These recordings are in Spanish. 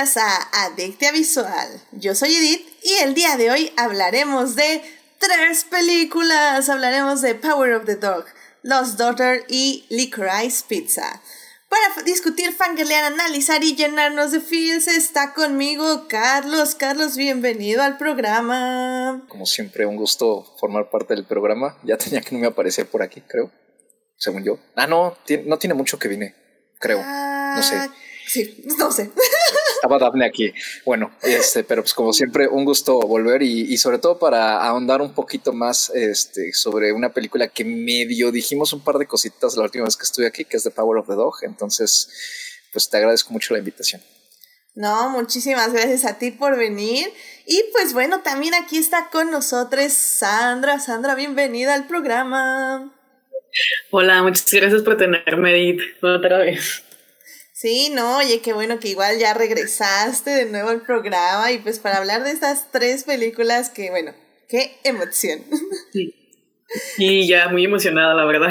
bienvenidas a Adictia Visual. Yo soy Edith y el día de hoy hablaremos de tres películas. Hablaremos de Power of the Dog, Lost Daughter y Licorice Pizza. Para discutir, fangirlear, analizar y llenarnos de feels está conmigo Carlos. Carlos, bienvenido al programa. Como siempre, un gusto formar parte del programa. Ya tenía que no me aparecer por aquí, creo. Según yo. Ah, no, no tiene mucho que vine, creo. no sé. Ah, Sí, no sé. Estaba Daphne aquí. Bueno, este, pero pues como siempre, un gusto volver y, sobre todo para ahondar un poquito más este, sobre una película que medio dijimos un par de cositas la última vez que estuve aquí, que es The Power of the Dog. Entonces, pues te agradezco mucho la invitación. No, muchísimas gracias a ti por venir. Y pues bueno, también aquí está con nosotros Sandra. Sandra, bienvenida al programa. Hola, muchas gracias por tenerme, Edith, otra vez. Sí, no, oye, qué bueno que igual ya regresaste de nuevo al programa y pues para hablar de estas tres películas que, bueno, qué emoción. Sí. Y ya muy emocionada, la verdad.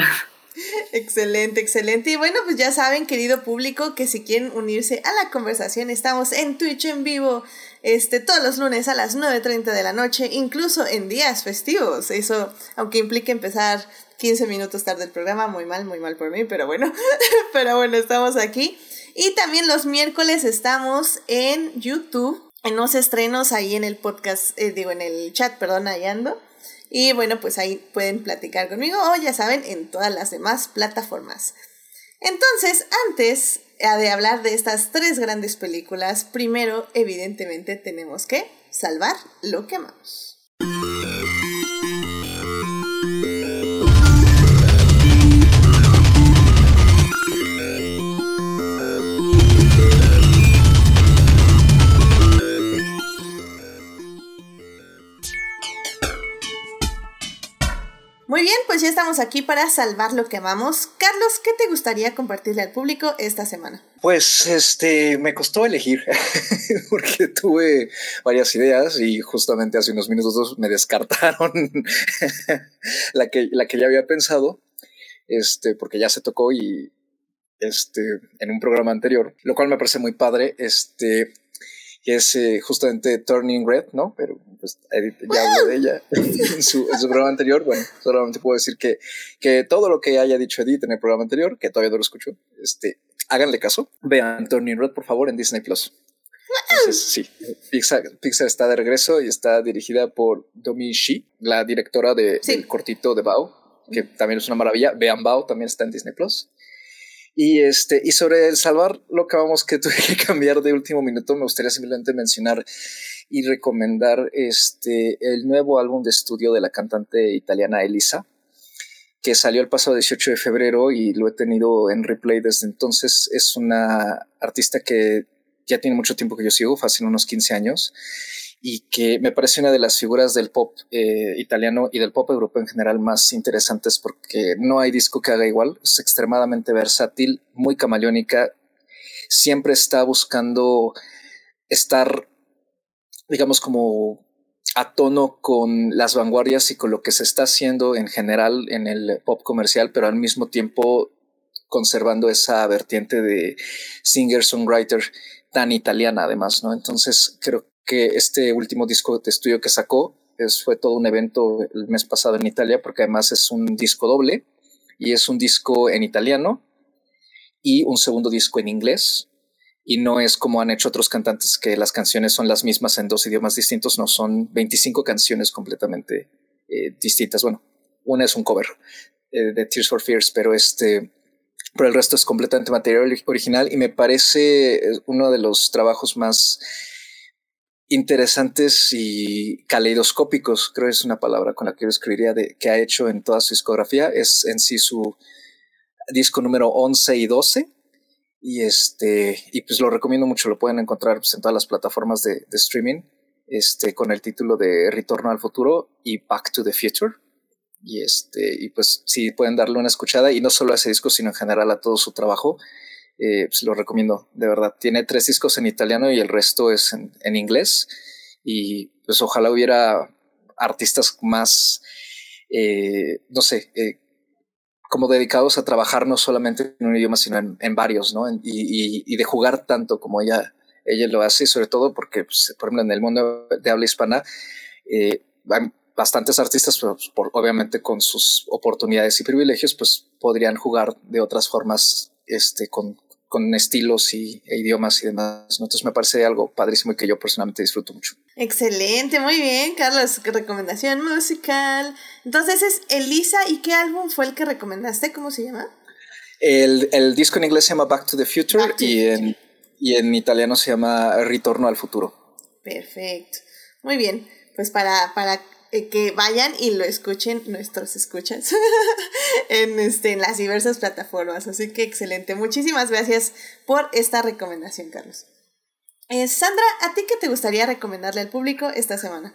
Excelente, excelente. Y bueno, pues ya saben, querido público, que si quieren unirse a la conversación, estamos en Twitch en vivo este, todos los lunes a las 9.30 de la noche, incluso en días festivos. Eso, aunque implique empezar 15 minutos tarde el programa, muy mal, muy mal por mí, pero bueno, pero bueno, estamos aquí. Y también los miércoles estamos en YouTube, en los estrenos ahí en el podcast, eh, digo, en el chat, perdón, hallando. Y bueno, pues ahí pueden platicar conmigo o ya saben, en todas las demás plataformas. Entonces, antes eh, de hablar de estas tres grandes películas, primero, evidentemente, tenemos que salvar lo que amamos. Bien, pues ya estamos aquí para salvar lo que amamos. Carlos, ¿qué te gustaría compartirle al público esta semana? Pues este, me costó elegir porque tuve varias ideas y justamente hace unos minutos me descartaron la, que, la que ya había pensado, este, porque ya se tocó y este, en un programa anterior, lo cual me parece muy padre. Este, que es eh, justamente Turning Red, ¿no? Pero pues Edith ya habló de ella en su, programa anterior. Bueno, solamente puedo decir que, que todo lo que haya dicho Edith en el programa anterior, que todavía no lo escucho, este, háganle caso. Vean Turning Red, por favor, en Disney Plus. Entonces, sí, Pixar, Pixar, está de regreso y está dirigida por Domi Shi, la directora de, del cortito de Bao, que también es una maravilla. Vean Bao, también está en Disney Plus. Y, este, y sobre el salvar lo que vamos que tuve que cambiar de último minuto, me gustaría simplemente mencionar y recomendar este, el nuevo álbum de estudio de la cantante italiana Elisa, que salió el pasado 18 de febrero y lo he tenido en replay desde entonces. Es una artista que ya tiene mucho tiempo que yo sigo, fácil unos 15 años, y que me parece una de las figuras del pop eh, italiano y del pop europeo en general más interesantes porque no hay disco que haga igual, es extremadamente versátil, muy camaleónica, siempre está buscando estar, digamos, como a tono con las vanguardias y con lo que se está haciendo en general en el pop comercial, pero al mismo tiempo conservando esa vertiente de singer-songwriter tan italiana además, ¿no? Entonces creo que este último disco de estudio que sacó es, fue todo un evento el mes pasado en Italia, porque además es un disco doble y es un disco en italiano y un segundo disco en inglés. Y no es como han hecho otros cantantes que las canciones son las mismas en dos idiomas distintos, no, son 25 canciones completamente eh, distintas. Bueno, una es un cover eh, de Tears for Fears, pero este, pero el resto es completamente material original y me parece eh, uno de los trabajos más interesantes y caleidoscópicos, creo es una palabra con la que yo escribiría, de, que ha hecho en toda su discografía. Es en sí su disco número 11 y 12. Y, este, y pues lo recomiendo mucho, lo pueden encontrar pues, en todas las plataformas de, de, streaming, este, con el título de Retorno al Futuro y Back to the Future. Y, este, y pues sí, pueden darle una escuchada, y no solo a ese disco, sino en general a todo su trabajo. Eh, pues lo recomiendo, de verdad. Tiene tres discos en italiano y el resto es en, inglés. Y pues ojalá hubiera artistas más, eh, no sé, eh, como dedicados a trabajar no solamente en un idioma, sino en, varios, ¿no? y, de jugar tanto como ella ella lo hace, sobre todo porque, pues, por ejemplo, en el mundo de habla hispana, eh, hay bastantes artistas, pues, por, obviamente con sus oportunidades y privilegios, pues podrían jugar de otras formas este, con, con estilos y, e idiomas y demás. Entonces me parece algo padrísimo y que yo personalmente disfruto mucho. Excelente, muy bien, Carlos. Recomendación musical. Entonces es Elisa. ¿Y qué álbum fue el que recomendaste? ¿Cómo se llama? El, el disco en inglés se llama Back to the Future y, En, y en italiano se llama Ritorno al Futuro. Perfecto. Muy bien. Pues para, para que vayan y lo escuchen nuestros escuchas en, este, en las diversas plataformas. Así que excelente. Muchísimas gracias por esta recomendación, Carlos. Eh, Sandra, ¿a ti qué te gustaría recomendarle al público esta semana?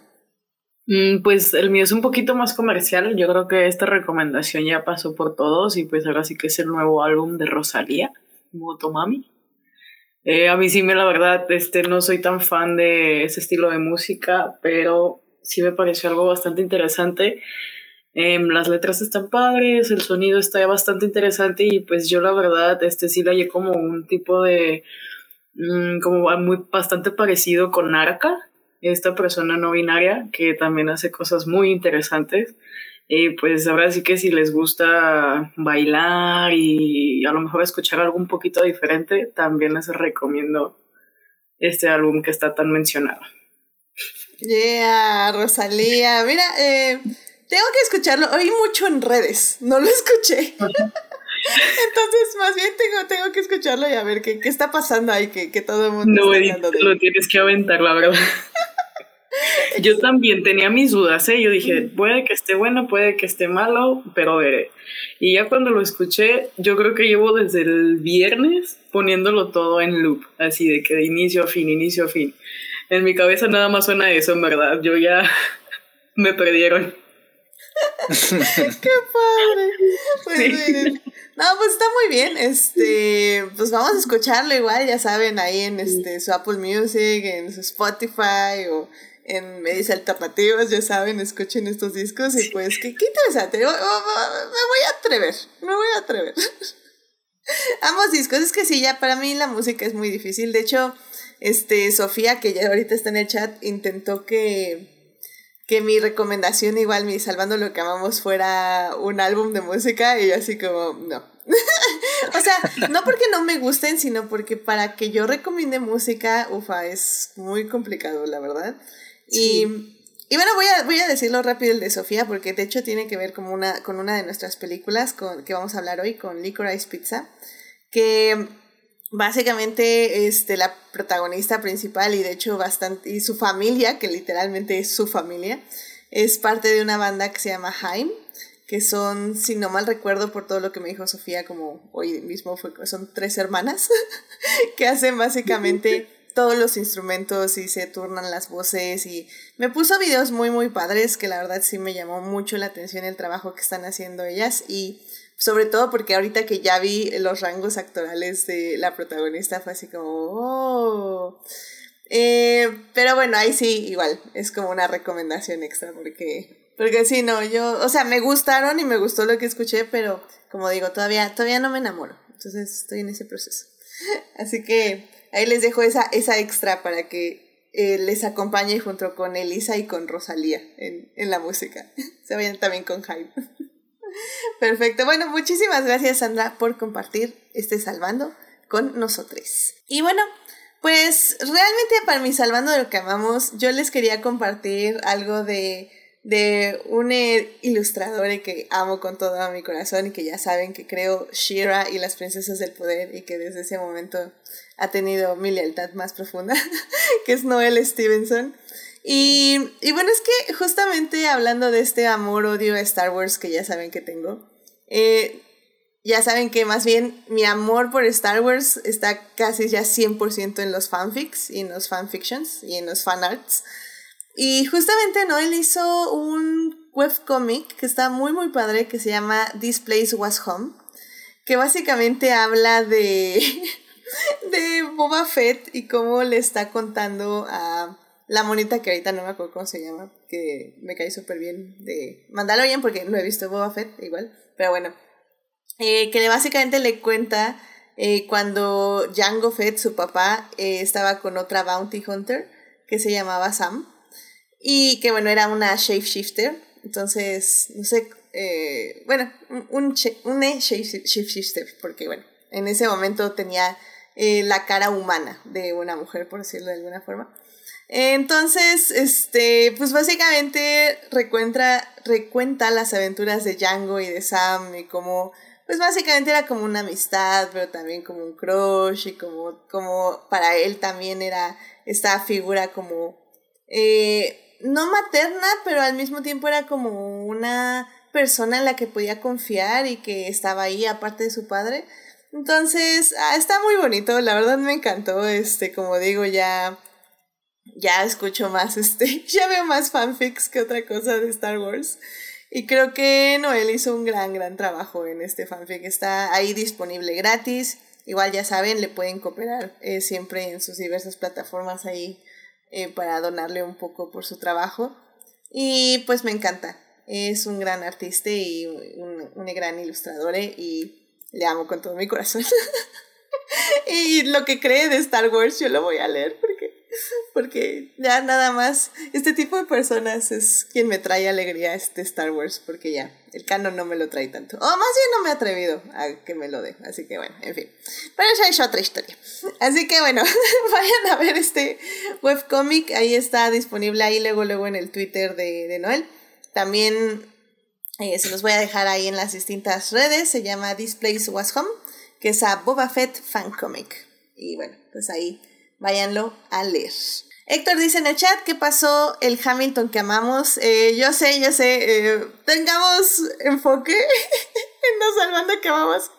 Mm, pues el mío es un poquito más comercial. Yo creo que esta recomendación ya pasó por todos y pues ahora sí que es el nuevo álbum de Rosalía, Motomami. Eh, a mí sí la verdad, este, no soy tan fan de ese estilo de música, pero sí me pareció algo bastante interesante. Em, las letras están padres, el sonido está bastante interesante y pues yo la verdad, este sí la hallé como un tipo de, mm, como muy bastante parecido con Arca, esta persona no binaria que también hace cosas muy interesantes. Y pues ahora sí que si les gusta bailar y a lo mejor escuchar algo un poquito diferente, también les recomiendo este álbum que está tan mencionado. Yeah, Rosalía. Mira, eh, tengo que escucharlo. Oí mucho en redes, no lo escuché. Entonces, más bien tengo, tengo que escucharlo y a ver qué, qué está pasando ahí, que, que todo el mundo. No, está lo tienes que aventar, la verdad. Yo también tenía mis dudas, ¿eh? Yo dije, puede que esté bueno, puede que esté malo, pero veré. Y ya cuando lo escuché, yo creo que llevo desde el viernes poniéndolo todo en loop, así de que de inicio a fin, inicio a fin. En mi cabeza nada más suena eso, en verdad. Yo ya me perdieron. Qué padre. Pues, no, pues está muy bien. Este, pues vamos a escucharlo igual, ya saben, ahí en este su Apple Music, en su Spotify o en medios alternativos, ya saben, escuchen estos discos y pues qué, qué interesante. Me voy a atrever, me voy a atrever. Ambos discos, es que sí, ya para mí la música es muy difícil. De hecho, este, Sofía, que ya ahorita está en el chat, intentó que, que mi recomendación, igual mi Salvando lo que amamos, fuera un álbum de música y yo así como, no. o sea, no porque no me gusten, sino porque para que yo recomiende música, ufa, es muy complicado, la verdad. Y, y, bueno, voy a, voy a decirlo rápido el de Sofía, porque de hecho tiene que ver con una, con una de nuestras películas con, que vamos a hablar hoy, con Licorice Pizza, que básicamente este, la protagonista principal y de hecho bastante, y su familia, que literalmente es su familia, es parte de una banda que se llama Haim, que son, si no mal recuerdo por todo lo que me dijo Sofía, como hoy mismo fue, son tres hermanas, que hacen básicamente todos los instrumentos y se turnan las voces y me puso videos muy muy padres que la verdad sí me llamó mucho la atención el trabajo que están haciendo ellas y sobre todo porque ahorita que ya vi los rangos actorales de la protagonista fue así como, oh. Eh, pero bueno, ahí sí, igual, es como una recomendación extra porque, porque sí, no, yo, o sea, me gustaron y me gustó lo que escuché, pero como digo, todavía, todavía no me enamoro, entonces estoy en ese proceso. Así que ahí les dejo esa, esa extra para que eh, les acompañe junto con Elisa y con Rosalía en, en la música. Se vayan también con Jaime. Perfecto. Bueno, muchísimas gracias, Sandra, por compartir este salvando con nosotros. Y bueno, pues realmente para mi salvando de lo que amamos, yo les quería compartir algo de, de un ilustrador que amo con todo mi corazón y que ya saben que creo Shira y las princesas del poder y que desde ese momento ha tenido mi lealtad más profunda, que es Noel Stevenson. Y, bueno, es que justamente hablando de este amor-odio a Star Wars que ya saben que tengo, eh, ya saben que más bien mi amor por Star Wars está casi ya 100% en los fanfics y en los fanfictions y en los fanarts. Y justamente Noel hizo un webcomic que está muy muy padre que se llama This Place Was Home, que básicamente habla de, de Boba Fett y cómo le está contando a la monita que ahorita no me acuerdo cómo se llama, que me cae súper bien de Mandalorian porque no he visto Boba Fett igual, pero bueno, eh, que básicamente le cuenta eh, cuando Django Fett, su papá, eh, estaba con otra bounty hunter que se llamaba Sam y que bueno, era una shapeshifter, entonces, no sé, eh, bueno, un, un, un shapeshifter, porque bueno, en ese momento tenía la cara humana de una mujer, por decirlo de alguna forma. Entonces, este, pues básicamente recuenta, recuenta las aventuras de Django y de Sam y como, pues básicamente era como una amistad, pero también como un crush y como, como para él también era esta figura como, eh, no materna, pero al mismo tiempo era como una persona en la que podía confiar y que estaba ahí aparte de su padre. Entonces, ah, está muy bonito, la verdad me encantó, este, como digo, ya ya escucho más, este, ya veo más fanfics que otra cosa de Star Wars. Y creo que Noel hizo un gran, gran trabajo en este fanfic. Está ahí disponible gratis. Igual ya saben, le pueden cooperar eh, siempre en sus diversas plataformas ahí eh, para donarle un poco por su trabajo. Y pues me encanta. Es un gran artista y un, un gran ilustrador eh, y le amo con todo mi corazón. y lo que cree de Star Wars yo lo voy a leer porque porque ya nada más este tipo de personas es quien me trae alegría este Star Wars, porque ya el canon no me lo trae tanto. O más bien no me ha atrevido a que me lo dé. Así que bueno, en fin. Pero ya es otra historia. Así que bueno, vayan a ver este webcomic. Ahí está disponible ahí luego, luego en el Twitter de, de Noel. También eh, se los voy a dejar ahí en las distintas redes. Se llama This Place Was Home, que es a Boba Fett fan comic. Y bueno, pues ahí váyanlo a leer. Héctor dice en el chat que pasó el Hamilton que amamos. Eh, yo sé, yo sé, eh, tengamos enfoque en no salvando que amamos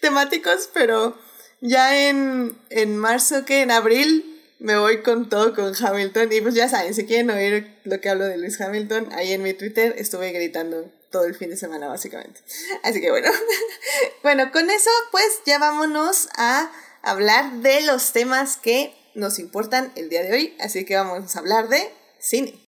temáticos, pero ya en, en marzo, que en abril, me voy con todo con Hamilton. Y pues ya saben, si quieren oír lo que hablo de Luis Hamilton, ahí en mi Twitter estuve gritando todo el fin de semana, básicamente. Así que bueno, bueno, con eso, pues ya vámonos a hablar de los temas que nos importan el día de hoy, así que vamos a hablar de cine.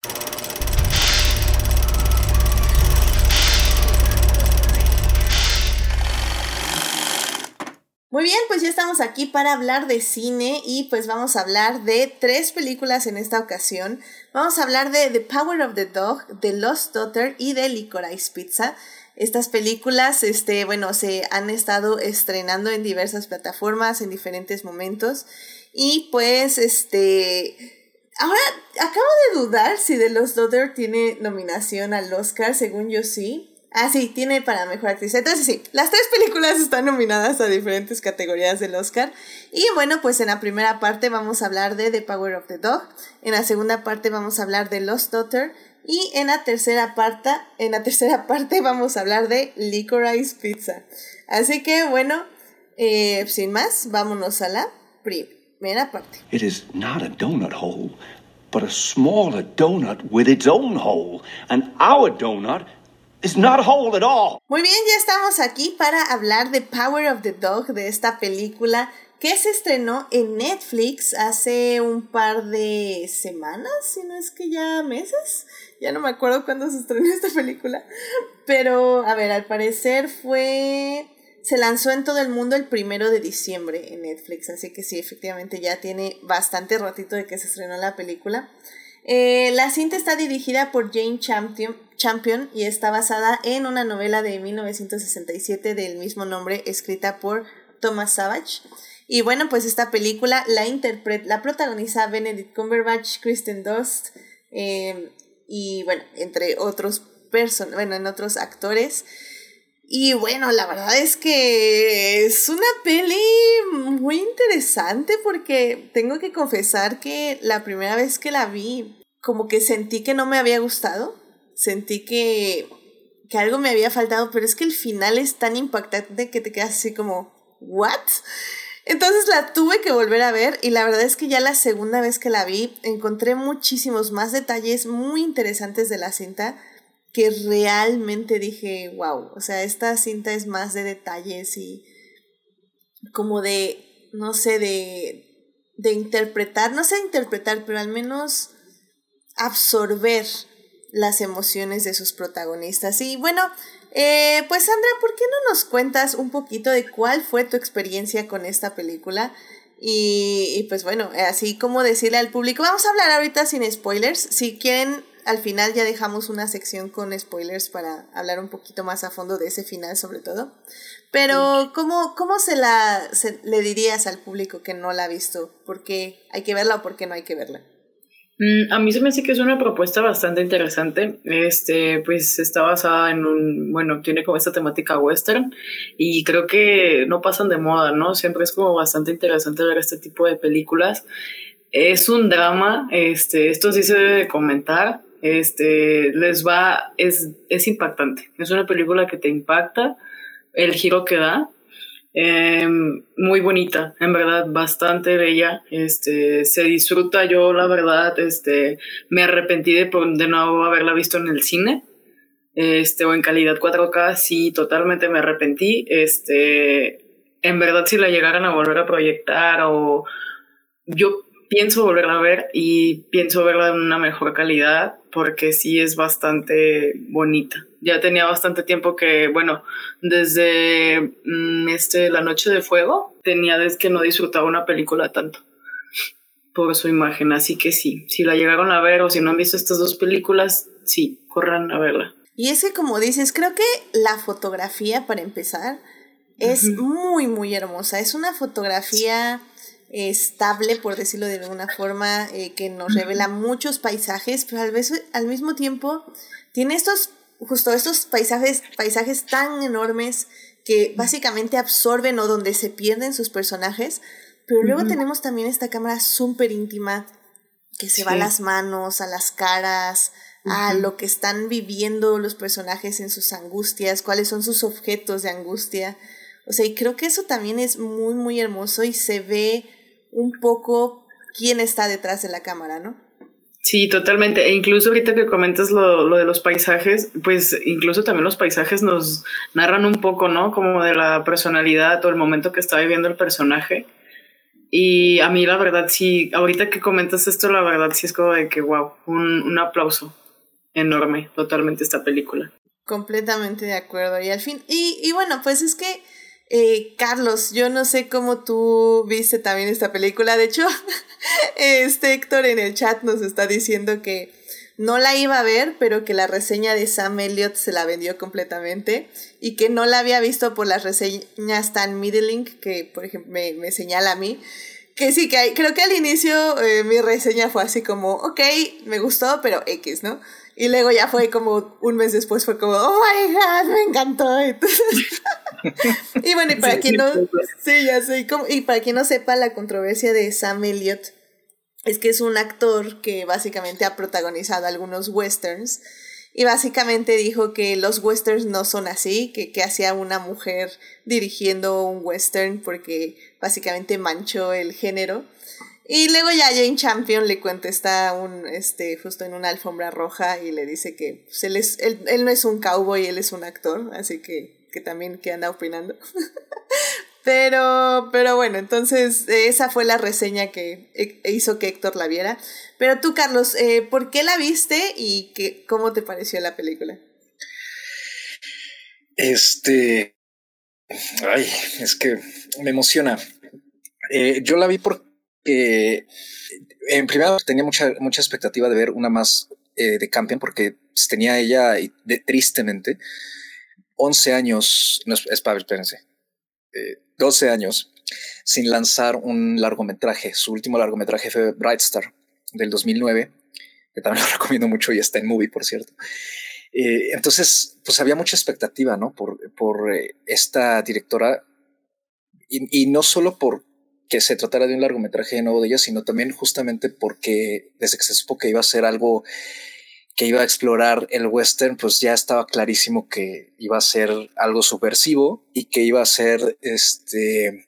Muy bien, pues ya estamos aquí para hablar de cine y pues vamos a hablar de tres películas en esta ocasión. Vamos a hablar de The Power of the Dog, The Lost Daughter y de Licorice Pizza. Estas películas, este, bueno, se han estado estrenando en diversas plataformas en diferentes momentos. Y pues, este, ahora acabo de dudar si The Lost Daughter tiene nominación al Oscar, según yo sí. Ah, sí, tiene para mejor actriz. Entonces sí, las tres películas están nominadas a diferentes categorías del Oscar. Y bueno, pues en la primera parte vamos a hablar de The Power of the Dog. En la segunda parte vamos a hablar de Lost Daughter. Y en la tercera parte, en la tercera parte vamos a hablar de Licorice Pizza. Así que bueno, eh, sin más, vámonos a la primera parte. It is not a donut hole, but a smaller donut with its own hole. And our donut is not a hole at all. Muy bien, ya estamos aquí para hablar de Power of the Dog, de esta película que se estrenó en Netflix hace un par de semanas, si no es que ya meses. Ya no me acuerdo cuándo se estrenó esta película. Pero, a ver, al parecer fue... Se lanzó en todo el mundo el primero de diciembre en Netflix, así que sí, efectivamente ya tiene bastante ratito de que se estrenó la película. Eh, la cinta está dirigida por Jane Champion, Champion y está basada en una novela de 1967 del mismo nombre escrita por Thomas Savage. Y bueno, pues esta película la interpreta, la protagoniza Benedict Cumberbatch, Kristen Dunst em, y bueno, entre otros person bueno, en otros actores. Y bueno, la verdad es que es una peli muy interesante porque tengo que confesar que la primera vez que la vi, como que sentí que no me había gustado. Sentí que, que algo me había faltado, pero es que el final es tan impactante que te quedas así como, ¿what? Entonces la tuve que volver a ver y la verdad es que ya la segunda vez que la vi encontré muchísimos más detalles muy interesantes de la cinta que realmente dije, wow, o sea, esta cinta es más de detalles y como de, no sé, de, de interpretar, no sé interpretar, pero al menos absorber las emociones de sus protagonistas. Y bueno, Eh, pues Sandra, ¿por qué no nos cuentas un poquito de cuál fue tu experiencia con esta película? Y, y, pues bueno, así como decirle al público, vamos a hablar ahorita sin spoilers. Si quieren, al final ya dejamos una sección con spoilers para hablar un poquito más a fondo de ese final sobre todo. Pero, ¿cómo, cómo se la se, le dirías al público que no la ha visto? ¿Por qué hay que verla o por qué no hay que verla? Mm, a mí se me hace que es una propuesta bastante interesante. Este, pues está basada en un, bueno, tiene como esta temática western y creo que no pasan de moda, ¿no? Siempre es como bastante interesante ver este tipo de películas. Es un drama, este, esto sí se debe comentar. Este, les va, es, es impactante. Es una película que te impacta, el giro que da, eh, muy bonita, en verdad, bastante bella. Este, se disfruta. Yo, la verdad, este, me arrepentí de, de no haberla visto en el cine. Este, o en calidad 4K, sí, totalmente me arrepentí. Este, en verdad, si la llegaran a volver a proyectar o yo pienso volverla a ver y pienso verla en una mejor calidad porque sí es bastante bonita. Ya tenía bastante tiempo que, bueno, desde mm, este La Noche de Fuego, tenía desde que no disfrutaba una película tanto por su imagen. Así que sí, si la llegaron a ver o si no han visto estas dos películas, sí, corran a verla. Y es que como dices, creo que la fotografía, para empezar, es uh -huh. muy, muy hermosa. Es una fotografía estable, por decirlo de alguna forma, eh, que nos revela muchos paisajes, pero al, vez, al mismo tiempo tiene estos, justo estos paisajes, paisajes tan enormes que básicamente absorben o donde se pierden sus personajes, pero luego uh -huh. tenemos también esta cámara súper íntima que se sí. va a las manos, a las caras, uh -huh. a lo que están viviendo los personajes en sus angustias, cuáles son sus objetos de angustia. O sea, y creo que eso también es muy, muy hermoso y se ve un poco quién está detrás de la cámara, ¿no? Sí, totalmente. E incluso ahorita que comentas lo, lo, de los paisajes, pues incluso también los paisajes nos narran un poco, ¿no? Como de la personalidad o el momento que está viviendo el personaje. Y a mí la verdad sí, ahorita que comentas esto, la verdad sí es como de que, wow, un, un aplauso enorme, totalmente esta película. Completamente de acuerdo. Y al fin, y, y bueno, pues es que eh, Carlos, yo no sé cómo tú viste también esta película. De hecho, este Héctor en el chat nos está diciendo que no la iba a ver, pero que la reseña de Sam Elliott se la vendió completamente y que no la había visto por las reseñas tan middling que, por ejemplo, me, señala a mí. Que sí, que creo que al inicio eh, mi reseña fue así como, ok, me gustó, pero X, ¿no? Y luego ya fue como un mes después fue como, oh my god, me encantó. y bueno, y para sí, quien no, sí, ya sé, y para quien no sepa la controversia de Sam Elliott, es que es un actor que básicamente ha protagonizado algunos westerns y básicamente dijo que los westerns no son así, que, que hacía una mujer dirigiendo un western porque básicamente manchó el género. Y luego ya Jane Champion le contesta un, este, justo en una alfombra roja y le dice que pues, él, es, él, él no es un cowboy, él es un actor, así que, que también que anda opinando. pero, pero bueno, entonces esa fue la reseña que hizo que Héctor la viera. Pero tú, Carlos, eh, ¿por qué la viste y qué, cómo te pareció la película? Este... Ay, es que me emociona. Eh, yo la vi porque eh, en primera tenía mucha, mucha expectativa de ver una más eh, de Campion porque tenía ella, de, tristemente, 11 años, no, es, espérense, eh, 12 años sin lanzar un largometraje. Su último largometraje fue Bright Star del 2009, que también lo recomiendo mucho y está en movie, por cierto. Eh, entonces, pues había mucha expectativa, ¿no? Por, por eh, esta directora y, no solo por que se tratara de un largometraje nuevo de ella, sino también justamente porque desde que se supo que iba a ser algo que iba a explorar el western, pues ya estaba clarísimo que iba a ser algo subversivo y que iba a ser este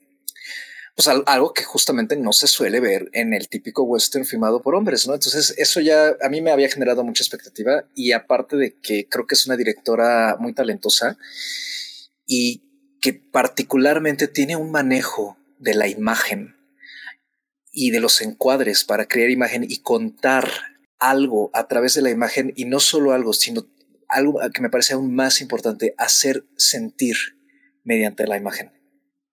pues algo que justamente no se suele ver en el típico western filmado por hombres, ¿no? Entonces eso ya a mí me había generado mucha expectativa y aparte de que creo que es una directora muy talentosa y que particularmente tiene un manejo de la imagen y de los encuadres para crear imagen y contar algo a través de la imagen y no solo algo, sino algo que me parece aún más importante, hacer sentir mediante la imagen.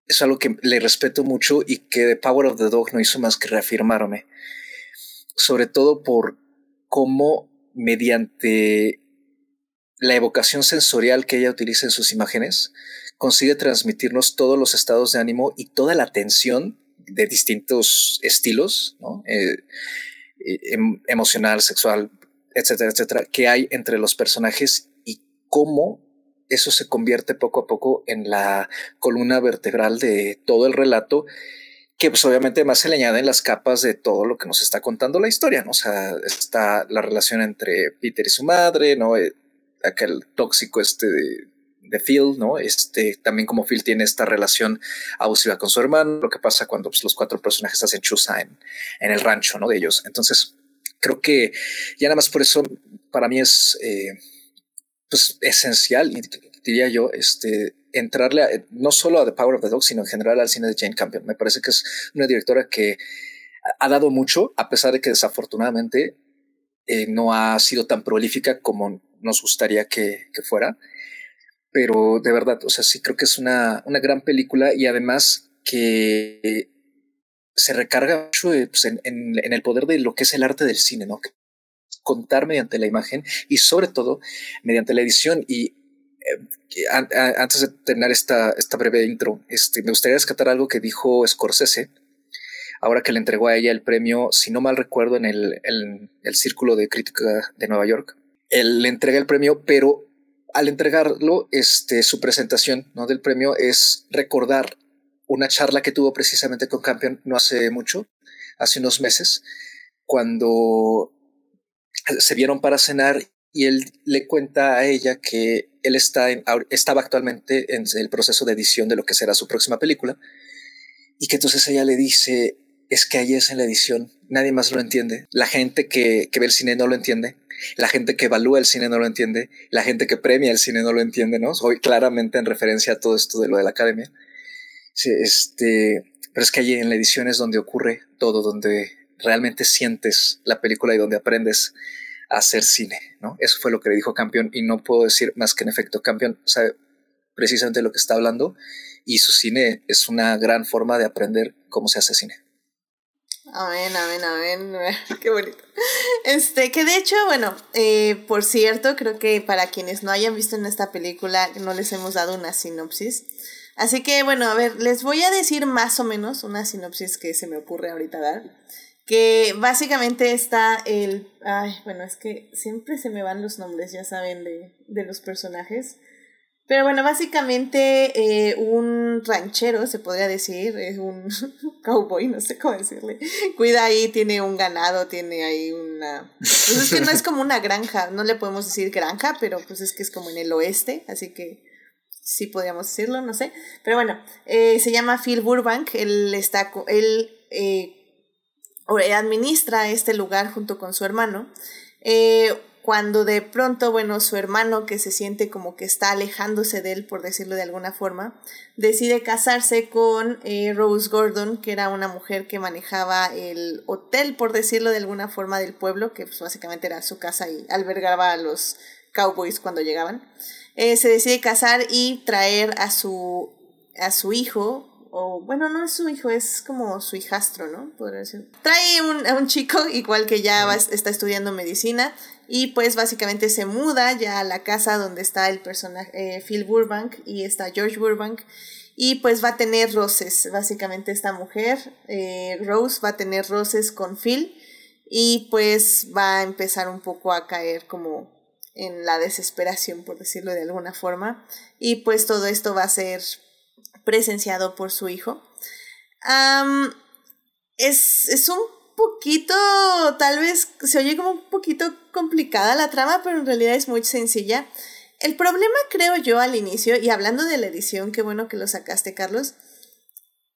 Es algo que le respeto mucho y que The Power of the Dog no hizo más que reafirmarme, sobre todo por cómo mediante la evocación sensorial que ella utiliza en sus imágenes, consigue transmitirnos todos los estados de ánimo y toda la tensión de distintos estilos, eh, eh, em, emocional, sexual, etcétera, etcétera, que hay entre los personajes y cómo eso se convierte poco a poco en la columna vertebral de todo el relato, que pues obviamente más se le añaden las capas de todo lo que nos está contando la historia, ¿no? O sea, está la relación entre Peter y su madre, ¿no? Eh, aquel tóxico este de Phil, ¿no? Este, también como Phil tiene esta relación abusiva con su hermano, lo que pasa cuando pues, los cuatro personajes hacen chusa en, el rancho, ¿no? De ellos. Entonces, creo que ya nada más por eso, para mí es, eh, pues, esencial, diría yo, este, entrarle no solo a The Power of the Dog, sino en general al cine de Jane Campion. Me parece que es una directora que ha dado mucho, a pesar de que desafortunadamente eh, no ha sido tan prolífica como nos gustaría que fuera pero de verdad, o sea, sí creo que es una, una gran película y además que se recarga mucho eh, pues, en, en, el poder de lo que es el arte del cine, ¿no? Contar mediante la imagen y sobre todo mediante la edición. Y eh, antes de terminar esta, esta breve intro, este, me gustaría rescatar algo que dijo Scorsese, ahora que le entregó a ella el premio, si no mal recuerdo, en el, el, el Círculo de Crítica de Nueva York. Él le entrega el premio, pero al entregarlo, este, su presentación ¿no? del premio es recordar una charla que tuvo precisamente con Campion no hace mucho, hace unos meses, cuando se vieron para cenar y él le cuenta a ella que él está estaba actualmente en el proceso de edición de lo que será su próxima película y que entonces ella le dice, es que ahí es en la edición, nadie más lo entiende, la gente que, que ve el cine no lo entiende la gente que evalúa el cine no lo entiende, la gente que premia el cine no lo entiende, ¿no? Hoy claramente en referencia a todo esto de lo de la academia. este, pero es que allí en la edición es donde ocurre todo, donde realmente sientes la película y donde aprendes a hacer cine, ¿no? Eso fue lo que le dijo Campeón y no puedo decir más que en efecto, Campeón sabe precisamente lo que está hablando y su cine es una gran forma de aprender cómo se hace cine. Amén, amén, amén. Qué bonito. Este, que de hecho, bueno, eh, por cierto, creo que para quienes no hayan visto en esta película, no les hemos dado una sinopsis. Así que, bueno, a ver, les voy a decir más o menos una sinopsis que se me ocurre ahorita dar. Que básicamente está el. Ay, bueno, es que siempre se me van los nombres, ya saben, de, de los personajes. Pero bueno, básicamente eh, un ranchero, se podría decir, es un cowboy, no sé cómo decirle. Cuida ahí, tiene un ganado, tiene ahí una... Pues es que no es como una granja, no le podemos decir granja, pero pues es que es como en el oeste, así que sí podríamos decirlo, no sé. Pero bueno, eh, se llama Phil Burbank, él está, él eh, administra este lugar junto con su hermano. Cuando de pronto, bueno, su hermano, que se siente como que está alejándose de él, por decirlo de alguna forma, decide casarse con eh, Rose Gordon, que era una mujer que manejaba el hotel, por decirlo de alguna forma, del pueblo, que pues, básicamente era su casa y albergaba a los cowboys cuando llegaban. Eh, se decide casar y traer a su, a su hijo, o bueno, no es su hijo, es como su hijastro, ¿no? Podría decir. Trae un, a un chico, igual que ya está estudiando medicina, y pues básicamente se muda ya a la casa donde está el personaje eh, Phil Burbank y está George Burbank. Y pues va a tener roces, básicamente esta mujer, eh, Rose, va a tener roces con Phil y pues va a empezar un poco a caer como en la desesperación, por decirlo de alguna forma. Y pues todo esto va a ser presenciado por su hijo. es, es un poquito, tal vez se oye como un poquito complicada la trama, pero en realidad es muy sencilla. El problema, creo yo, al inicio, y hablando de la edición, qué bueno que lo sacaste, Carlos,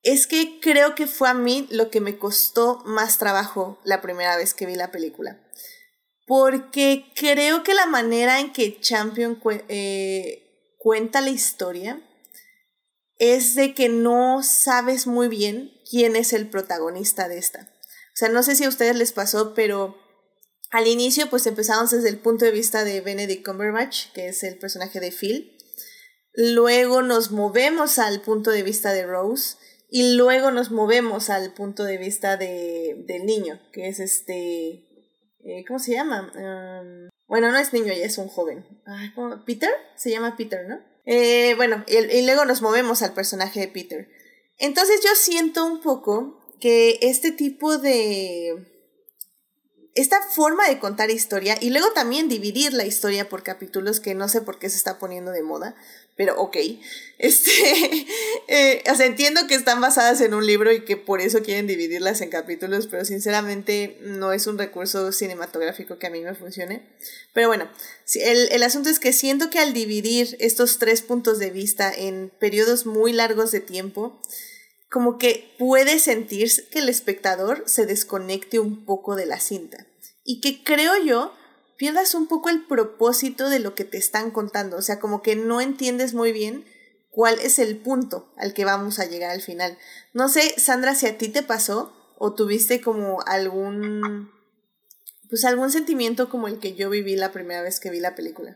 es que creo que fue a mí lo que me costó más trabajo la primera vez que vi la película. Porque creo que la manera en que Champion eh, cuenta la historia es de que no sabes muy bien quién es el protagonista de esta. O sea, no sé si a ustedes les pasó, pero al inicio pues empezamos desde el punto de vista de Benedict Cumberbatch, que es el personaje de Phil. Luego nos movemos al punto de vista de Rose y luego nos movemos al punto de vista de, del niño, que es este... Eh, ¿Cómo se llama? Um, bueno, no es niño, ya es un joven. ¿Peter? Se llama Peter, ¿no? Eh, bueno, y luego nos movemos al personaje de Peter. Entonces yo siento un poco que este tipo de esta forma de contar historia y luego también dividir la historia por capítulos que no sé por qué se está poniendo de moda, pero ok. Este, eh, o sea, entiendo que están basadas en un libro y que por eso quieren dividirlas en capítulos, pero sinceramente no es un recurso cinematográfico que a mí me funcione. Pero bueno, el, el asunto es que siento que al dividir estos tres puntos de vista en periodos muy largos de tiempo, como que puede sentir que el espectador se desconecte un poco de la cinta. Y que creo yo pierdas un poco el propósito de lo que te están contando. O sea, como que no entiendes muy bien cuál es el punto al que vamos a llegar al final. No sé, Sandra, si a ti te pasó o tuviste como algún pues algún sentimiento como el que yo viví la primera vez que vi la película.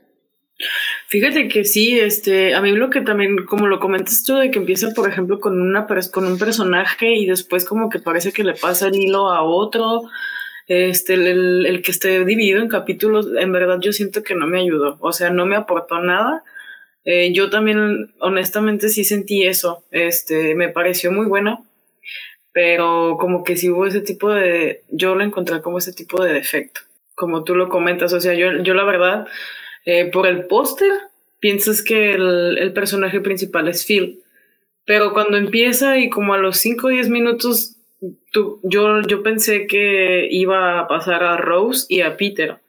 Fíjate que sí, este, a mí lo que también, como lo comentas tú, de que empieza, por ejemplo, con una con un personaje y después como que parece que le pasa el hilo a otro, este, el, el que esté dividido en capítulos, en verdad yo siento que no me ayudó, o sea, no me aportó nada. Eh, yo también, honestamente, sí sentí eso, este, me pareció muy buena, pero como que sí hubo ese tipo de, yo lo encontré como ese tipo de defecto, como tú lo comentas, o sea, yo, yo la verdad, eh, por el póster piensas que el, personaje principal es Phil, pero cuando empieza y como a los 5 o 10 minutos, yo, yo pensé que iba a pasar a Rose y a Peter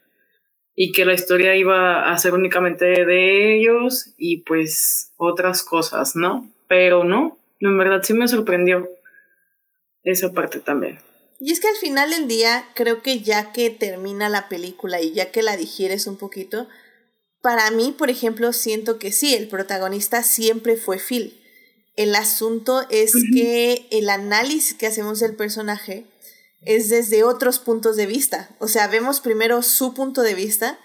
y que la historia iba a ser únicamente de ellos y pues otras cosas, ¿no? Pero no, en verdad sí me sorprendió esa parte también. Y es que al final del día, creo que ya que termina la película y ya que la digieres un poquito, para mí, por ejemplo, siento que sí, el protagonista siempre fue Phil. El asunto es que el análisis que hacemos del personaje es desde otros puntos de vista. O sea, vemos primero su punto de vista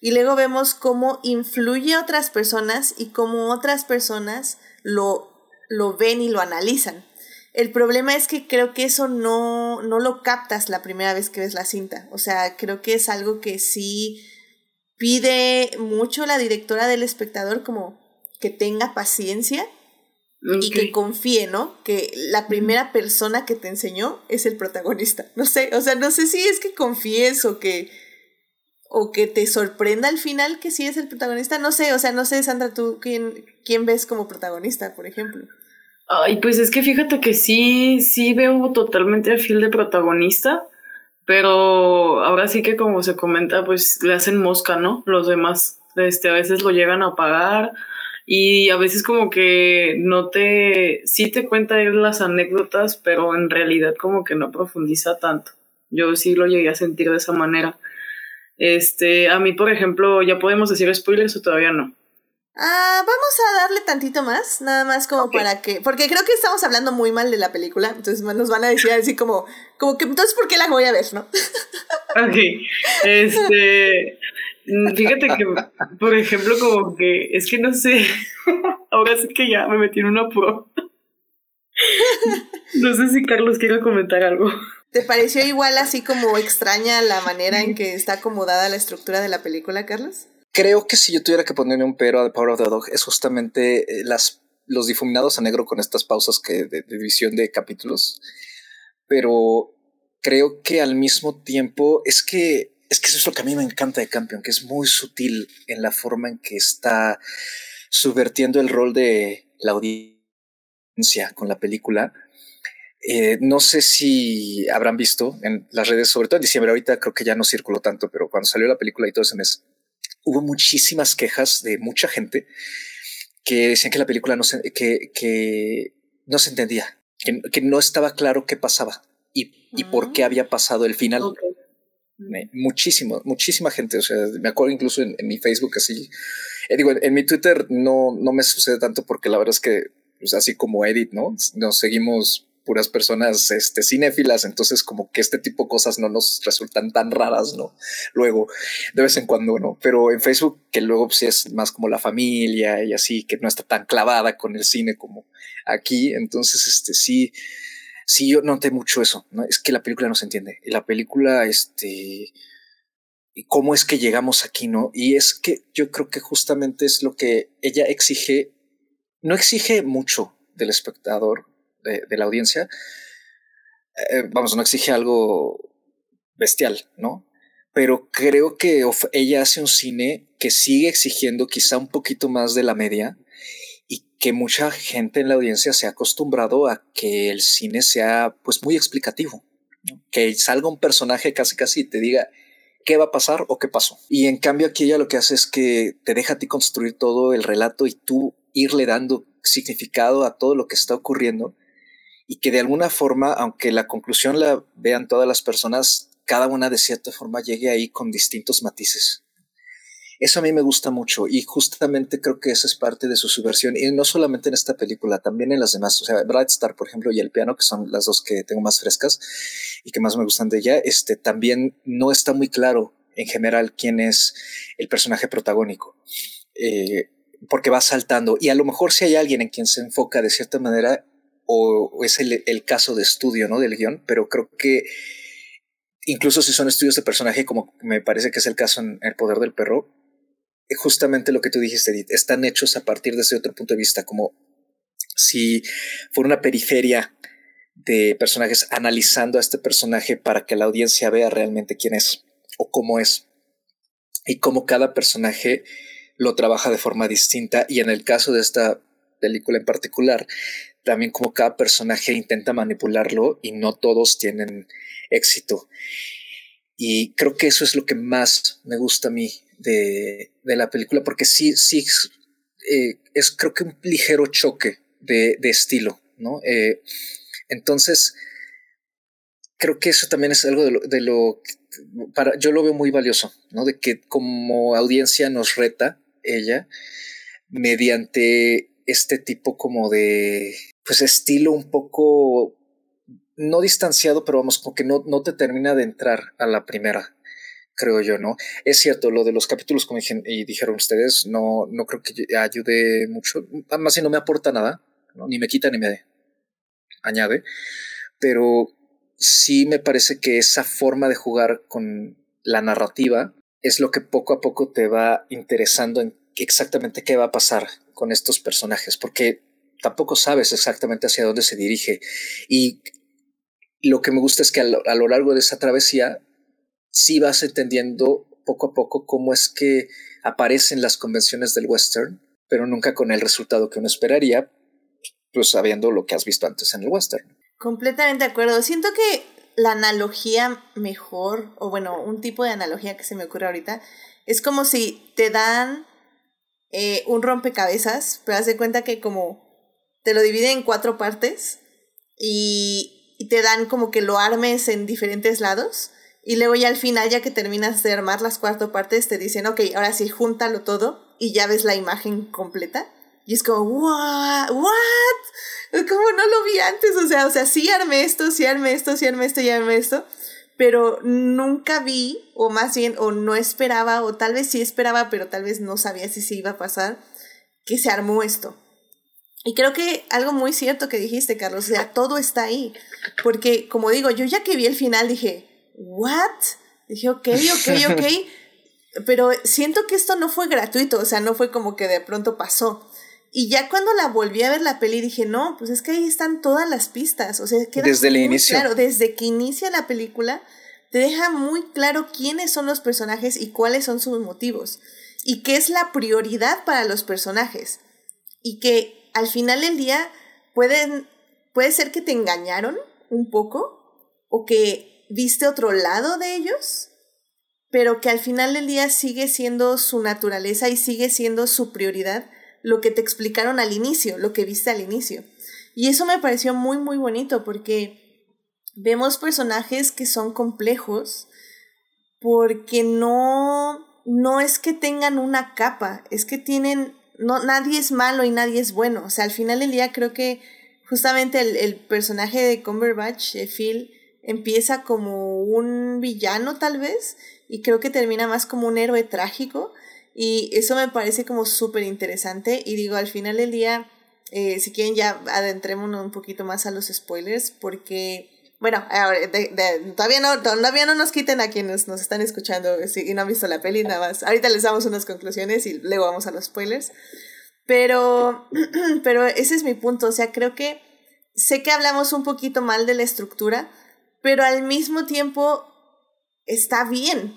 y luego vemos cómo influye a otras personas y cómo otras personas lo, lo ven y lo analizan. El problema es que creo que eso no, no lo captas la primera vez que ves la cinta. O sea, creo que es algo que sí pide mucho la directora del espectador como que tenga paciencia y que confíe, ¿no? Que la primera persona que te enseñó es el protagonista. No sé, o sea, no sé si es que confíes o que o que te sorprenda al final que sí es el protagonista, no sé, o sea, no sé, Sandra, tú quién quién ves como protagonista, por ejemplo. Ay, pues es que fíjate que sí, sí veo totalmente al fil de protagonista. Pero ahora sí que como se comenta, pues le hacen mosca, ¿no? Los demás, este, a veces lo llegan a pagar y a veces como que no te, sí te cuenta él las anécdotas, pero en realidad como que no profundiza tanto. Yo sí lo llegué a sentir de esa manera. Este, a mí, por ejemplo, ¿ya podemos decir spoilers o todavía no? Ah, vamos a darle tantito más, nada más como para que, porque creo que estamos hablando muy mal de la película, entonces nos van a decir así como, como que entonces ¿por qué la voy a ver, no? Ok, este, fíjate que, por ejemplo, como que, es que no sé, ahora sí que ya me metí en una pro. No sé si Carlos quiere comentar algo. ¿Te pareció igual así como extraña la manera en que está acomodada la estructura de la película, Carlos? Creo que si yo tuviera que ponerle un pero a The Power of the Dog es justamente eh, las, los difuminados a negro con estas pausas que de, división de capítulos. Pero creo que al mismo tiempo es que es que eso es lo que a mí me encanta de Campion, que es muy sutil en la forma en que está subvertiendo el rol de la audiencia con la película. Eh, no sé si habrán visto en las redes, sobre todo en diciembre, ahorita creo que ya no circuló tanto, pero cuando salió la película y todo ese mes, hubo muchísimas quejas de mucha gente que decían que la película no se, que, que no se entendía, que, que, no estaba claro qué pasaba y, y por qué había pasado el final. Muchísima gente. O sea, me acuerdo incluso en, mi Facebook así. Eh, digo, en, mi Twitter no, no me sucede tanto porque la verdad es que, pues, así como Edit, ¿no? Nos seguimos puras personas este, cinéfilas, entonces como que este tipo de cosas no nos resultan tan raras, ¿no? Luego, de vez en cuando, ¿no? Pero en Facebook, que luego pues, sí es más como la familia y así, que no está tan clavada con el cine como aquí, entonces, este, sí, sí, yo noté mucho eso, ¿no? Es que la película no se entiende, la película, este, cómo es que llegamos aquí, ¿no? Y es que yo creo que justamente es lo que ella exige, no exige mucho del espectador, de, la audiencia, eh, vamos, no exige algo bestial, ¿no? Pero creo que ella hace un cine que sigue exigiendo quizá un poquito más de la media que mucha gente en la audiencia se ha acostumbrado a que el cine sea pues muy explicativo, que salga un personaje casi casi y te diga qué va a pasar o qué pasó. Y en cambio aquí ella lo que hace es que te deja a ti construir todo el relato y tú irle dando significado a todo lo que está ocurriendo y que de alguna forma, aunque la conclusión la vean todas las personas, cada una de cierta forma llegue ahí con distintos matices. Eso a mí me gusta mucho y justamente creo que esa es parte de su subversión y no solamente en esta película, también en las demás. O sea, Bright Star, por ejemplo, y El Piano, que son las dos que tengo más frescas y que más me gustan de ella, este, también no está muy claro en general quién es el personaje protagónico. Eh, porque va saltando y a lo mejor si hay alguien en quien se enfoca de cierta manera o, es el, el, caso de estudio ¿no? del guion, pero creo que incluso si son estudios de personaje, como me parece que es el caso en El Poder del Perro, justamente lo que tú dijiste, Edith, están hechos a partir de ese otro punto de vista, como si fuera una periferia de personajes analizando a este personaje para que la audiencia vea realmente quién es o cómo es y cómo cada personaje lo trabaja de forma distinta y en el caso de esta película en particular también como cada personaje intenta manipularlo y no todos tienen éxito. Y creo que eso es lo que más me gusta a mí de, la película, porque sí, sí, eh, es creo que un ligero choque de, estilo, ¿no? Eh, entonces, creo que eso también es algo de lo, de lo, para, yo lo veo muy valioso, ¿no? De que como audiencia nos reta ella mediante este tipo como de pues estilo un poco no distanciado, pero vamos, como que no, no te termina de entrar a la primera, creo yo, ¿no? Es cierto, lo de los capítulos, como y dijeron ustedes, no, no creo que ayude mucho, además si no me aporta nada, ni me quita ni me añade, pero sí me parece que esa forma de jugar con la narrativa es lo que poco a poco te va interesando en exactamente qué va a pasar con estos personajes, porque tampoco sabes exactamente hacia dónde se dirige. Y lo que me gusta es que a lo, largo de esa travesía sí vas entendiendo poco a poco cómo es que aparecen las convenciones del western, pero nunca con el resultado que uno esperaría, pues sabiendo lo que has visto antes en el western. Completamente de acuerdo. Siento que la analogía mejor, o bueno, un tipo de analogía que se me ocurre ahorita, es como si te dan eh, un rompecabezas, pero haz de cuenta que como te lo divide en cuatro partes y, y, te dan como que lo armes en diferentes lados. Y luego ya al final, ya que terminas de armar las cuatro partes, te dicen, ok, ahora sí, júntalo todo y ya ves la imagen completa. Y es como, ¿what? ¿What? Como no lo vi antes, o sea, o sea, sí armé esto, sí armé esto, sí armé esto, sí armé esto, pero nunca vi, o más bien, o no esperaba, o tal vez sí esperaba, pero tal vez no sabía si se iba a pasar, que se armó esto. Y creo que algo muy cierto que dijiste, Carlos, o sea, todo está ahí. Porque, como digo, yo ya que vi el final dije, ¿what? Dije, ok, ok, ok. Pero siento que esto no fue gratuito, o sea, no fue como que de pronto pasó. Y ya cuando la volví a ver la peli dije, no, pues es que ahí están todas las pistas. O sea, queda desde el inicio. Claro, desde que inicia la película, te deja muy claro quiénes son los personajes y cuáles son sus motivos. Y qué es la prioridad para los personajes. Y que al final del día pueden, puede ser que te engañaron un poco o que viste otro lado de ellos, pero que al final del día sigue siendo su naturaleza y sigue siendo su prioridad lo que te explicaron al inicio, lo que viste al inicio. Y eso me pareció muy, muy bonito porque vemos personajes que son complejos porque no, no es que tengan una capa, es que tienen no, nadie es malo y nadie es bueno. O sea, al final del día creo que justamente el, el personaje de Cumberbatch, de Phil, empieza como un villano tal vez y creo que termina más como un héroe trágico y eso me parece como súper interesante y digo, al final del día, eh, si quieren ya adentrémonos un poquito más a los spoilers porque... Bueno, todavía, no, todavía no nos quiten a quienes nos están escuchando y no han visto la peli, nada más. Ahorita les damos unas conclusiones y luego vamos a los spoilers. Pero, pero ese es mi punto. O sea, creo que sé que hablamos un poquito mal de la estructura, pero al mismo tiempo está bien.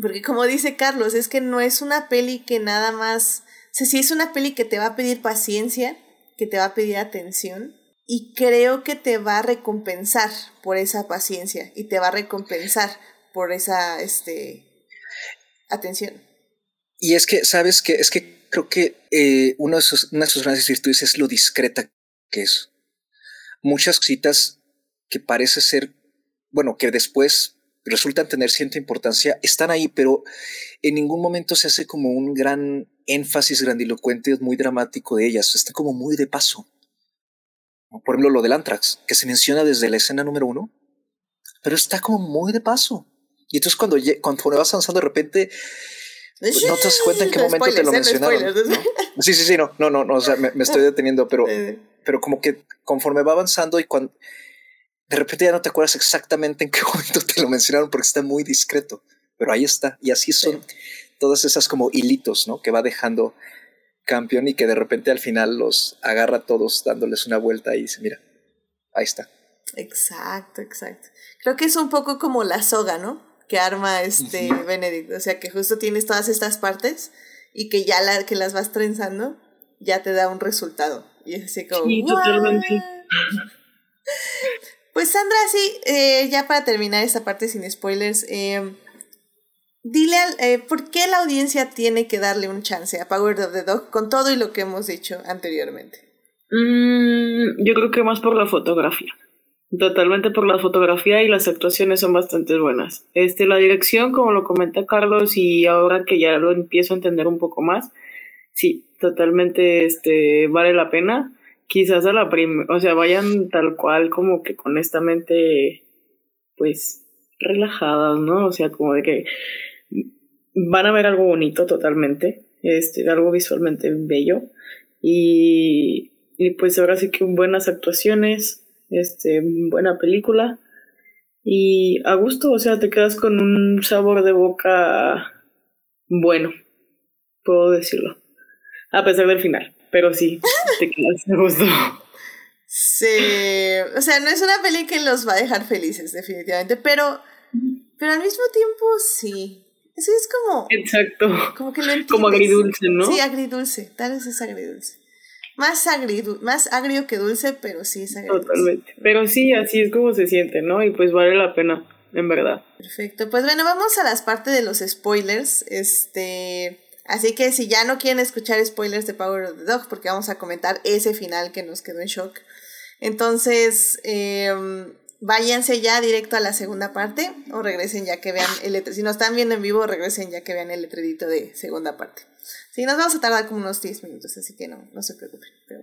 Porque como dice Carlos, es que no es una peli que nada más, o sea, sí es una peli que te va a pedir paciencia, que te va a pedir atención, y creo que te va a recompensar por esa paciencia y te va a recompensar por esa este, atención. Y es que, ¿sabes que Es que creo que eh, de sus, una de sus grandes virtudes es lo discreta que es. Muchas citas que parece ser, bueno, que después resultan tener cierta importancia, están ahí, pero en ningún momento se hace como un gran énfasis grandilocuente, muy dramático de ellas, está como muy de paso. Por ejemplo, lo del Antrax, que se menciona desde la escena número uno, pero está como muy de paso. Y entonces cuando, cuando vas avanzando de repente, pues, no te das cuenta en qué momento te lo ¿eh? mencionaron. Sí, sí, sí, no, no, no, o sea, me, me estoy deteniendo, pero, pero como que conforme va avanzando y cuando de repente ya no te acuerdas exactamente en qué momento te lo mencionaron porque está muy discreto, pero ahí está. Y así son todas esas como hilitos, ¿no? Que va dejando campeón y que de repente al final los agarra a todos dándoles una vuelta y dice, mira, ahí está. Exacto, exacto. Creo que es un poco como la soga, ¿no? Que arma este Benedict. O sea, que justo tienes todas estas partes y que ya la, que las vas trenzando, ya te da un resultado. Y es así como. Sí, totalmente. Pues Sandra, sí, eh, ya para terminar esta parte sin spoilers, eh, dile al, eh, por qué la audiencia tiene que darle un chance a Power of the Dog con todo y lo que hemos dicho anteriormente. Mm, yo creo que más por la fotografía. Totalmente por la fotografía y las actuaciones son bastante buenas. Este, la dirección, como lo comenta Carlos, y ahora que ya lo empiezo a entender un poco más, sí, totalmente este, vale la pena quizás a la primera, o sea, vayan tal cual como que con esta mente, pues, relajadas, ¿no? O sea, como de que van a ver algo bonito totalmente, este, algo visualmente bello y, y pues ahora sí que buenas actuaciones, este, buena película y a gusto, o sea, te quedas con un sabor de boca bueno, puedo decirlo, a pesar del final pero sí, te quedas me gustó. Sí, o sea, no es una peli que los va a dejar felices, definitivamente, pero, pero al mismo tiempo sí. Eso es como. Exacto. Como que Como agridulce, ¿no? Sí, agridulce. Tal vez es agridulce. Más, agridu más agrio que dulce, pero sí es agridulce. Totalmente. Pero sí, así es como se siente, ¿no? Y pues vale la pena, en verdad. Perfecto. Pues bueno, vamos a las partes de los spoilers. Este. Así que si ya no quieren escuchar spoilers de Power of the Dog, porque vamos a comentar ese final que nos quedó en shock, entonces em, váyanse ya directo a la segunda parte o regresen ya que vean el letrero. Si no están viendo en vivo, regresen ya que vean el letrerito de segunda parte. Sí, nos vamos a tardar como unos 10 minutos, así que no, no se preocupen. Pero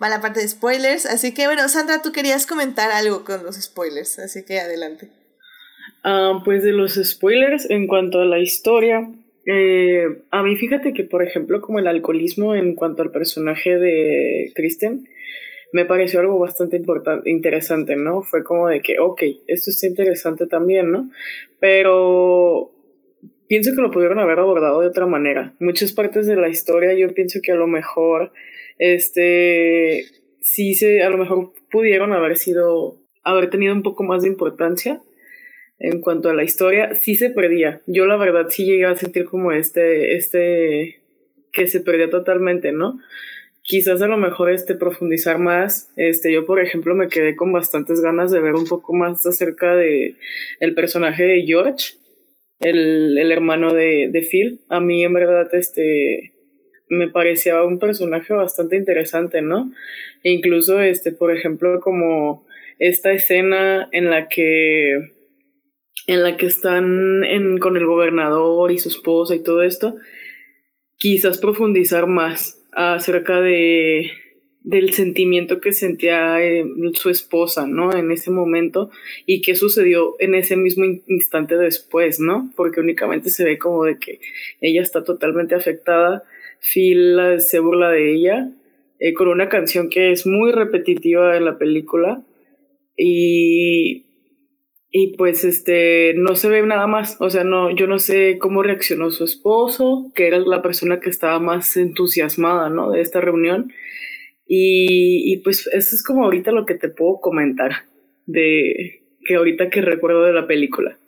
Va la parte de spoilers, así que bueno, Sandra, tú querías comentar algo con los spoilers, así que adelante. Ah, pues de los spoilers, en cuanto a la historia, eh, a mí fíjate que, por ejemplo, como el alcoholismo en cuanto al personaje de Kristen, me pareció algo bastante importante, interesante, ¿no? Fue como de que, ok, esto está interesante también, ¿no? Pero pienso que lo pudieron haber abordado de otra manera. Muchas partes de la historia yo pienso que a lo mejor, este, sí se, a lo mejor pudieron haber sido, haber tenido un poco más de importancia en cuanto a la historia, sí se perdía. Yo la verdad sí llegué a sentir como este, este, que se perdía totalmente, ¿no? Quizás a lo mejor este profundizar más, este, yo por ejemplo me quedé con bastantes ganas de ver un poco más acerca de el personaje de George, el, el hermano de, de Phil. A mí en verdad este, me parecía un personaje bastante interesante, ¿no? E incluso este, por ejemplo, como esta escena en la que en la que están en, con el gobernador y su esposa y todo esto, quizás profundizar más acerca de, del sentimiento que sentía eh, su esposa, ¿no? En ese momento y qué sucedió en ese mismo instante después, ¿no? Porque únicamente se ve como de que ella está totalmente afectada, Phil se burla de ella eh, con una canción que es muy repetitiva en la película y y pues este no se ve nada más, o sea, no yo no sé cómo reaccionó su esposo, que era la persona que estaba más entusiasmada, ¿no? de esta reunión y, y pues eso es como ahorita lo que te puedo comentar de que ahorita que recuerdo de la película.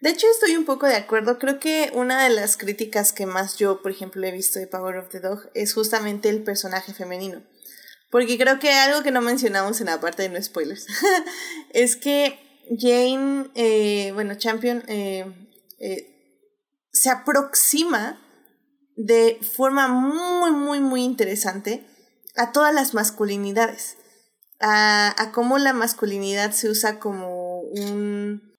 De hecho, estoy un poco de acuerdo. Creo que una de las críticas que más yo, por ejemplo, he visto de Power of the Dog es justamente el personaje femenino. Porque creo que algo que no mencionamos en la parte de no spoilers es que Jane, eh, bueno, Champion, eh, eh, se aproxima de forma muy, muy, muy interesante a todas las masculinidades, a, cómo la masculinidad se usa como un,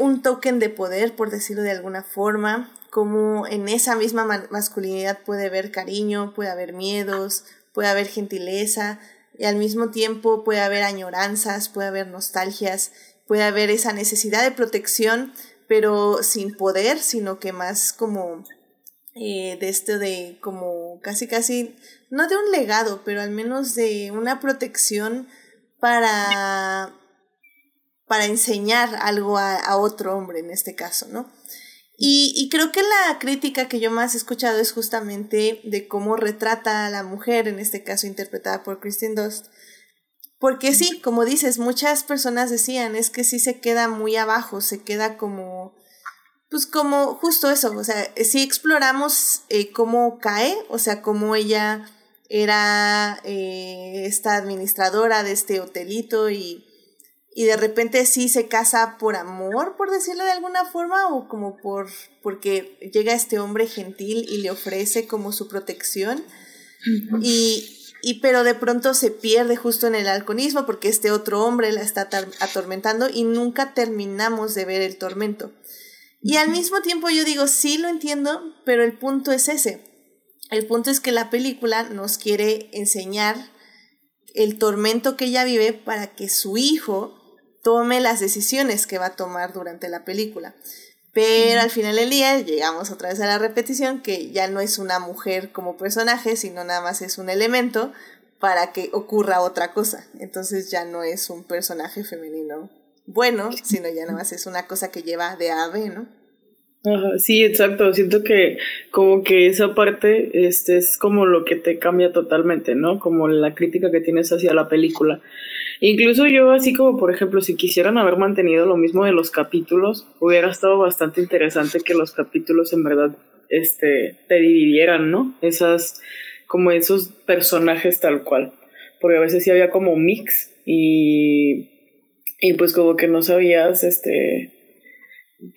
un token de poder, por decirlo de alguna forma, como en esa misma masculinidad puede haber cariño, puede haber miedos, puede haber gentileza, y al mismo tiempo puede haber añoranzas, puede haber nostalgias, puede haber esa necesidad de protección, pero sin poder, sino que más como eh, de esto de como casi casi, no de un legado, pero al menos de una protección para, para enseñar algo a, otro hombre en este caso, ¿no? Y, y, creo que la crítica que yo más he escuchado es justamente de cómo retrata a la mujer, en este caso interpretada por Kristen Dust. Porque sí, como dices, muchas personas decían, es que sí se queda muy abajo, se queda como pues como justo eso, o sea, si exploramos eh, cómo cae, o sea, cómo ella era eh, esta administradora de este hotelito y, y de repente sí se casa por amor, por decirlo de alguna forma, o como por porque llega este hombre gentil y le ofrece como su protección. Y, y pero de pronto se pierde justo en el alcoholismo porque este otro hombre la está atormentando y nunca terminamos de ver el tormento. Y al mismo tiempo yo digo, sí lo entiendo, pero el punto es ese. El punto es que la película nos quiere enseñar el tormento que ella vive para que su hijo tome las decisiones que va a tomar durante la película. Pero al final del día llegamos otra vez a la repetición que ya no es una mujer como personaje, sino nada más es un elemento para que ocurra otra cosa. Entonces ya no es un personaje femenino bueno, sino ya nada más es una cosa que lleva de ave, ¿no? Ajá, sí, exacto. Siento que como que esa parte este, es como lo que te cambia totalmente, ¿no? Como la crítica que tienes hacia la película. Incluso yo, así como por ejemplo, si quisieran haber mantenido lo mismo de los capítulos, hubiera estado bastante interesante que los capítulos en verdad este, te dividieran, ¿no? Esas, como esos personajes tal cual. Porque a veces sí había como mix y y pues como que no sabías, este,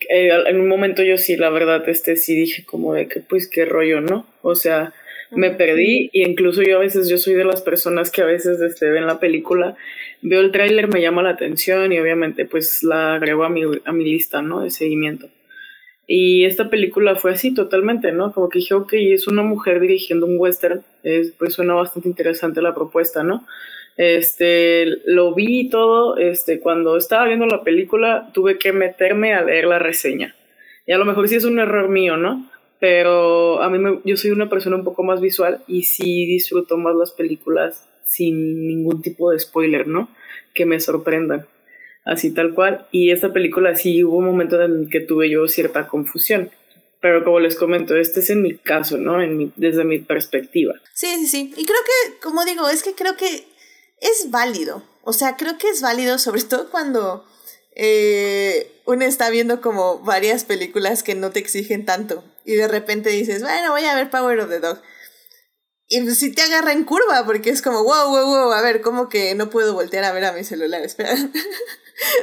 eh, en un momento yo sí, la verdad, este, sí dije como de que pues qué rollo, ¿no? O sea, me perdí y incluso yo a veces, yo soy de las personas que a veces este, ven la película, veo el tráiler, me llama la atención y obviamente pues la agrego a mi, a mi lista, ¿no? De seguimiento. Y esta película fue así totalmente, ¿no? Como que dije, ok, es una mujer dirigiendo un western, es, pues suena bastante interesante la propuesta, ¿no? Este, lo vi todo, este, cuando estaba viendo la película tuve que meterme a leer la reseña. Y a lo mejor sí es un error mío, ¿no? Pero a mí me, yo soy una persona un poco más visual y sí disfruto más las películas sin ningún tipo de spoiler, ¿no? Que me sorprendan. Así tal cual. Y esta película sí hubo un momento en el que tuve yo cierta confusión. Pero como les comento, este es en mi caso, ¿no? En mi, desde mi perspectiva. Sí, sí, sí. Y creo que, como digo, es que creo que es válido. O sea, creo que es válido, sobre todo cuando eh, uno está viendo como varias películas que no te exigen tanto. Y de repente dices, bueno, voy a ver Power of the Dog. Y pues si te agarra en curva, porque es como, wow, wow, wow, a ver, ¿cómo que no puedo voltear a ver a mi celular? Espera.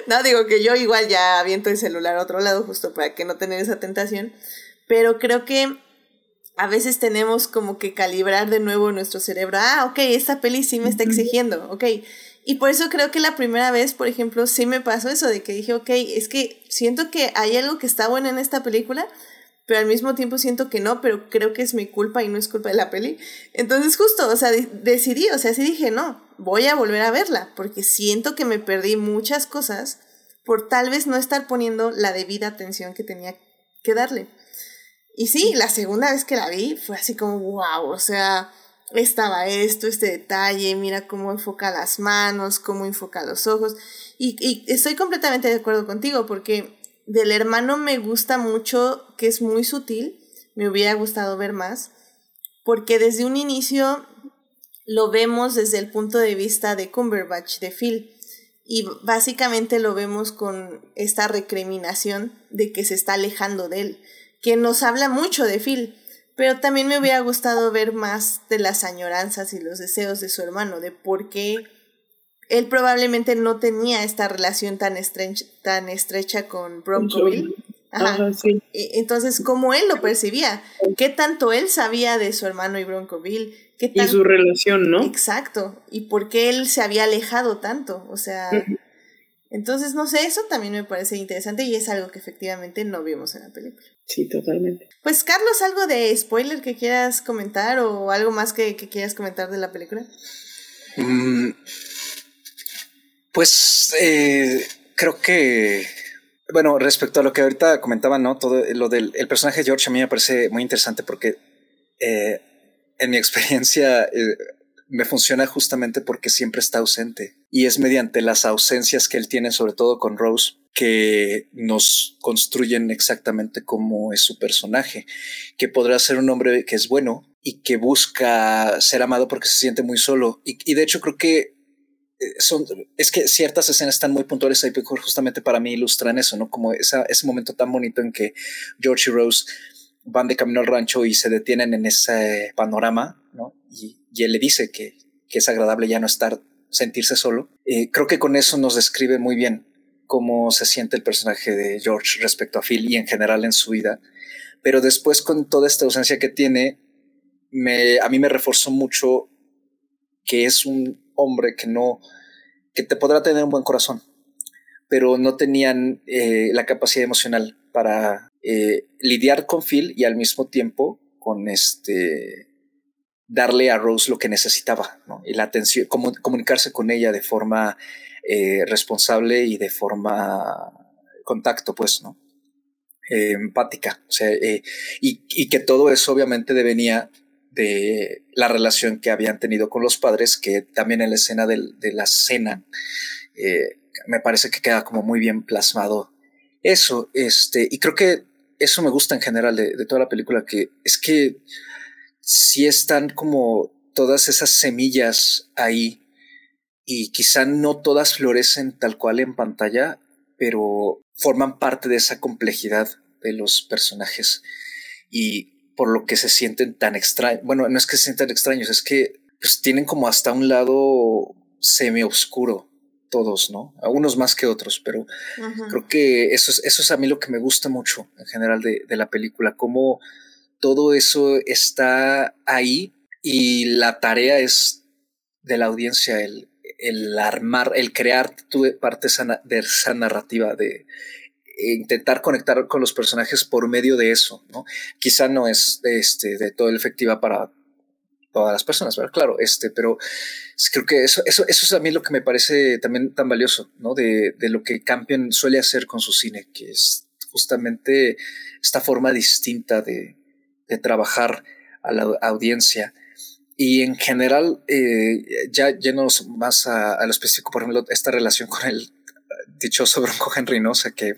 no, digo que yo igual ya aviento el celular a otro lado justo para que no tener esa tentación. Pero creo que a veces tenemos como que calibrar de nuevo nuestro cerebro. Ah, ok, esta peli sí me está exigiendo, ok. Y por eso creo que la primera vez, por ejemplo, sí me pasó eso de que dije, ok, es que siento que hay algo que está bueno en esta película, pero al mismo tiempo siento que no, pero creo que es mi culpa y no es culpa de la peli. Entonces justo, o sea, decidí, o sea, sí dije, no, voy a volver a verla, porque siento que me perdí muchas cosas por tal vez no estar poniendo la debida atención que tenía que darle. Y sí, la segunda vez que la vi fue así como, wow, o sea, estaba esto, este detalle, mira cómo enfoca las manos, cómo enfoca los ojos. Y, y estoy completamente de acuerdo contigo, porque del hermano me gusta mucho, que es muy sutil, me hubiera gustado ver más, porque desde un inicio lo vemos desde el punto de vista de Cumberbatch, de Phil, y básicamente lo vemos con esta recriminación de que se está alejando de él, que nos habla mucho de Phil, pero también me hubiera gustado ver más de las añoranzas y los deseos de su hermano, de por qué él probablemente no tenía esta relación tan, estrecha, tan estrecha con Bill. Ajá. E, entonces, ¿cómo él lo percibía? ¿Qué tanto él sabía de su hermano y Bill? ¿Qué Y su relación, ¿no? Exacto. ¿Y por qué él se había alejado tanto? O sea, entonces, no sé, eso también me parece interesante y es algo que efectivamente no vimos en la película. Sí, totalmente. Pues, Carlos, ¿algo de spoiler que quieras comentar o algo más que, quieras comentar de la película? Mm, pues eh, creo que, bueno, respecto a lo que ahorita comentaba, ¿no? Todo lo del el personaje de George a mí me parece muy interesante porque eh, en mi experiencia eh, me funciona justamente porque siempre está ausente y es mediante las ausencias que él tiene, sobre todo con Rose, que nos construyen exactamente cómo es su personaje, que podrá ser un hombre que es bueno y que busca ser amado porque se siente muy solo. Y de hecho creo que son, es que ciertas escenas están muy puntuales ahí, justamente para mí ilustran eso, ¿no? Como esa, ese momento tan bonito en que George y Rose van de camino al rancho y se detienen en ese panorama, ¿no? Y, y él le dice que, que, es agradable ya no estar, sentirse solo. Eh, creo que con eso nos describe muy bien cómo se siente el personaje de George respecto a Phil y en general en su vida. Pero después con toda esta ausencia que tiene, me, a mí me reforzó mucho que es un hombre que no, que te podrá tener un buen corazón, pero no tenían eh, la capacidad emocional para eh, lidiar con Phil y al mismo tiempo con este darle a Rose lo que necesitaba, ¿no? Y la atención, comunicarse con ella de forma eh, responsable y de forma contacto, pues, ¿no? empática. O sea, y, y, que todo eso obviamente devenía de la relación que habían tenido con los padres, que también en la escena de, la cena eh, me parece que queda como muy bien plasmado eso, este, y creo que eso me gusta en general de, toda la película, que es que si están como todas esas semillas ahí y quizá no todas florecen tal cual en pantalla, pero forman parte de esa complejidad de los personajes. Y por lo que se sienten tan extraños. Bueno, no es que se sientan extraños, es que pues tienen como hasta un lado semi oscuro todos, ¿no? Algunos más que otros, pero creo que eso es, eso es a mí lo que me gusta mucho en general de, de la película, cómo todo eso está ahí y la tarea es de la audiencia el, el armar, el crear parte de esa narrativa de intentar conectar con los personajes por medio de eso, ¿no? Quizá no es este, de todo efectiva para todas las personas, ¿verdad? Claro, este, pero creo que eso, eso, eso es a mí lo que me parece también tan valioso, ¿no? De, de lo que Campion suele hacer con su cine, que es justamente esta forma distinta de, de trabajar a la audiencia. Y en general, eh, ya llenos más a, a, lo específico, por ejemplo, esta relación con el dichoso Bronco Henry, ¿no? O sea, que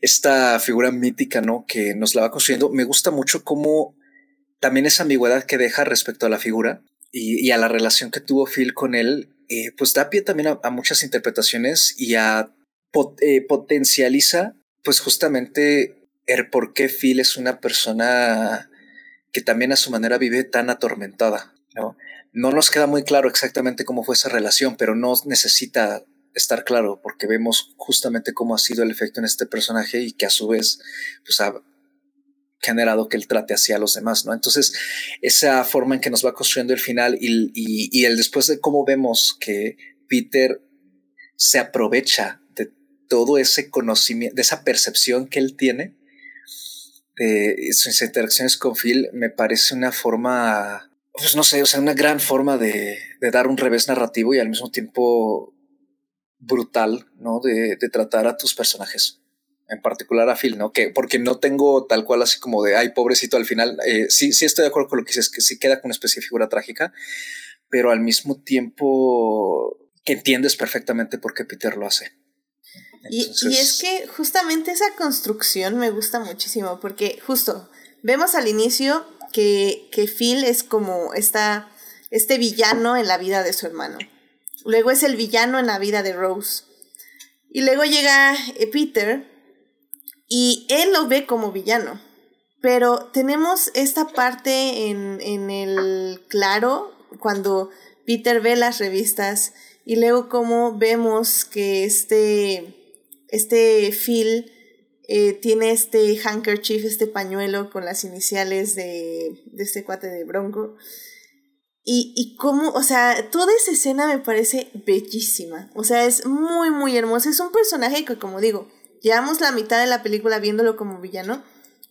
esta figura mítica, ¿no? Que nos la va construyendo. Me gusta mucho cómo también esa ambigüedad que deja respecto a la figura y, a la relación que tuvo Phil con él, eh, pues da pie también a, muchas interpretaciones y a eh, potencializa, pues justamente el por qué Phil es una persona que también a su manera vive tan atormentada, ¿no? No nos queda muy claro exactamente cómo fue esa relación, pero no necesita estar claro, porque vemos justamente cómo ha sido el efecto en este personaje y que a su vez pues, ha generado que él trate hacia los demás, ¿no? Entonces, esa forma en que nos va construyendo el final y, el después de cómo vemos que Peter se aprovecha de todo ese conocimiento, de esa percepción que él tiene, de sus interacciones con Phil me parece una forma, pues no sé, o sea, una gran forma de dar un revés narrativo y al mismo tiempo brutal, ¿no? De, de, tratar a tus personajes. En particular a Phil, ¿no? Que porque no tengo tal cual así como de, ay, pobrecito al final. Eh, sí, sí estoy de acuerdo con lo que dices, que sí queda con una especie de figura trágica, pero al mismo tiempo que entiendes perfectamente por qué Peter lo hace. Entonces... Y, y, es que justamente esa construcción me gusta muchísimo, porque justo vemos al inicio que, que Phil es como esta, este villano en la vida de su hermano. Luego es el villano en la vida de Rose. Y luego llega eh, Peter y él lo ve como villano. Pero tenemos esta parte en, en el claro, cuando Peter ve las revistas y luego como vemos que este, este Phil eh, tiene este handkerchief, este pañuelo con las iniciales de, de este cuate de Bronco. Y, y cómo, o sea, toda esa escena me parece bellísima. O sea, es muy, muy hermosa. Es un personaje que, como digo, llevamos la mitad de la película viéndolo como villano.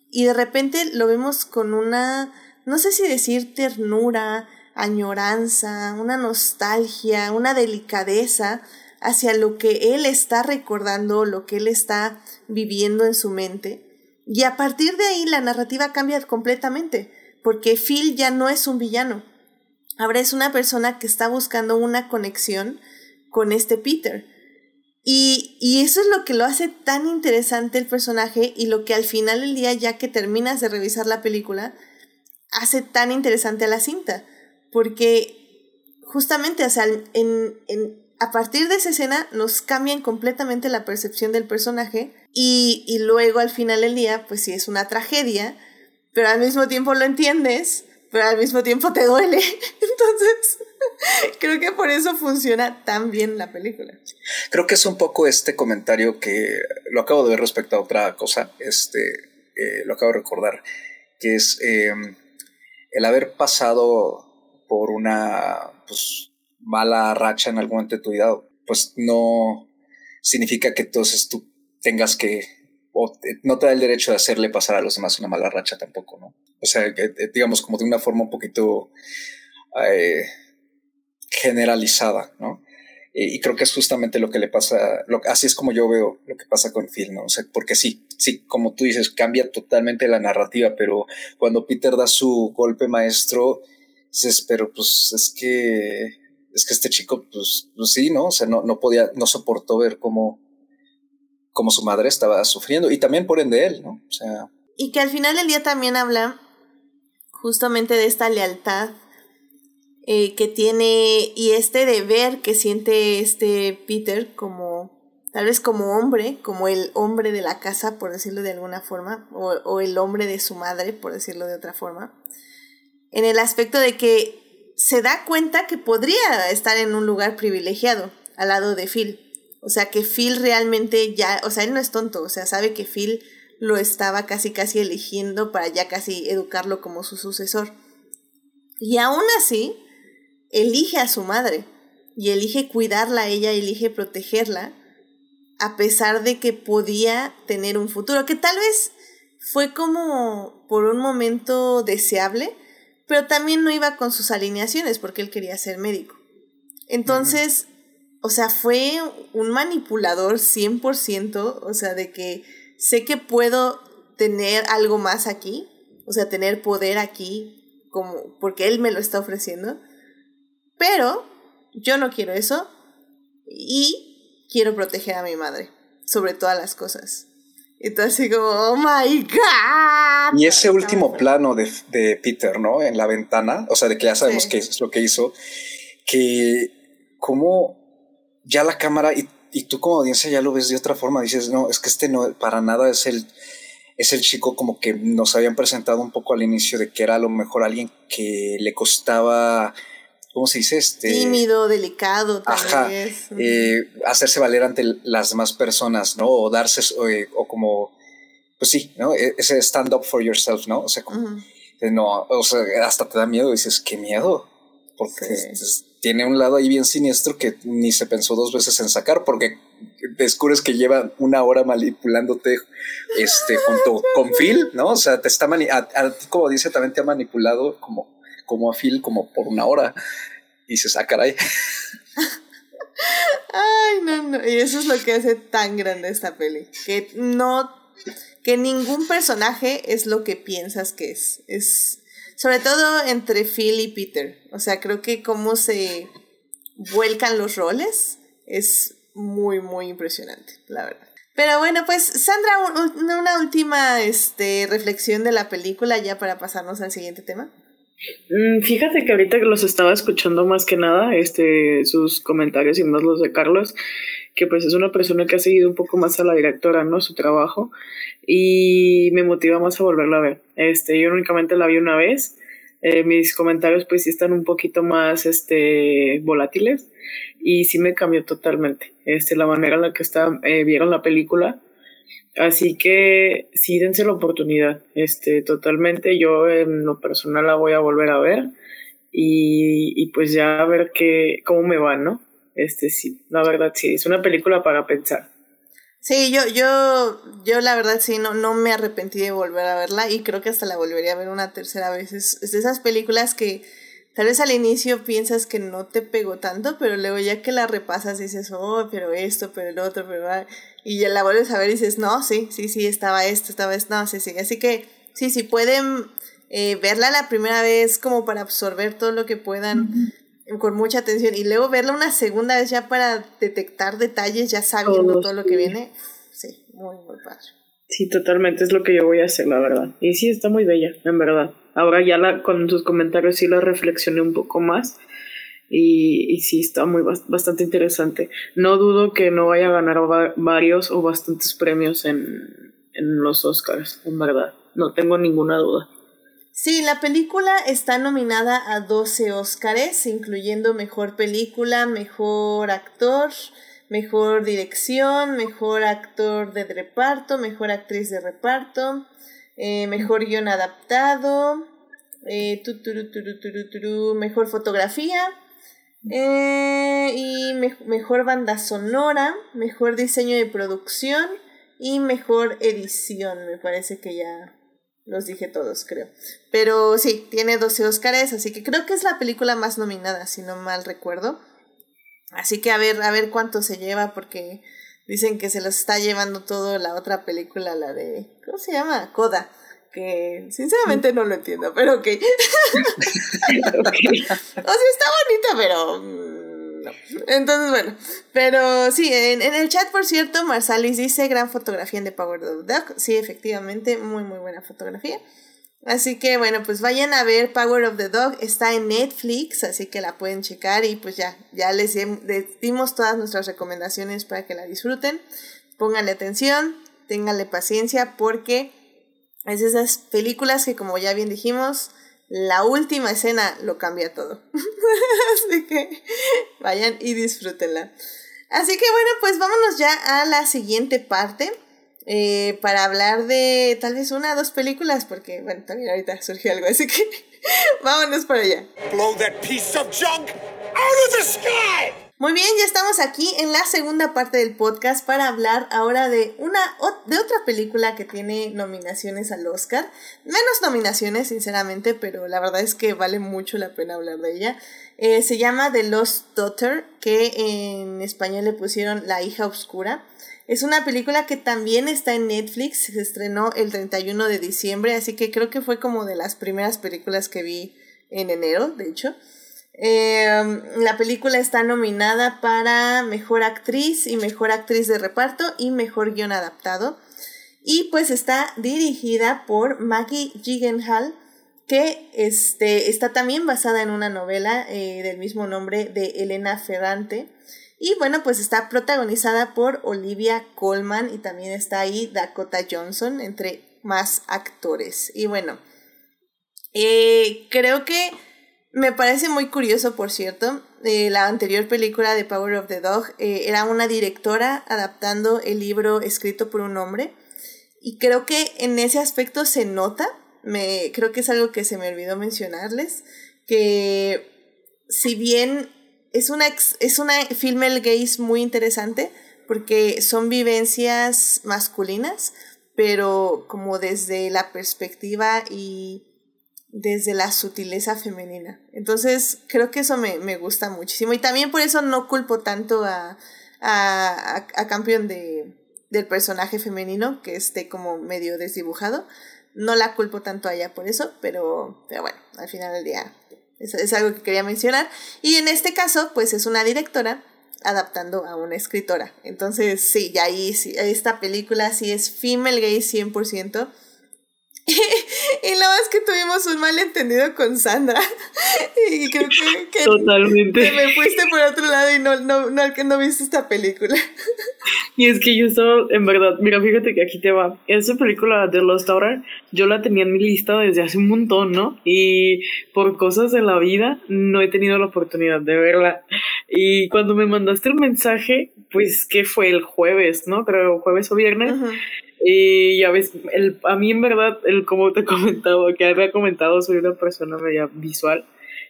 Y de repente lo vemos con una, no sé si decir ternura, añoranza, una nostalgia, una delicadeza hacia lo que él está recordando, lo que él está viviendo en su mente. Y a partir de ahí la narrativa cambia completamente, porque Phil ya no es un villano. Ahora es una persona que está buscando una conexión con este Peter. Y, y eso es lo que lo hace tan interesante el personaje y lo que al final del día, ya que terminas de revisar la película, hace tan interesante a la cinta porque justamente, o sea, en, en, a partir de esa escena nos cambian completamente la percepción del personaje y, y luego al final del día, pues sí es una tragedia, pero al mismo tiempo lo entiendes, pero al mismo tiempo te duele. Entonces, creo que por eso funciona tan bien la película. Creo que es un poco este comentario que lo acabo de ver respecto a otra cosa, este, eh, lo acabo de recordar, que es eh, el haber pasado por una pues, mala racha en algún momento de tu vida, pues no significa que entonces tú tengas que, o no te da el derecho de hacerle pasar a los demás una mala racha tampoco, ¿no? O sea, digamos como de una forma un poquito eh, generalizada, ¿no? Y, creo que es justamente lo que le pasa, lo, así es como yo veo lo que pasa con Phil, ¿no? O sea, porque sí, sí, como tú dices, cambia totalmente la narrativa, pero cuando Peter da su golpe maestro, dices, pero pues es que, es que este chico, pues, pues sí, ¿no? O sea, no, no podía, no soportó ver cómo, cómo su madre estaba sufriendo y también por ende él, ¿no? O sea. Y que al final del día también habla justamente de esta lealtad eh, que tiene y este deber que siente este Peter como tal vez como hombre, como el hombre de la casa, por decirlo de alguna forma, o, o el hombre de su madre, por decirlo de otra forma en el aspecto de que se da cuenta que podría estar en un lugar privilegiado al lado de Phil. O sea, que Phil realmente ya, o sea, él no es tonto, o sea, sabe que Phil lo estaba casi casi eligiendo para ya casi educarlo como su sucesor. Y aún así, elige a su madre y elige cuidarla a ella, elige protegerla, a pesar de que podía tener un futuro, que tal vez fue como por un momento deseable, pero también no iba con sus alineaciones porque él quería ser médico. Entonces, o sea, fue un manipulador 100%, o sea, de que sé que puedo tener algo más aquí, o sea, tener poder aquí, como porque él me lo está ofreciendo, pero yo no quiero eso y quiero proteger a mi madre sobre todas las cosas. Entonces, como, oh my God. Y ese último plano de, de, Peter, ¿no? En la ventana, o sea, de que ya sabemos sí. qué es lo que hizo, que como ya la cámara, y, y, tú como audiencia ya lo ves de otra forma, dices, no, es que este no, para nada es el, es el chico como que nos habían presentado un poco al inicio de que era a lo mejor alguien que le costaba ¿cómo se dice? Este, Tímido, delicado, tal ajá, vez. Eh, hacerse valer ante las demás personas, ¿no? O darse, o, eh, o como, pues sí, ¿no? E, ese stand up for yourself, ¿no? O sea, como, uh -huh. no, o sea, hasta te da miedo, dices, qué miedo, porque sí. Tiene un lado ahí bien siniestro que ni se pensó dos veces en sacar, porque descubres que lleva una hora manipulándote este, junto con Phil, ¿no? O sea, te está como dice, también te ha manipulado como, como a Phil como por una hora. Y se saca ahí. Ay, no, no. Y eso es lo que hace tan grande esta peli. Que no. Que ningún personaje es lo que piensas que es. Es. Sobre todo entre Phil y Peter. O sea, creo que cómo se vuelcan los roles es muy, muy impresionante, la verdad. Pero bueno, pues Sandra, una última este, reflexión de la película ya para pasarnos al siguiente tema. Mm, fíjate que ahorita que los estaba escuchando más que nada, este, sus comentarios y más los de Carlos, que pues es una persona que ha seguido un poco más a la directora, ¿no? Su trabajo, y me motiva más a volverla a ver. Este, yo únicamente la vi una vez, eh, mis comentarios pues sí están un poquito más, este, volátiles, y sí me cambió totalmente, este, la manera en la que está, eh, vieron la película, Así que sí, dense la oportunidad. Este, totalmente. Yo en lo personal la voy a volver a ver. Y, y pues ya a ver qué, cómo me va, ¿no? Este sí, la verdad sí, es una película para pensar. Sí, yo, yo, yo la verdad sí, no, no me arrepentí de volver a verla y creo que hasta la volvería a ver una tercera vez. Es, es de esas películas que tal vez al inicio piensas que no te pegó tanto, pero luego ya que la repasas dices, oh, pero esto, pero el otro, pero y ya la vuelves a ver y dices, no, sí, sí, sí, estaba esto, estaba esto, no, sí, sí. Así que, sí, sí, pueden eh, verla la primera vez como para absorber todo lo que puedan con mucha atención y luego verla una segunda vez ya para detectar detalles, ya sabiendo todo lo que viene. Sí, muy, muy padre. Sí, totalmente, es lo que yo voy a hacer, la verdad. Y sí, está muy bella, en verdad. Ahora ya la, con sus comentarios sí la reflexioné un poco más y, y sí, está muy bastante interesante. No dudo que no vaya a ganar varios o bastantes premios en, en los Oscars, en verdad. No tengo ninguna duda. Sí, la película está nominada a 12 Oscars, incluyendo mejor película, mejor actor, mejor dirección, mejor actor de reparto, mejor actriz de reparto, eh, mejor guion adaptado, mejor fotografía, eh, y mejor banda sonora, mejor diseño de producción y mejor edición. Me parece que ya los dije todos, creo. Pero sí, tiene 12 Oscars, así que creo que es la película más nominada, si no mal recuerdo. Así que a ver, a ver cuánto se lleva, porque dicen que se los está llevando todo la otra película, la de. ¿Cómo se llama? Coda que sinceramente no lo entiendo, pero ok. o sea, está bonita, pero mm, Entonces, bueno, pero sí, en, en, el chat, por cierto, Marsalis dice gran fotografía en The Power of the Dog. Sí, efectivamente, muy, muy buena fotografía. Así que bueno, pues vayan a ver Power of the Dog, está en Netflix, así que la pueden checar y pues ya, ya les, les dimos todas nuestras recomendaciones para que la disfruten. Pónganle atención, ténganle paciencia porque es esas películas que, como ya bien dijimos, la última escena lo cambia todo. Así que vayan y disfrútenla. Así que bueno, pues vámonos ya a la siguiente parte. Eh, para hablar de tal vez una o dos películas, porque bueno, también ahorita surgió algo, así que vámonos para allá. Blow that piece of junk out of the sky! Muy bien, ya estamos aquí en la segunda parte del podcast para hablar ahora de una de otra película que tiene nominaciones al Oscar. Menos nominaciones, sinceramente, pero la verdad es que vale mucho la pena hablar de ella. Eh, se llama The Lost Daughter, que en español le pusieron La hija oscura. Es una película que también está en Netflix, se estrenó el 31 de diciembre, así que creo que fue como de las primeras películas que vi en enero, de hecho. Em, la película está nominada para Mejor Actriz y Mejor Actriz de Reparto y Mejor Guión Adaptado. Y pues está dirigida por Maggie Gyllenhaal, que este, está también basada en una novela eh, del mismo nombre de Elena Ferrante. Y bueno, pues está protagonizada por Olivia Colman y también está ahí Dakota Johnson, entre más actores. Y bueno, eh, creo que me parece muy curioso, por cierto, eh, la anterior película de Power of the Dog eh, era una directora adaptando el libro escrito por un hombre y creo que en ese aspecto se nota, me, creo que es algo que se me olvidó mencionarles, que si bien es una, es una female gaze muy interesante, porque son vivencias masculinas, pero como desde la perspectiva y desde la sutileza femenina. Entonces, creo que eso me, me gusta muchísimo. Y también por eso no culpo tanto a, a, a, Campion de, del personaje femenino, que esté como medio desdibujado. No la culpo tanto a ella por eso, pero, pero bueno, al final del día es, es algo que quería mencionar. Y en este caso, pues es una directora adaptando a una escritora. Entonces, sí, ya ahí sí, esta película sí es female gay 100%. y la más que tuvimos un malentendido con Sandra. y creo que, Totalmente. me fuiste por otro lado y no, no, no, no viste esta película. y es que yo estaba, en verdad, mira, fíjate que aquí te va. Esa película de Lost Hour, yo la tenía en mi lista desde hace un montón, ¿no? Y por cosas de la vida no he tenido la oportunidad de verla. Y cuando me mandaste el mensaje, pues que fue el jueves, ¿no? Creo jueves o viernes. Y ya ves, el, a mí en verdad, el, como te comentaba, que había comentado, soy una persona media visual.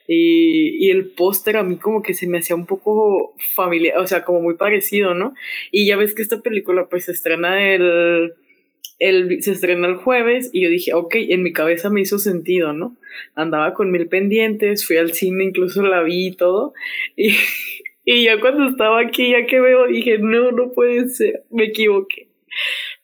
Y, y el póster a mí como que se me hacía un poco familiar, o sea, como muy parecido, ¿no? Y ya ves que esta película pues se estrena el, el, se estrena el jueves y yo dije, ok, en mi cabeza me hizo sentido, ¿no? Andaba con mil pendientes, fui al cine, incluso la vi y todo. Y, y ya cuando estaba aquí, ya que veo, dije, no, no puede ser, me equivoqué.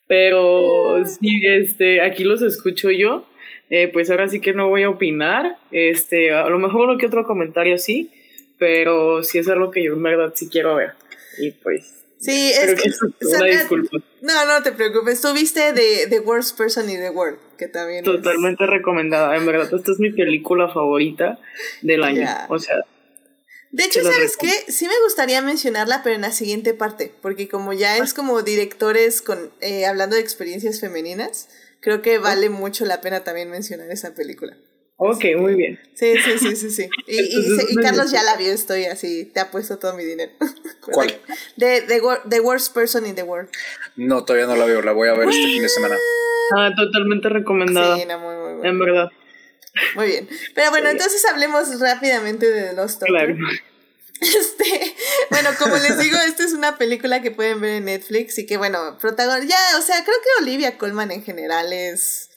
Pero sí, este, aquí los escucho yo. Eh, pues ahora sí que no voy a opinar. Este, a lo mejor uno que otro comentario sí, pero sí es algo que yo en verdad sí quiero ver. Y pues. Sí, es que. una disculpa. No, no te preocupes. Tú viste de The Worst Person in the World, que también. Totalmente recomendada. En verdad, esta es mi película favorita del año. O sea, de hecho, ¿sabes qué? Sí me gustaría mencionarla, pero en la siguiente parte, porque como ya es como directores con eh, hablando de experiencias femeninas, creo que vale mucho la pena también mencionar esa película. Ok, muy bien. Sí, sí, sí, sí, sí. Y, y, Carlos ya la vio, estoy así, te ha puesto todo mi dinero. ¿Cuál? The, the, the, Worst Person in the World. No, todavía no la veo, la voy a ver este fin de semana. Ah, totalmente recomendada. Sí, no, muy, muy buena. En verdad. Muy bien. Pero bueno, entonces hablemos rápidamente de Lost Claro. Este, bueno, como les digo, esta es una película que pueden ver en Netflix y que, bueno, protagonista, ya, o sea, creo que Olivia Colman en general es,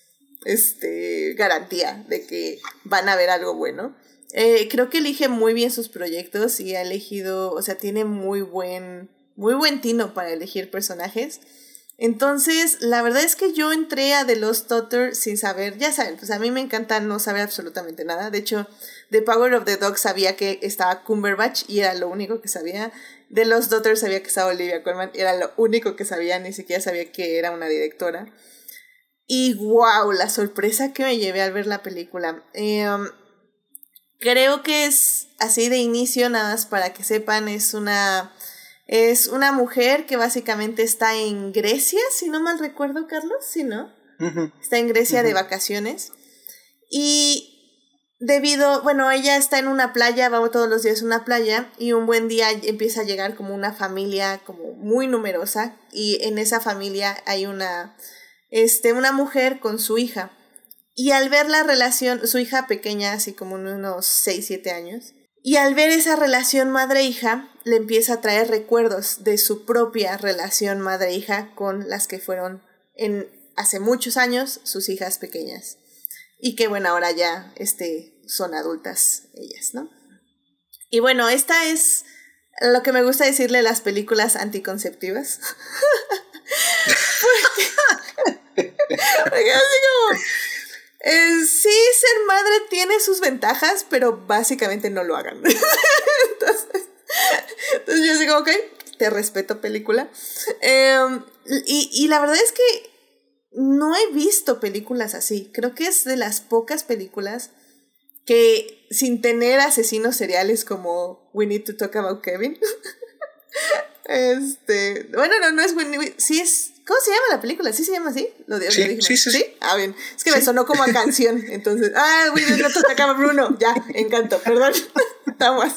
este, garantía de que van a ver algo bueno. Eh, creo que elige muy bien sus proyectos y ha elegido, o sea, tiene muy buen, muy buen tino para elegir personajes. Entonces, la verdad es que yo entré a The Lost Daughter sin saber, ya saben, pues a mí me encanta no saber absolutamente nada. De hecho, The Power of the Dog sabía que estaba Cumberbatch y era lo único que sabía. The Lost Daughter sabía que estaba Olivia Colman, era lo único que sabía, ni siquiera sabía que era una directora. Y wow, la sorpresa que me llevé al ver la película. Em, creo que es así de inicio, nada más para que sepan, es una es una mujer que básicamente está en Grecia, si no mal recuerdo, Carlos, si no. Está en Grecia de vacaciones. Y debido, bueno, ella está en una playa, va todos los días a una playa y un buen día empieza a llegar como una familia como muy numerosa y en esa familia hay una, este, una mujer con su hija. Y al ver la relación, su hija pequeña, así como unos 6, 7 años, y al ver esa relación madre-hija, le empieza a traer recuerdos de su propia relación madre-hija con las que fueron en hace muchos años sus hijas pequeñas. Y que bueno, ahora ya este, son adultas ellas, ¿no? Y bueno, esta es lo que me gusta decirle las películas anticonceptivas. porque, así como eh, sí, ser madre tiene sus ventajas, pero básicamente no lo hagan. entonces, entonces, yo digo, ok, te respeto película. Em, y, y la verdad es que no he visto películas así. Creo que es de las pocas películas que sin tener asesinos seriales como We Need to Talk About Kevin. este, bueno, no, no es We, sí es ¿Cómo se llama la película? ¿Sí se llama así? Lo de, sí, sí, sí, sí, Ah, bien. Es que me sonó como a canción. Entonces, ah, güey, no te acaba Bruno. Ya, encanto, perdón. Estamos.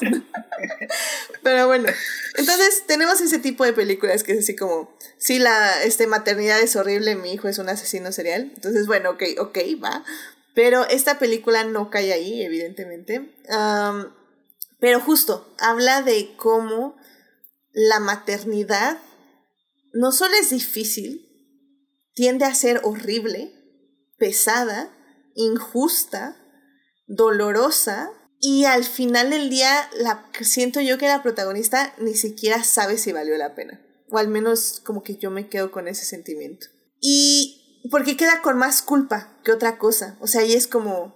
Pero bueno. Entonces, tenemos ese tipo de películas que es así como, sí, la este, maternidad es horrible, mi hijo es un asesino serial. Entonces, bueno, ok, ok, va. Pero esta película no cae ahí, evidentemente. pero justo, habla de cómo la maternidad no solo es difícil, tiende a ser horrible, pesada, injusta, dolorosa y al final del día la, siento yo que la protagonista ni siquiera sabe si valió la pena. O al menos como que yo me quedo con ese sentimiento. Y porque queda con más culpa que otra cosa. O sea, y es como...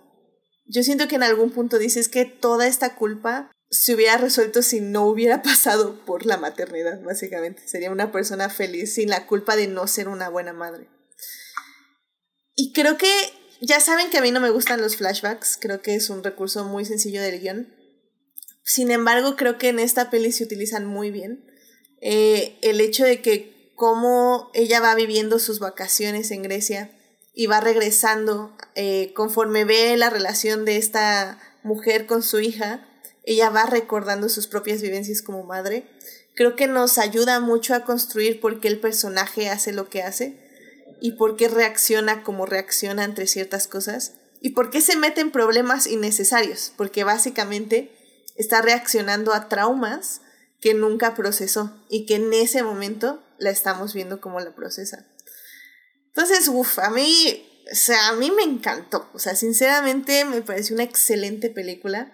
Yo siento que en algún punto dices que toda esta culpa se hubiera resuelto si no hubiera pasado por la maternidad, básicamente. Sería una persona feliz sin la culpa de no ser una buena madre. Y creo que ya saben que a mí no me gustan los flashbacks, creo que es un recurso muy sencillo del guion. Sin embargo, creo que en esta peli se utilizan muy bien. Eh, el hecho de que cómo ella va viviendo sus vacaciones en Grecia y va regresando eh, conforme ve la relación de esta mujer con su hija, ella va recordando sus propias vivencias como madre. Creo que nos ayuda mucho a construir por qué el personaje hace lo que hace y por qué reacciona como reacciona entre ciertas cosas y por qué se mete en problemas innecesarios, porque básicamente está reaccionando a traumas que nunca procesó y que en ese momento la estamos viendo como la procesa. Entonces, uff, a mí, o sea, a mí me encantó, o sea, sinceramente me pareció una excelente película.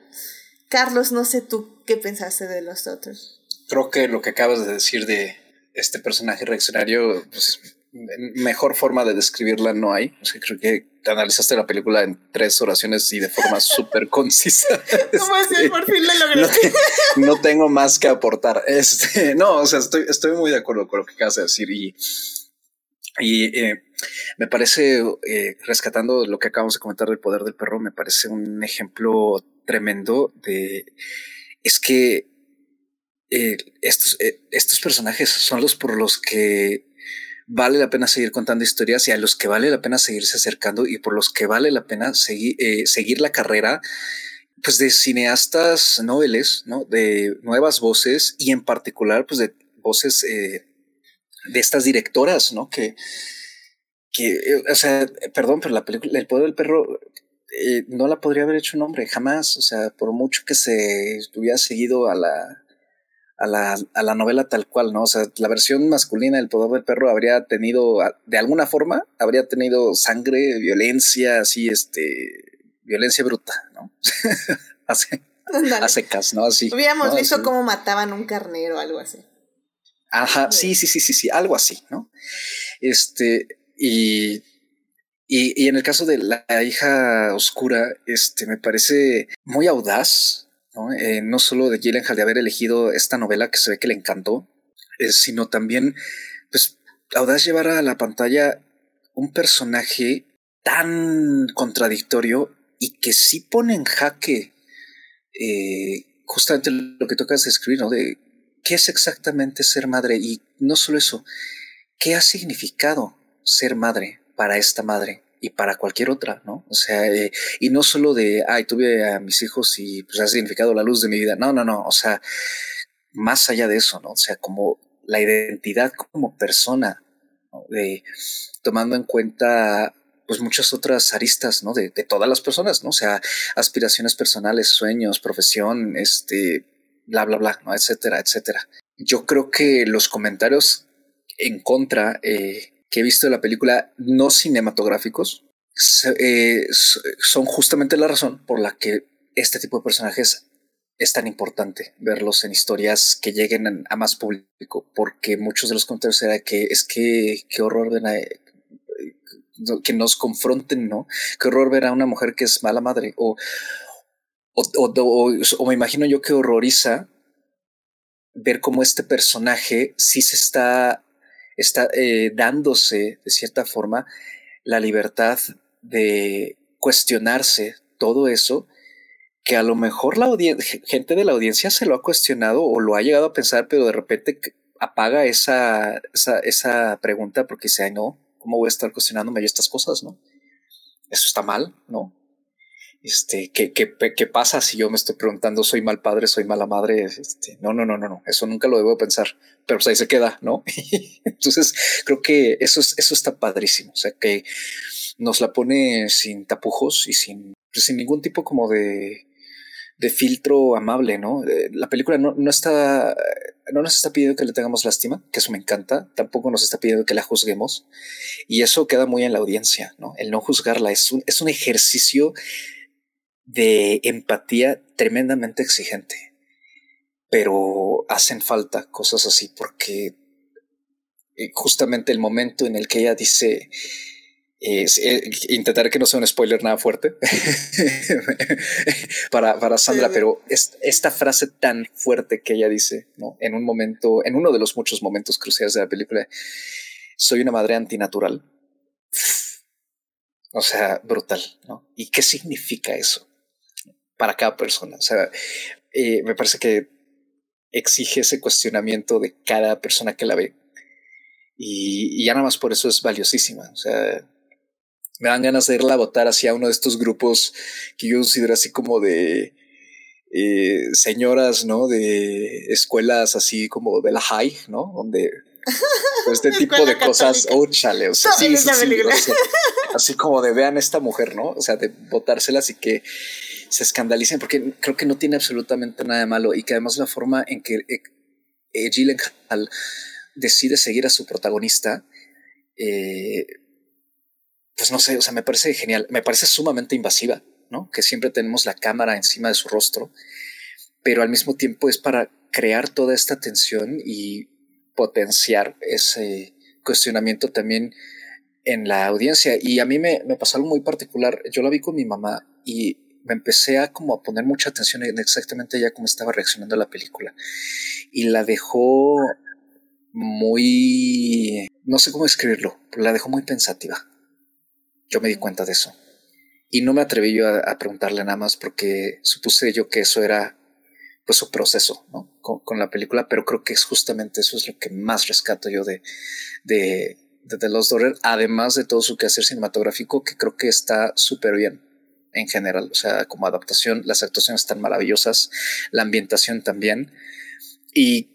Carlos, no sé tú qué pensaste de los otros. Creo que lo que acabas de decir de este personaje reaccionario, pues mejor forma de describirla no hay. creo que analizaste la película en tres oraciones y de forma súper concisa. ¿Cómo este, Por fin lo logré. No, tengo más que aportar. Este, no, o sea, estoy, estoy muy de acuerdo con lo que acabas de decir y, y eh, me parece, eh, rescatando lo que acabamos de comentar del poder del perro, me parece un ejemplo tremendo de, es que eh, estos, estos personajes son los por los que vale la pena seguir contando historias y a los que vale la pena seguirse acercando y por los que vale la pena seguir, eh, la carrera pues de cineastas noveles, ¿no? De nuevas voces y en particular pues de voces eh, de estas directoras, ¿no? Que, que eh, o sea, perdón, pero la película El Poder del Perro no la podría haber hecho un hombre, jamás, o sea, por mucho que se hubiera seguido a la a la, a la novela tal cual, ¿no? O sea, la versión masculina del poder del perro habría tenido, de alguna forma, habría tenido sangre, violencia, así, este, violencia bruta, ¿no? hace, a secas, ¿no? Así. Hubiéramos visto cómo mataban un carnero, algo así. Ajá, sí, sí, sí, sí, sí, algo así, ¿no? Este, y, y, y en el caso de la hija oscura, este, me parece muy audaz, ¿no? Eh, no solo de Gyllenhaal de haber elegido esta novela que se ve que le encantó, eh, sino también, pues, audaz llevar a la pantalla un personaje tan contradictorio y que sí pone en jaque eh, justamente lo que tocas escribir, ¿no? De qué es exactamente ser madre y no solo eso, qué ha significado ser madre para esta madre y para cualquier otra, ¿no? O sea, eh, y no solo de, ay, tuve a mis hijos y pues ha significado la luz de mi vida. No, no, no. O sea, más allá de eso, ¿no? O sea, como la identidad como persona, de, tomando en cuenta pues muchas otras aristas, ¿no? De, de, todas las personas, ¿no? O sea, aspiraciones personales, sueños, profesión, este, bla, bla, bla, ¿no? Etcétera, etcétera. Yo creo que los comentarios en contra eh, que he visto de la película no cinematográficos eh, son justamente la razón por la que este tipo de personajes es tan importante verlos en historias que lleguen a más público, porque muchos de los comentarios era que es que qué horror ver a, que nos confronten, ¿no? Qué horror ver a una mujer que es mala madre, o, o me imagino yo que horroriza ver cómo este personaje sí se está está eh, dándose, de cierta forma, la libertad de cuestionarse todo eso que a lo mejor la gente de la audiencia se lo ha cuestionado o lo ha llegado a pensar, pero de repente apaga esa, esa, esa pregunta porque dice, ay no, ¿cómo voy a estar cuestionándome yo estas cosas, no? Eso está mal, ¿no? Este, ¿qué, qué, qué pasa si yo me estoy preguntando, soy mal padre, soy mala madre? Este, no, no, no, no, no, eso nunca lo debo pensar, pero pues ahí se queda, ¿no? Entonces, creo que eso, es, eso está padrísimo, o sea, que nos la pone sin tapujos y sin, pues, sin ningún tipo como de, de filtro amable, ¿no? Eh, la película no, no está, no nos está pidiendo que le tengamos lástima, que eso me encanta, tampoco nos está pidiendo que la juzguemos, y eso queda muy en la audiencia, ¿no? El no juzgarla es un, es un ejercicio de empatía tremendamente exigente, pero hacen falta cosas así porque eh, justamente el momento en el que ella dice, eh, intentaré que no sea un spoiler nada fuerte para, para, Sandra, pero esta frase tan fuerte que ella dice, ¿no? En un momento, en uno de los muchos momentos cruciales de la película, soy una madre antinatural. O sea, brutal, ¿no? ¿Y qué significa eso para cada persona? O sea, eh, me parece que exige ese cuestionamiento de cada persona que la ve. Y, y ya nada más por eso es valiosísima. O sea, me dan ganas de irla a votar hacia uno de estos grupos que yo considero así como de eh, señoras, ¿no? De escuelas así como de la high, ¿no? Donde este tipo de cosas, oh, chale, o sea, sí, sí, sí, así como de vean esta mujer, ¿no? O sea, de votárselas y que se escandalicen, porque creo que no tiene absolutamente nada de malo y que además la forma en que eh, eh Gyllenhaal decide seguir a su protagonista, eh, pues no sé, o sea, me parece genial, me parece sumamente invasiva, ¿no? Que siempre tenemos la cámara encima de su rostro, pero al mismo tiempo es para crear toda esta tensión y potenciar ese cuestionamiento también en la audiencia. Y a mí me, me pasó algo muy particular. Yo la vi con mi mamá y me empecé a como a poner mucha atención en exactamente ella cómo estaba reaccionando la película. Y la dejó muy, no sé cómo escribirlo, pero la dejó muy pensativa. Yo me di cuenta de eso. Y no me atreví yo a, preguntarle nada más porque supuse yo que eso era pues su proceso con, la película, pero creo que es justamente eso es lo que más rescato yo de, de, de The Lost Daughter, además de todo su quehacer cinematográfico, que creo que está súper bien en general, o sea, como adaptación, las actuaciones están maravillosas, la ambientación también, y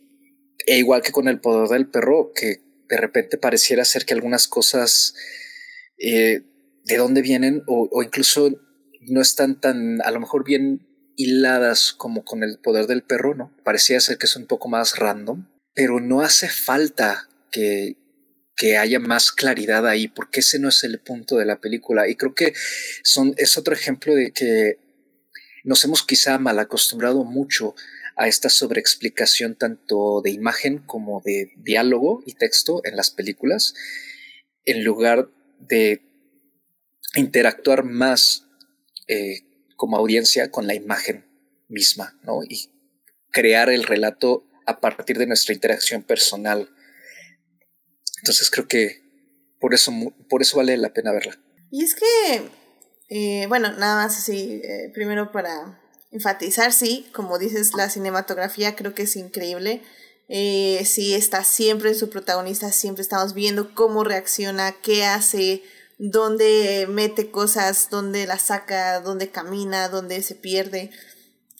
e igual que con El Poder del Perro, que de repente pareciera ser que algunas cosas eh, de dónde vienen o, incluso no están tan, a lo mejor bien hiladas como con el poder del perro, ¿no? Parecía ser que es un poco más random, pero no hace falta que, que haya más claridad ahí, porque ese no es el punto de la película. Y creo que son, es otro ejemplo de que nos hemos quizá mal acostumbrado mucho a esta sobreexplicación tanto de imagen como de diálogo y texto en las películas, en lugar de interactuar más eh, como audiencia con la imagen misma, ¿no? Y crear el relato a partir de nuestra interacción personal. Entonces creo que por eso, por eso vale la pena verla. Y es que, eh, bueno, nada más así, eh, primero para enfatizar, sí, como dices, la cinematografía creo que es increíble. sí, está siempre en su protagonista, siempre estamos viendo cómo reacciona, qué hace, dónde mete cosas, dónde las saca, dónde camina, dónde se pierde.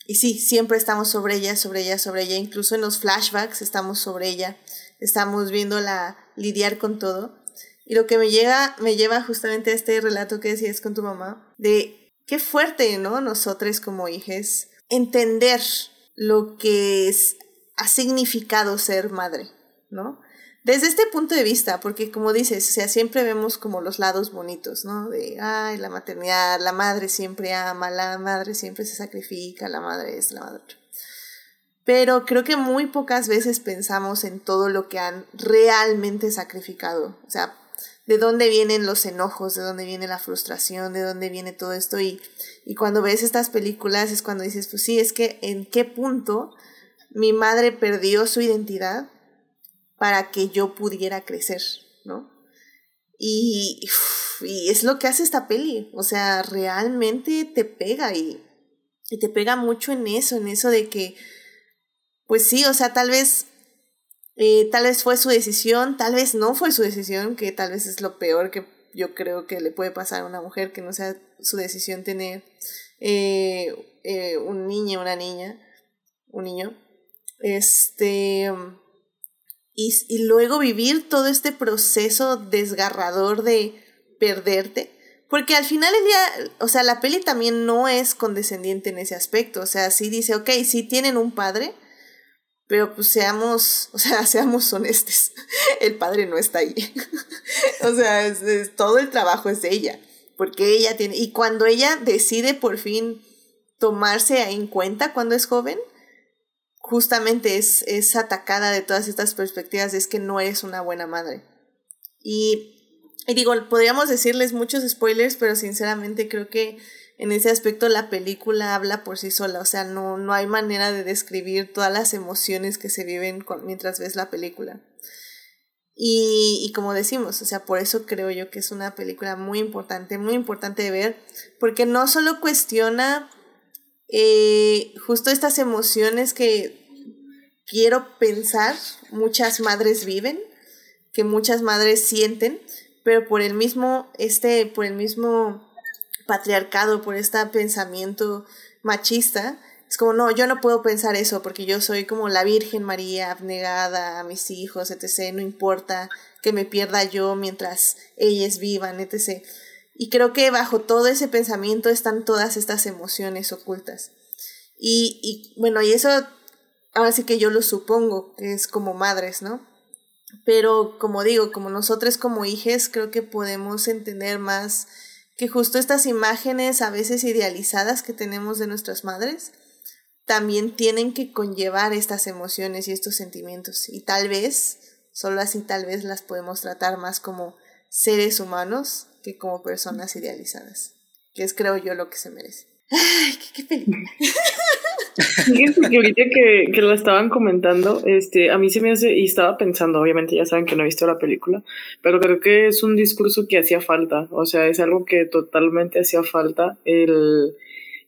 Y sí, siempre estamos sobre ella, sobre ella, sobre ella. Incluso en los flashbacks estamos sobre ella. Estamos viéndola lidiar con todo. Y lo que me llega, me lleva justamente a este relato que decías con tu mamá, de qué fuerte, ¿no? Nosotros como hijas, entender lo que es, ha significado ser madre, ¿no? desde este punto de vista, porque como dices, o sea, siempre vemos como los lados bonitos, ¿no? De, ay, la maternidad, la madre siempre ama, la madre siempre se sacrifica, la madre es la madre. Pero creo que muy pocas veces pensamos en todo lo que han realmente sacrificado. O sea, de dónde vienen los enojos, de dónde viene la frustración, de dónde viene todo esto. Y, y cuando ves estas películas es cuando dices, pues sí, es que en qué punto mi madre perdió su identidad para que yo pudiera crecer, ¿no? Y, y, es lo que hace esta peli, o sea, realmente te pega y, y, te pega mucho en eso, en eso de que, pues sí, o sea, tal vez, eh, tal vez fue su decisión, tal vez no fue su decisión, que tal vez es lo peor que yo creo que le puede pasar a una mujer, que no sea su decisión tener eh, eh, un niño, una niña, un niño, este y, luego vivir todo este proceso desgarrador de perderte, Porque al final el día, o sea, la peli también no es condescendiente en ese aspecto. O sea, sí dice, ok, sí tienen un padre, pero pues seamos, o sea, seamos honestos. El padre no está ahí. o sea, todo el trabajo es de ella. Porque ella tiene, y cuando ella decide por fin tomarse en cuenta cuando es joven, justamente es, es atacada de todas estas perspectivas, es que no eres una buena madre. Y y digo, podríamos decirles muchos spoilers, pero sinceramente creo que en ese aspecto la película habla por sí sola. O sea, no, no hay manera de describir todas las emociones que se viven mientras ves la película. Y, y, como decimos, o sea, por eso creo yo que es una película muy importante, muy importante de ver, porque no solo cuestiona eh, justo estas emociones que quiero pensar muchas madres viven, que muchas madres sienten, pero por el mismo, este, por el mismo patriarcado, por este pensamiento machista, es como, no, yo no puedo pensar eso porque yo soy como la Virgen María abnegada a mis hijos, etc. No importa que me pierda yo mientras ellas vivan, etc. Y creo que bajo todo ese pensamiento están todas estas emociones ocultas. Y, y bueno, y eso ahora sí que yo lo supongo, que es como madres, ¿no? Pero como digo, como nosotros como hijos creo que podemos entender más que justo estas imágenes a veces idealizadas que tenemos de nuestras madres también tienen que conllevar estas emociones y estos sentimientos. Y tal vez, solo así tal vez las podemos tratar más como seres humanos que como personas idealizadas, que es creo yo lo que se merece. Ay, qué, qué película. Fíjense que ahorita que, que lo estaban comentando, este, a mí se me hace, y estaba pensando, obviamente ya saben que no he visto la película, pero creo que es un discurso que hacía falta, o sea, es algo que totalmente hacía falta, el,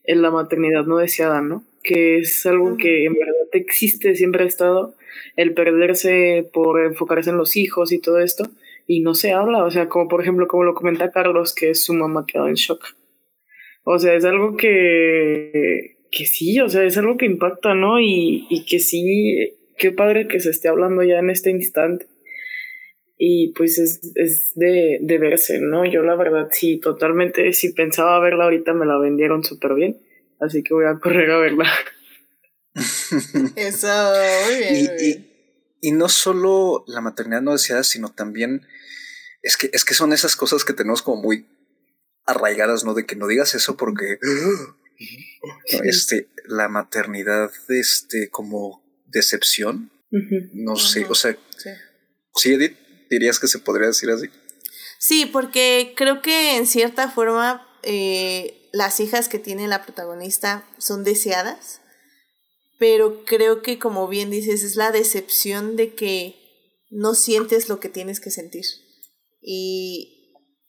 la maternidad no deseada, ¿no? Que es algo que en verdad existe, siempre ha estado, el perderse por enfocarse en los hijos y todo esto, y no se habla, o sea, como por ejemplo, como lo comenta Carlos, que su mamá quedó en shock. O sea, es algo que, que sí, o sea, es algo que impacta, ¿no? Y, y que sí, qué padre que se esté hablando ya en este instante. Y pues es, es de, de verse, ¿no? Yo la verdad sí, totalmente, si pensaba verla ahorita me la vendieron súper bien, así que voy a correr a verla. Eso, muy bien. Y, y, y, no solo la maternidad no deseada, sino también es que, es que son esas cosas que tenemos como muy arraigadas, ¿no? De que no digas eso porque este, la maternidad, este, como decepción, no sé, o sea, sí. Edith, dirías que se podría decir así. Sí, porque creo que en cierta forma eh, las hijas que tiene la protagonista son deseadas, pero creo que como bien dices, es la decepción de que no sientes lo que tienes que sentir. Y,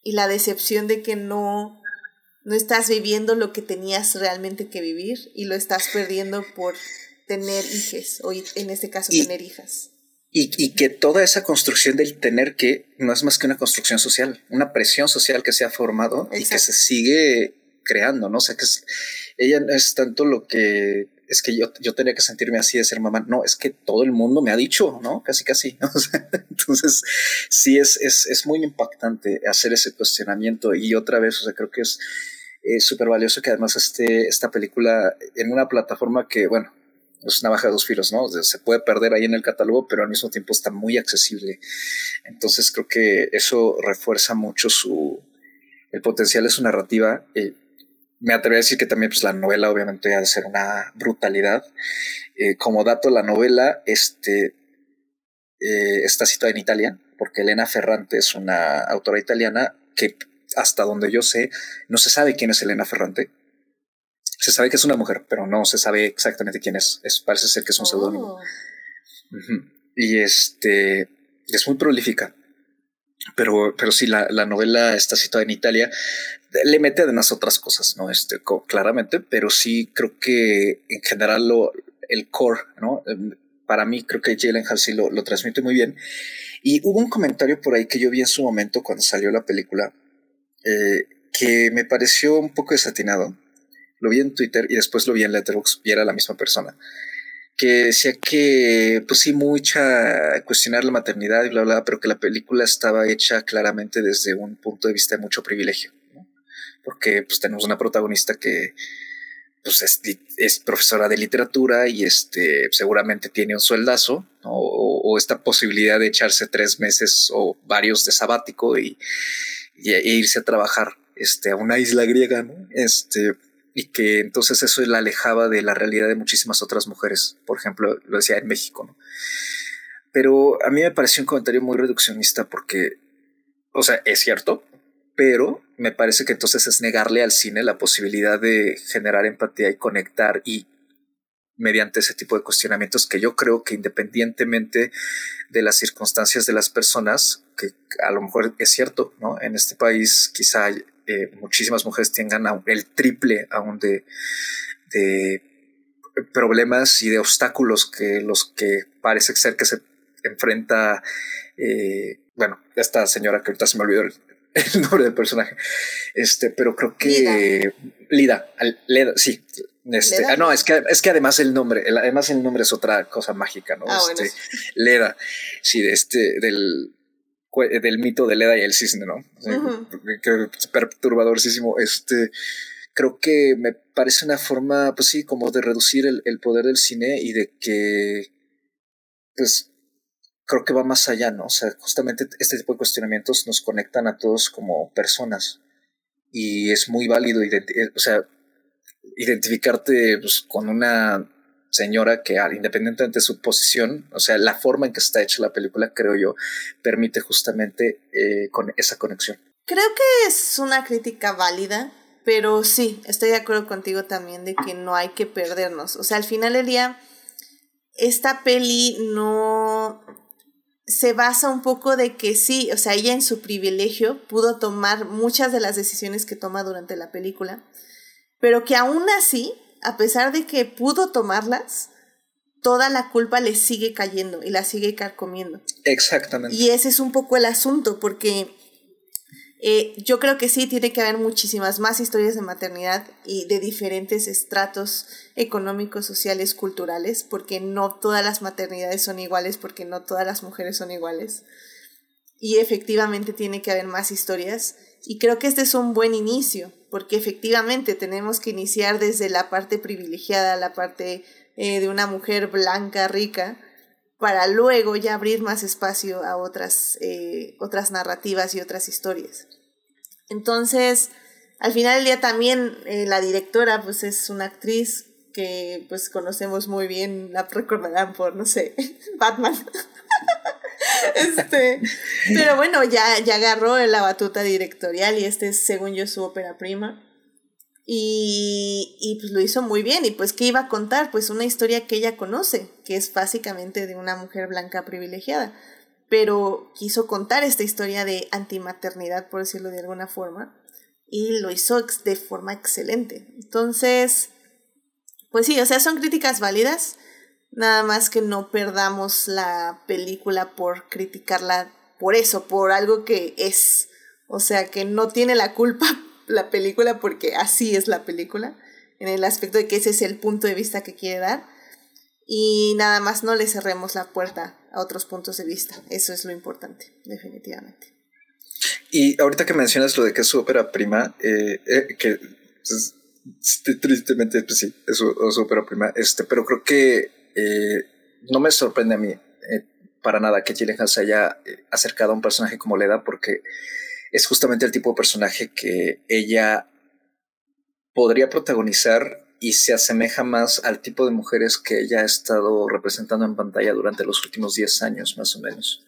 y la decepción de que no, no estás viviendo lo que tenías realmente que vivir y lo estás perdiendo por tener hijos o en este caso tener hijas. Y, y, que toda esa construcción del tener que no es más que una construcción social, una presión social que se ha formado y que se sigue creando, ¿no? O sea, que es, ella no es tanto lo que es que yo, yo tenía que sentirme así de ser mamá. No, es que todo el mundo me ha dicho, ¿no? Casi, casi. Entonces, sí es, es, es muy impactante hacer ese cuestionamiento. Y otra vez, o sea, creo que es es súper valioso que además esté esta película en una plataforma que, bueno, es una baja de dos filos, ¿no? Se puede perder ahí en el catálogo, pero al mismo tiempo está muy accesible. Entonces creo que eso refuerza mucho su, el potencial de su narrativa. Eh, me atrevo a decir que también pues, la novela obviamente ha de ser una brutalidad. Eh, como dato, la novela este, eh, está situada en Italia, porque Elena Ferrante es una autora italiana que hasta donde yo sé, no se sabe quién es Elena Ferrante. Se sabe que es una mujer, pero no se sabe exactamente quién es. es parece ser que es un seudónimo. Oh. Y este es muy prolífica. Pero, pero sí, la, la, novela está situada en Italia. Le mete además otras cosas, ¿no? Este, claramente, pero sí creo que en general lo, el core, ¿no? Em, para mí creo que Jalen Halsey lo, lo transmite muy bien. Y hubo un comentario por ahí que yo vi en su momento cuando salió la película, eh, que me pareció un poco desatinado. Lo vi en Twitter y después lo vi en Letterboxd y era la misma persona. Que decía que, pues sí, mucha cuestionar la maternidad y bla, bla, pero que la película estaba hecha claramente desde un punto de vista de mucho privilegio. Porque pues tenemos una protagonista que pues es, profesora de literatura y este seguramente tiene un sueldazo o, esta posibilidad de echarse tres meses o varios de sabático y, e irse a trabajar este, a una isla griega, ¿no? Este, y que entonces eso la alejaba de la realidad de muchísimas otras mujeres, por ejemplo, lo decía en México, ¿no? Pero a mí me pareció un comentario muy reduccionista porque, o sea, es cierto, pero me parece que entonces es negarle al cine la posibilidad de generar empatía y conectar y mediante ese tipo de cuestionamientos que yo creo que independientemente de las circunstancias de las personas, que a lo mejor es cierto, ¿no? En este país quizá eh, muchísimas mujeres tengan el triple aún de, de problemas y de obstáculos que los que parece ser que se enfrenta, eh, bueno, esta señora que ahorita se me olvidó el, nombre del personaje, este, pero creo que Lida, Lida, sí, este, ah, no, es que, es que además el nombre, además el nombre es otra cosa mágica, ¿no? Ah, este, Leda, sí, de este, del, del mito de Leda y el cisne, ¿no? Que perturbadorcísimo. Este, creo que me parece una forma, pues sí, como de reducir el, el poder del cine y de que, pues, creo que va más allá, ¿no? O sea, justamente este tipo de cuestionamientos nos conectan a todos como personas y es muy válido, o sea, identificarte pues, con una señora que independientemente de su posición, o sea, la forma en que está hecha la película, creo yo, permite justamente eh, con esa conexión. Creo que es una crítica válida, pero sí, estoy de acuerdo contigo también de que no hay que perdernos. O sea, al final del día, esta peli no se basa un poco de que sí, o sea, ella en su privilegio pudo tomar muchas de las decisiones que toma durante la película, pero que aún así, a pesar de que pudo tomarlas, toda la culpa le sigue cayendo y la sigue carcomiendo. Exactamente. Y ese es un poco el asunto, porque eh, yo creo que sí, tiene que haber muchísimas más historias de maternidad y de diferentes estratos económicos, sociales, culturales, porque no todas las maternidades son iguales, porque no todas las mujeres son iguales. Y efectivamente tiene que haber más historias. Y creo que este es un buen inicio, porque efectivamente tenemos que iniciar desde la parte privilegiada, la parte eh, de una mujer blanca, rica, para luego ya abrir más espacio a otras, eh, otras narrativas y otras historias. Entonces, al final del día también eh, la directora pues es una actriz que pues conocemos muy bien, la recordarán por, no sé, Batman. este, pero bueno, ya, ya agarró la batuta directorial y este es, según yo, su ópera prima. Y, y pues lo hizo muy bien. Y pues, ¿qué iba a contar? Pues una historia que ella conoce, que es básicamente de una mujer blanca privilegiada. Pero quiso contar esta historia de antimaternidad, por decirlo de alguna forma. Y lo hizo de forma excelente. Entonces, pues sí, o sea, son críticas válidas. Nada más que no perdamos la película por criticarla por eso, por algo que es. O sea, que no tiene la culpa la película porque así es la película, en el aspecto de que ese es el punto de vista que quiere dar. Y nada más no le cerremos la puerta a otros puntos de vista. Eso es lo importante, definitivamente. Y ahorita que mencionas lo de que es su ópera prima, eh, eh, que pues, tristemente pues sí, es su, ópera prima, este, pero creo que eh, no me sorprende a mí para nada que Gyllenhaal se haya acercado a un personaje como Leda, porque es justamente el tipo de personaje que ella podría protagonizar y se asemeja más al tipo de mujeres que ella ha estado representando en pantalla durante los últimos 10 años, más o menos.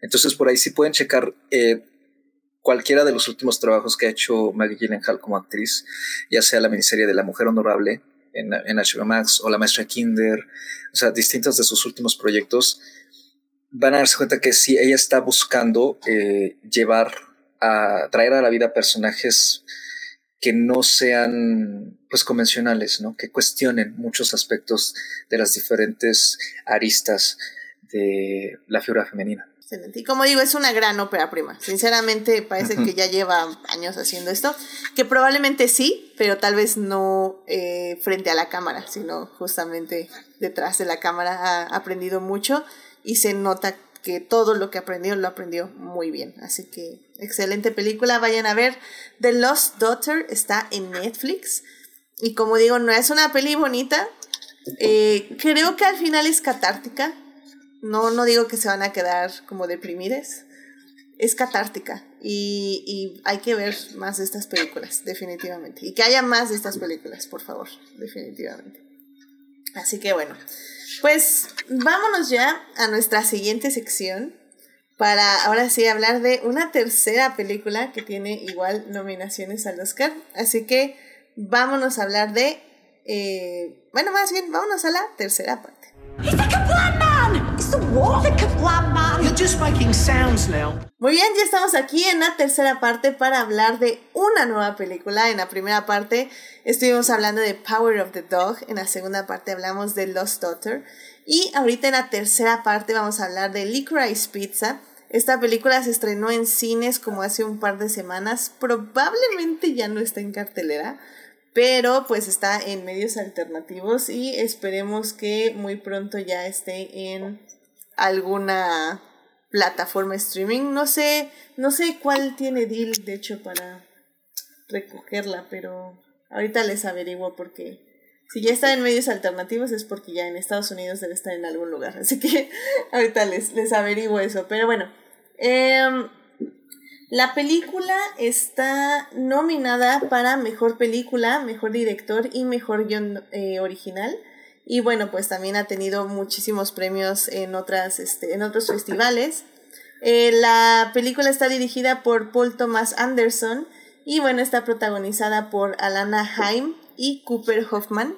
Entonces, por ahí sí pueden checar eh, cualquiera de los últimos trabajos que ha hecho Maggie Gyllenhaal como actriz, ya sea la miniserie de La Mujer Honorable en, en HBO Max o La Maestra Kinder, o sea, distintos de sus últimos proyectos, van a darse cuenta que sí, ella está buscando eh, llevar a traer a la vida personajes que no sean pues convencionales, ¿no? Que cuestionen muchos aspectos de las diferentes aristas de la figura femenina. Excelente. Y como digo, es una gran ópera prima. Sinceramente, parece que ya lleva años haciendo esto. Que probablemente sí, pero tal vez no eh, frente a la cámara, sino justamente detrás de la cámara ha aprendido mucho y se nota que todo lo que aprendió lo aprendió muy bien. Así que excelente película, vayan a ver. The Lost Daughter está en Netflix. Y como digo, no es una peli bonita. Eh, creo que al final es catártica. No, no digo que se van a quedar como deprimides. Es catártica. Y, y hay que ver más de estas películas, definitivamente. Y que haya más de estas películas, por favor, definitivamente. Así que bueno, pues vámonos ya a nuestra siguiente sección para ahora sí hablar de una tercera película que tiene igual nominaciones al Oscar. Así que vámonos a hablar de... Eh, bueno, más bien, vámonos a la tercera parte. Muy bien, ya estamos aquí en la tercera parte para hablar de una nueva película. En la primera parte estuvimos hablando de Power of the Dog, en la segunda parte hablamos de Lost Daughter. Y ahorita en la tercera parte vamos a hablar de Licorice Pizza. Esta película se estrenó en cines como hace un par de semanas, probablemente ya no está en cartelera, pero pues está en medios alternativos y esperemos que muy pronto ya esté en alguna plataforma streaming. No sé, no sé cuál tiene deal de hecho para recogerla, pero ahorita les averiguo porque si ya está en medios alternativos es porque ya en Estados Unidos debe estar en algún lugar. Así que ahorita les, les averiguo eso. Pero bueno, em, la película está nominada para Mejor Película, Mejor Director y Mejor Guión eh, Original. Y bueno, pues también ha tenido muchísimos premios en, otras, este, en otros festivales. Eh, la película está dirigida por Paul Thomas Anderson y bueno, está protagonizada por Alana Haim y Cooper Hoffman.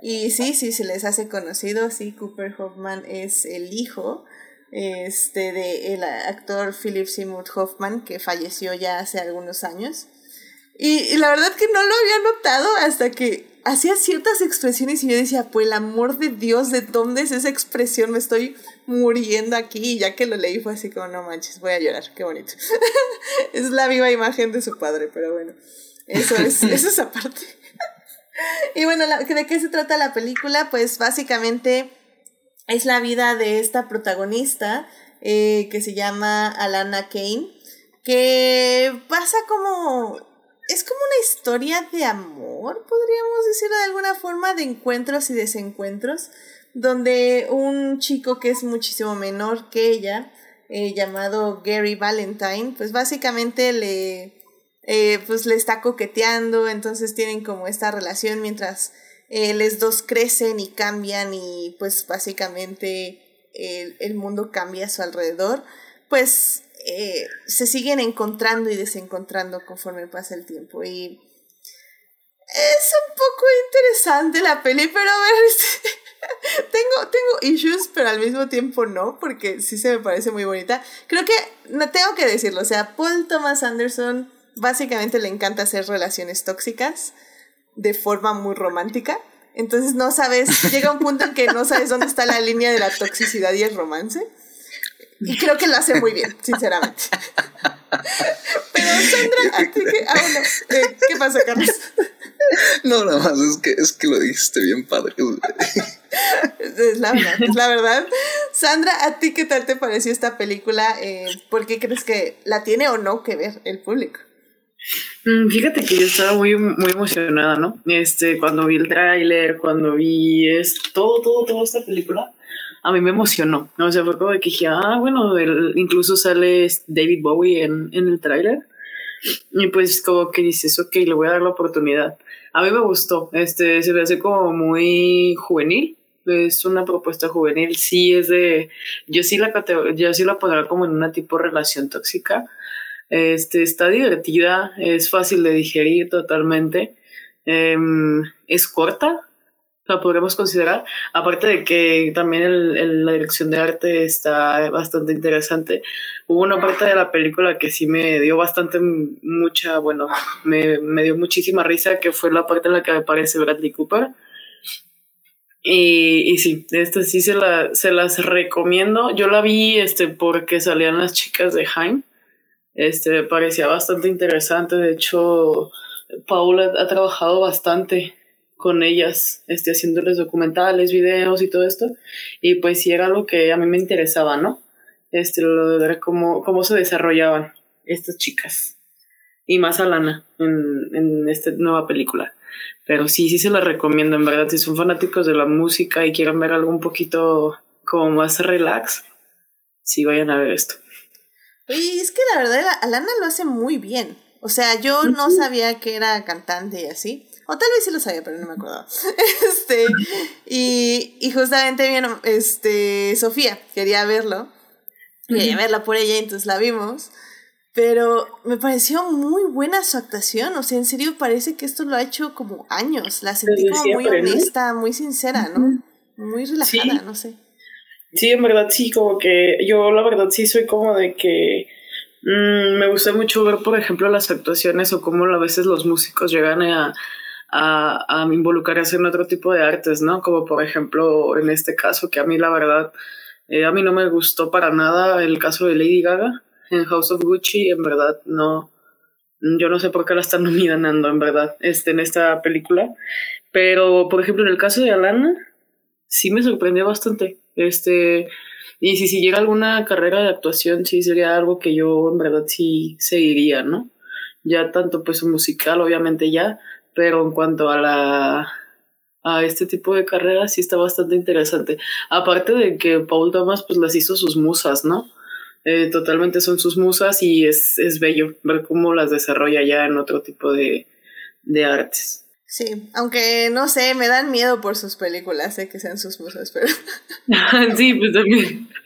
Y sí, sí, se les hace conocido, sí, Cooper Hoffman es el hijo este, de el actor Philip Seymour Hoffman, que falleció ya hace algunos años. Y, la verdad que no lo había notado hasta que hacía ciertas expresiones y yo decía, pues el amor de Dios, ¿de dónde es esa expresión? Me estoy muriendo aquí y ya que lo leí fue así como, no manches, voy a llorar, qué bonito. es la viva imagen de su padre, pero bueno, eso es, eso es aparte. y bueno, ¿de qué se trata la película? Pues básicamente es la vida de esta protagonista eh, que se llama Alana Kane, que pasa como... Es como una historia de amor, podríamos decirlo de alguna forma, de encuentros y desencuentros, donde un chico que es muchísimo menor que ella, eh, llamado Gary Valentine, pues básicamente le, eh, pues le está coqueteando, entonces tienen como esta relación mientras eh, les dos crecen y cambian y pues básicamente el, mundo cambia a su alrededor, pues eh, se siguen encontrando y desencontrando conforme pasa el tiempo. Y es un poco interesante la peli, pero a ver, tengo, tengo issues, pero al mismo tiempo no, porque sí se me parece muy bonita. Creo que, no tengo que decirlo, o sea, Paul Thomas Anderson básicamente le encanta hacer relaciones tóxicas de forma muy romántica. Entonces no sabes, llega un punto en que no sabes dónde está la línea de la toxicidad y el romance. Y creo que lo hace muy bien, sinceramente. Pero Sandra, ¿a ti qué? Ah, bueno, eh, ¿qué pasa, Carlos? No, nada más, es que, es que lo dijiste bien padre. Es la verdad, es la verdad. Sandra, ¿a ti qué tal te pareció esta película? Eh, ¿Por qué crees que la tiene o no que ver el público? Mm, fíjate que yo estaba muy, muy emocionada, ¿no? Este, cuando vi el tráiler, cuando vi es, todo, todo, toda esta película, a mí me emocionó. O sea, fue como que dije, ah, bueno, incluso sale David Bowie en, en el tráiler. Y pues como que dices, ok, le voy a dar la oportunidad. A mí me gustó, este, se me hace como muy juvenil. Es una propuesta juvenil, sí es de, yo sí la yo sí la pondría como en una tipo relación tóxica, este, está divertida, es fácil de digerir totalmente. Em, es corta, la podremos considerar. Aparte de que también el, la dirección de arte está bastante interesante. Hubo una parte de la película que sí me dio bastante mucha, bueno, me, me dio muchísima risa, que fue la parte en la que aparece Bradley Cooper. Y, y sí, esto sí se, la, se las recomiendo. Yo la vi este, porque salían las chicas de Jaime este, parecía bastante interesante. De hecho, Paula ha trabajado bastante con ellas, este, haciéndoles documentales, videos y todo esto. Y pues sí era lo que a mí me interesaba, ¿no? este, lo de ver cómo, cómo se desarrollaban estas chicas. Y más a Lana en, en esta nueva película. Pero sí, sí se la recomiendo, en verdad. Si son fanáticos de la música y quieren ver algo un poquito como más relax, sí vayan a ver esto. Oye, es que la verdad, Alana lo hace muy bien. O sea, yo no sabía que era cantante y así. O tal vez sí lo sabía, pero no me acuerdo. este, y, y justamente bien, este, Sofía quería verlo. Quería verla por ella, entonces la vimos. Pero me pareció muy buena su actuación. O sea, en serio parece que esto lo ha hecho como años. La sentí como muy honesta, muy sincera, ¿no? Muy relajada, no sé. Sí, en verdad sí, como que yo la verdad sí soy como de que mm, me gusta mucho ver, por ejemplo, las actuaciones o cómo a veces los músicos llegan a, a, a involucrarse en otro tipo de artes, ¿no? Como por ejemplo en este caso, que a mí la verdad, eh, a mí no me gustó para nada el caso de Lady Gaga en House of Gucci, en verdad no, yo no sé por qué la están nominando, en verdad, este, en esta película. Pero, por ejemplo, en el caso de Alana, sí me sorprendió bastante. Este, y si siguiera alguna carrera de actuación, sí sería algo que yo en verdad sí seguiría, ¿no? Ya tanto pues musical, obviamente ya, pero en cuanto a la a este tipo de carreras sí está bastante interesante. Aparte de que Paul Thomas pues las hizo sus musas, ¿no? Eh, totalmente son sus musas y es, es bello ver cómo las desarrolla ya en otro tipo de, de artes. Sí, aunque no sé, me dan miedo por sus películas, sé que sean sus musas, pero. sí, pues también.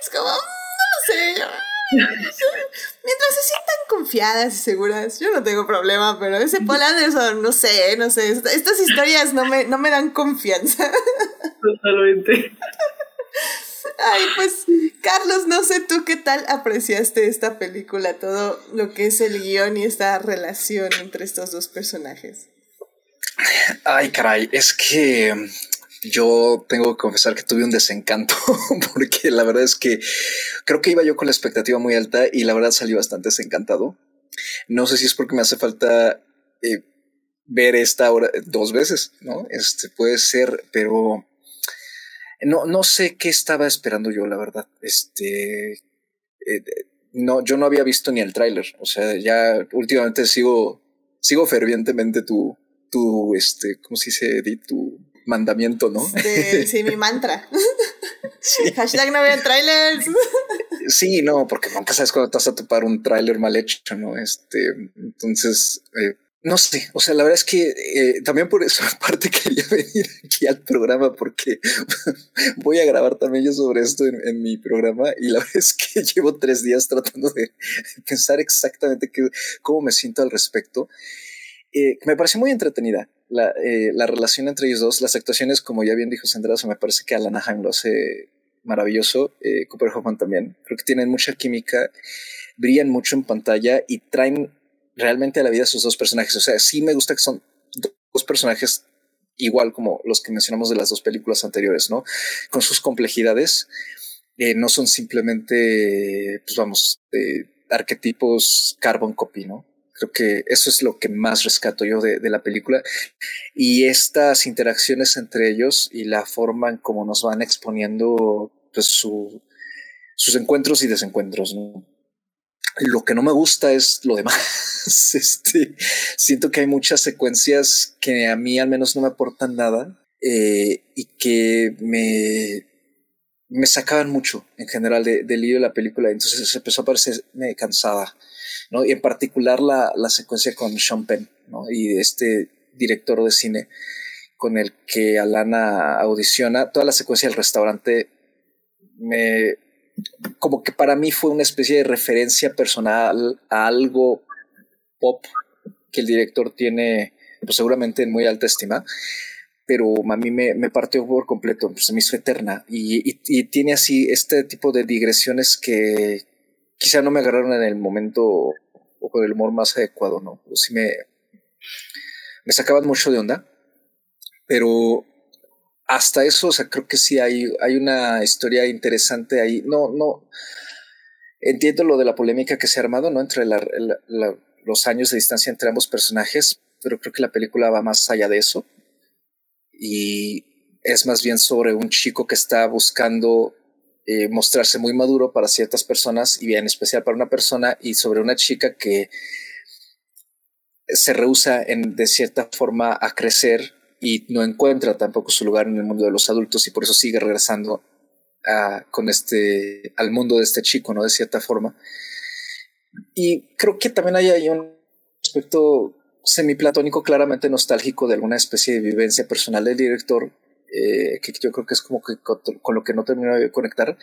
Es como, mm, no sé, Mientras se sientan confiadas y seguras, yo no tengo problema, pero ese Paul Anderson, no sé, no sé. Estas historias no me, no me dan confianza. Totalmente. Ay, pues, Carlos, no sé tú qué tal apreciaste esta película, todo lo que es el guion y esta relación entre estos dos personajes. Ay, caray, es que yo tengo que confesar que tuve un desencanto porque la verdad es que creo que iba yo con la expectativa muy alta y la verdad salí bastante desencantado. No sé si es porque me hace falta eh, ver esta hora dos veces, ¿no? Este puede ser, pero no, no sé qué estaba esperando yo, la verdad. Este, eh, no, yo no había visto ni el tráiler. O sea, ya últimamente sigo, sigo fervientemente tu, tu, este, ¿cómo se dice? Tu mandamiento, ¿no? Este, sí, mi mantra. Hashtag no vean trailers. Sí, no, porque nunca sabes cuándo te vas a topar un tráiler mal hecho, ¿no? Este, entonces, eh, no sé, o sea, la verdad es que eh, también por eso aparte quería venir aquí al programa porque voy a grabar también yo sobre esto en, mi programa y la verdad es que llevo tres días tratando de pensar exactamente qué, cómo me siento al respecto. Eh, me parece muy entretenida la, eh, la, relación entre ellos dos, las actuaciones, como ya bien dijo Sandra, me parece que Alana Haim lo hace maravilloso, eh, Cooper Hoffman también, creo que tienen mucha química, brillan mucho en pantalla y traen realmente a la vida sus dos personajes, o sea, sí me gusta que son dos personajes igual como los que mencionamos de las dos películas anteriores, ¿no? Con sus complejidades, no son simplemente, pues vamos, arquetipos carbon copy, ¿no? Creo que eso es lo que más rescato yo de, la película. Y estas interacciones entre ellos y la forma en cómo nos van exponiendo pues, su, sus encuentros y desencuentros. Lo que no me gusta es lo demás. Este, siento que hay muchas secuencias que a mí al menos no me aportan nada eh, y que me, me sacaban mucho en general del de lío de la película. Entonces se empezó a parecerme cansada. ¿no? Y en particular la, la secuencia con Sean Penn, ¿no? Y este director de cine con el que Alana audiciona, toda la secuencia del restaurante me como que para mí fue una especie de referencia personal a algo pop que el director tiene pues seguramente en muy alta estima pero a mí me, me partió por completo, pues, se me hizo eterna y, tiene así este tipo de digresiones que, quizá no me agarraron en el momento o con el humor más adecuado, ¿no? O sí me, me sacaban mucho de onda, pero hasta eso, o sea, creo que sí hay, hay una historia interesante ahí. No, no, entiendo lo de la polémica que se ha armado, ¿no? Entre los años de distancia entre ambos personajes, pero creo que la película va más allá de eso. Y es más bien sobre un chico que está buscando eh, mostrarse muy maduro para ciertas personas y en especial para una persona y sobre una chica que se rehúsa en, de cierta forma a crecer y no encuentra tampoco su lugar en el mundo de los adultos y por eso sigue regresando a, con este, al mundo de este chico, ¿no? De cierta forma. Y creo que también hay, hay un aspecto semiplatónico, claramente nostálgico de alguna especie de vivencia personal del director, eh, que yo creo que es como que con, lo que no termino de conectar,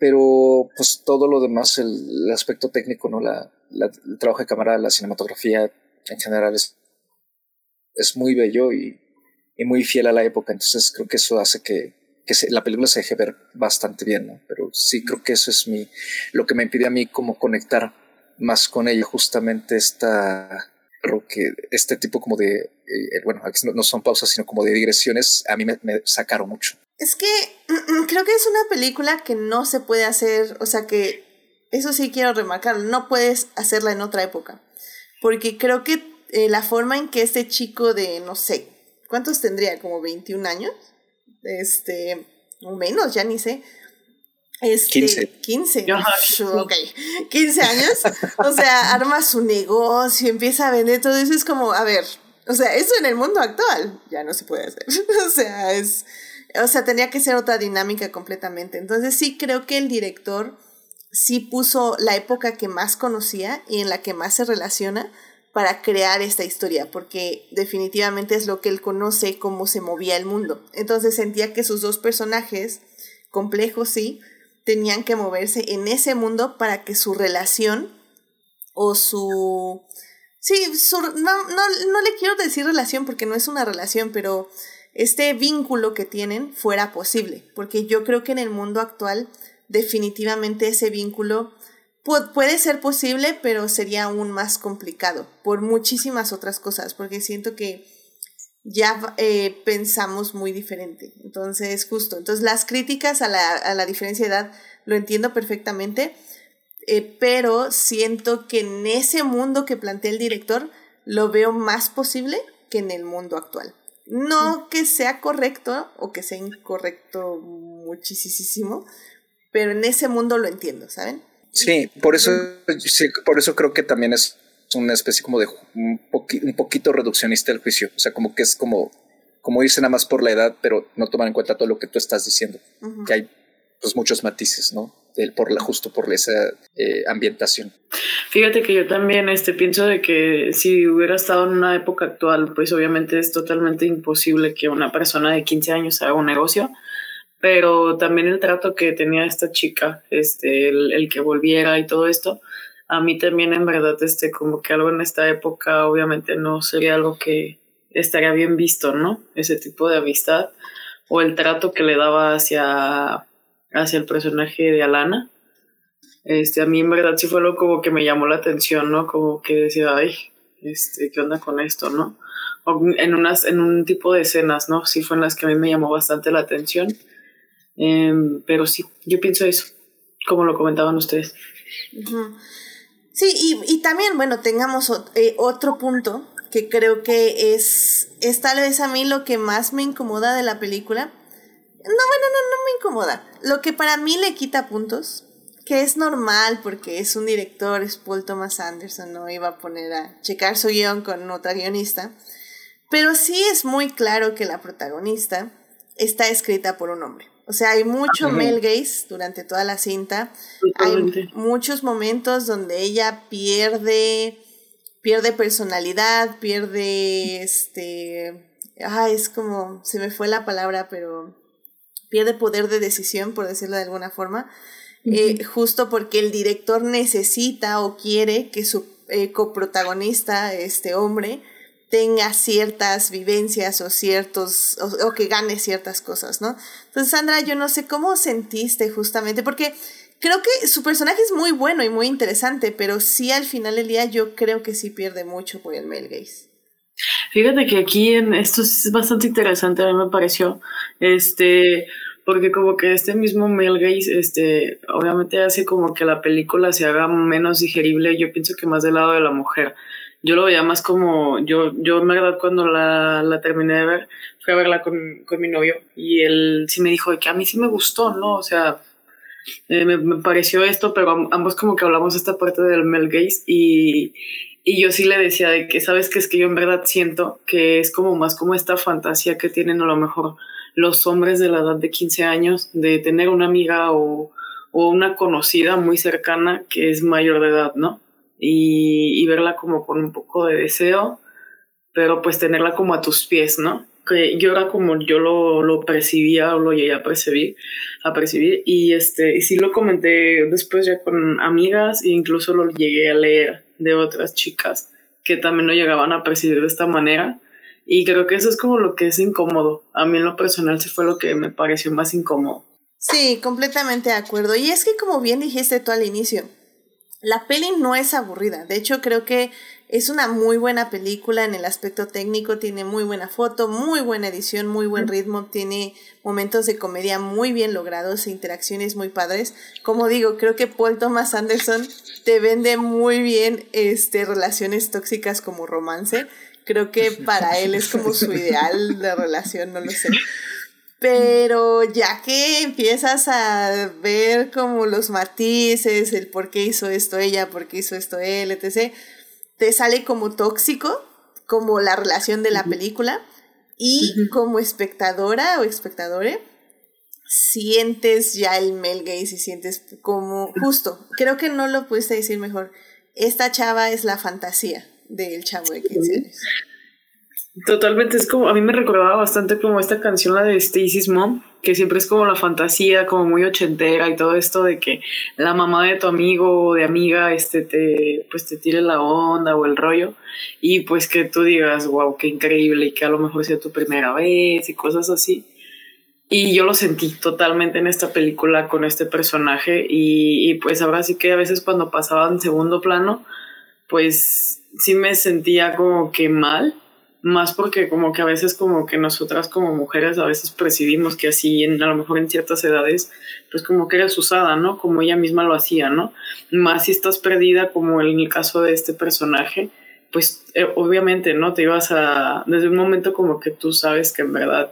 pero pues todo lo demás, el, aspecto técnico, ¿no? La, el trabajo de cámara, la cinematografía en general es, es muy bello y, y, muy fiel a la época, entonces creo que eso hace que, que la película se deje ver bastante bien, ¿no? Pero sí creo que eso es mi, lo que me impide a mí como conectar más con ella, justamente esta que este tipo como de, eh, bueno, aquí no, son pausas, sino como de digresiones, a mí me, sacaron mucho. Es que creo que es una película que no se puede hacer, o sea que, eso sí quiero remarcar, no puedes hacerla en otra época, porque creo que eh, la forma en que este chico de, no sé, ¿cuántos tendría? Como 21 años, este, o menos, ya ni sé, este, 15. 15. 15 años. O sea, arma su negocio, empieza a vender todo eso. Es como, a ver, o sea, eso en el mundo actual ya no se puede hacer. o sea, es. O sea, tenía que ser otra dinámica completamente. Entonces, sí creo que el director sí puso la época que más conocía y en la que más se relaciona para crear esta historia, porque definitivamente es lo que él conoce, cómo se movía el mundo. Entonces sentía que sus dos personajes, complejos sí, tenían que moverse en ese mundo para que su relación o su... Sí, no, no, le quiero decir relación porque no es una relación, pero este vínculo que tienen fuera posible, porque yo creo que en el mundo actual definitivamente ese vínculo puede ser posible, pero sería aún más complicado por muchísimas otras cosas, porque siento que ya eh, pensamos muy diferente. Entonces, justo, entonces las críticas a la, a la diferencia de edad lo entiendo perfectamente, eh, pero siento que en ese mundo que plantea el director lo veo más posible que en el mundo actual. No que sea correcto o que sea incorrecto muchísimo, pero en ese mundo lo entiendo, ¿saben? Sí, por eso, por eso creo que también es una especie como de un, un poquito reduccionista el juicio. O sea, como que es como, como irse nada más por la edad, pero no tomar en cuenta todo lo que tú estás diciendo. Que hay pues muchos matices, ¿no? por la, justo por esa eh, ambientación. Fíjate que yo también este, pienso de que si hubiera estado en una época actual, pues obviamente es totalmente imposible que una persona de 15 años haga un negocio, pero también el trato que tenía esta chica, este, el, el que volviera y todo esto, a mí también en verdad, este, como que algo en esta época obviamente no sería algo que estaría bien visto, ¿no? Ese tipo de amistad o el trato que le daba hacia, hacia el personaje de Alana. Este, a mí en verdad sí fue algo como que me llamó la atención, ¿no? Como que decía, ay, este, ¿qué onda con esto, no? O en, unas, en un tipo de escenas, ¿no? Sí fue en las que a mí me llamó bastante la atención. Em, pero sí, yo pienso eso, como lo comentaban ustedes. Sí, y, y también, bueno, tengamos eh, otro punto que creo que es, es tal vez a mí lo que más me incomoda de la película. No, bueno, no, no me incomoda. Lo que para mí le quita puntos, que es normal porque es un director, es Paul Thomas Anderson, no iba a poner a checar su guion con otra guionista. Pero sí es muy claro que la protagonista está escrita por un hombre. O sea, hay mucho male gaze durante toda la cinta. Hay muchos momentos donde ella pierde, pierde personalidad, pierde este, ah, es como, se me fue la palabra, pero pierde poder de decisión, por decirlo de alguna forma, eh, justo porque el director necesita o quiere que su eh, coprotagonista, este hombre, tenga ciertas vivencias o ciertos, o, que gane ciertas cosas, ¿no? Entonces, Sandra, yo no sé cómo sentiste justamente, porque creo que su personaje es muy bueno y muy interesante, pero sí al final del día yo creo que sí pierde mucho por el male gaze. Fíjate que aquí en esto es bastante interesante, a mí me pareció, este, porque como que este mismo male gaze, este, obviamente hace como que la película se haga menos digerible, yo pienso que más del lado de la mujer yo lo veía más como, yo, yo en verdad cuando la, la terminé de ver, fui a verla con, con mi novio y él sí me dijo que a mí sí me gustó, ¿no? O sea, eh, me, pareció esto, pero ambos como que hablamos esta parte del Mel Gaze y, y yo sí le decía de que, ¿sabes que Es que yo en verdad siento que es como más como esta fantasía que tienen a lo mejor los hombres de la edad de 15 años de tener una amiga o, o una conocida muy cercana que es mayor de edad, ¿no? Y, verla como con un poco de deseo, pero pues tenerla como a tus pies, ¿no? que yo era como yo lo, lo percibía o lo llegué a percibir, a percibir y este y sí lo comenté después ya con amigas e incluso lo llegué a leer de otras chicas que también lo llegaban a percibir de esta manera y creo que eso es como lo que es incómodo. A mí en lo personal sí fue lo que me pareció más incómodo. Sí, completamente de acuerdo. Y es que como bien dijiste tú al inicio, la peli no es aburrida. De hecho, creo que es una muy buena película en el aspecto técnico, tiene muy buena foto, muy buena edición, muy buen ritmo, tiene momentos de comedia muy bien logrados, e interacciones muy padres. Como digo, creo que Paul Thomas Anderson te vende muy bien este, relaciones tóxicas como romance. Creo que para él es como su ideal de relación, no lo sé. Pero ya que empiezas a ver como los matices, el por qué hizo esto ella, por qué hizo esto él, etc., te sale como tóxico, como la relación de la película, y como espectadora o espectadore, sientes ya el male gaze y sientes como, justo, creo que no lo pudiste decir mejor, esta chava es la fantasía del chavo de 15 años. Totalmente, es como, a mí me recordaba bastante como esta canción, la de Stacy's Mom, que siempre es como la fantasía, como muy ochentera y todo esto de que la mamá de tu amigo o de amiga, este, te, pues te tire la onda o el rollo y pues que tú digas, wow, qué increíble y que a lo mejor sea tu primera vez y cosas así. Y yo lo sentí totalmente en esta película con este personaje y, y pues ahora sí que a veces cuando pasaba en segundo plano, pues sí me sentía como que mal más porque como que a veces como que nosotras como mujeres a veces percibimos que así en, a lo mejor en ciertas edades pues como que eres usada, ¿no? Como ella misma lo hacía, ¿no? Más si estás perdida como en el caso de este personaje, pues eh, obviamente, ¿no? Te ibas a, desde un momento como que tú sabes que en verdad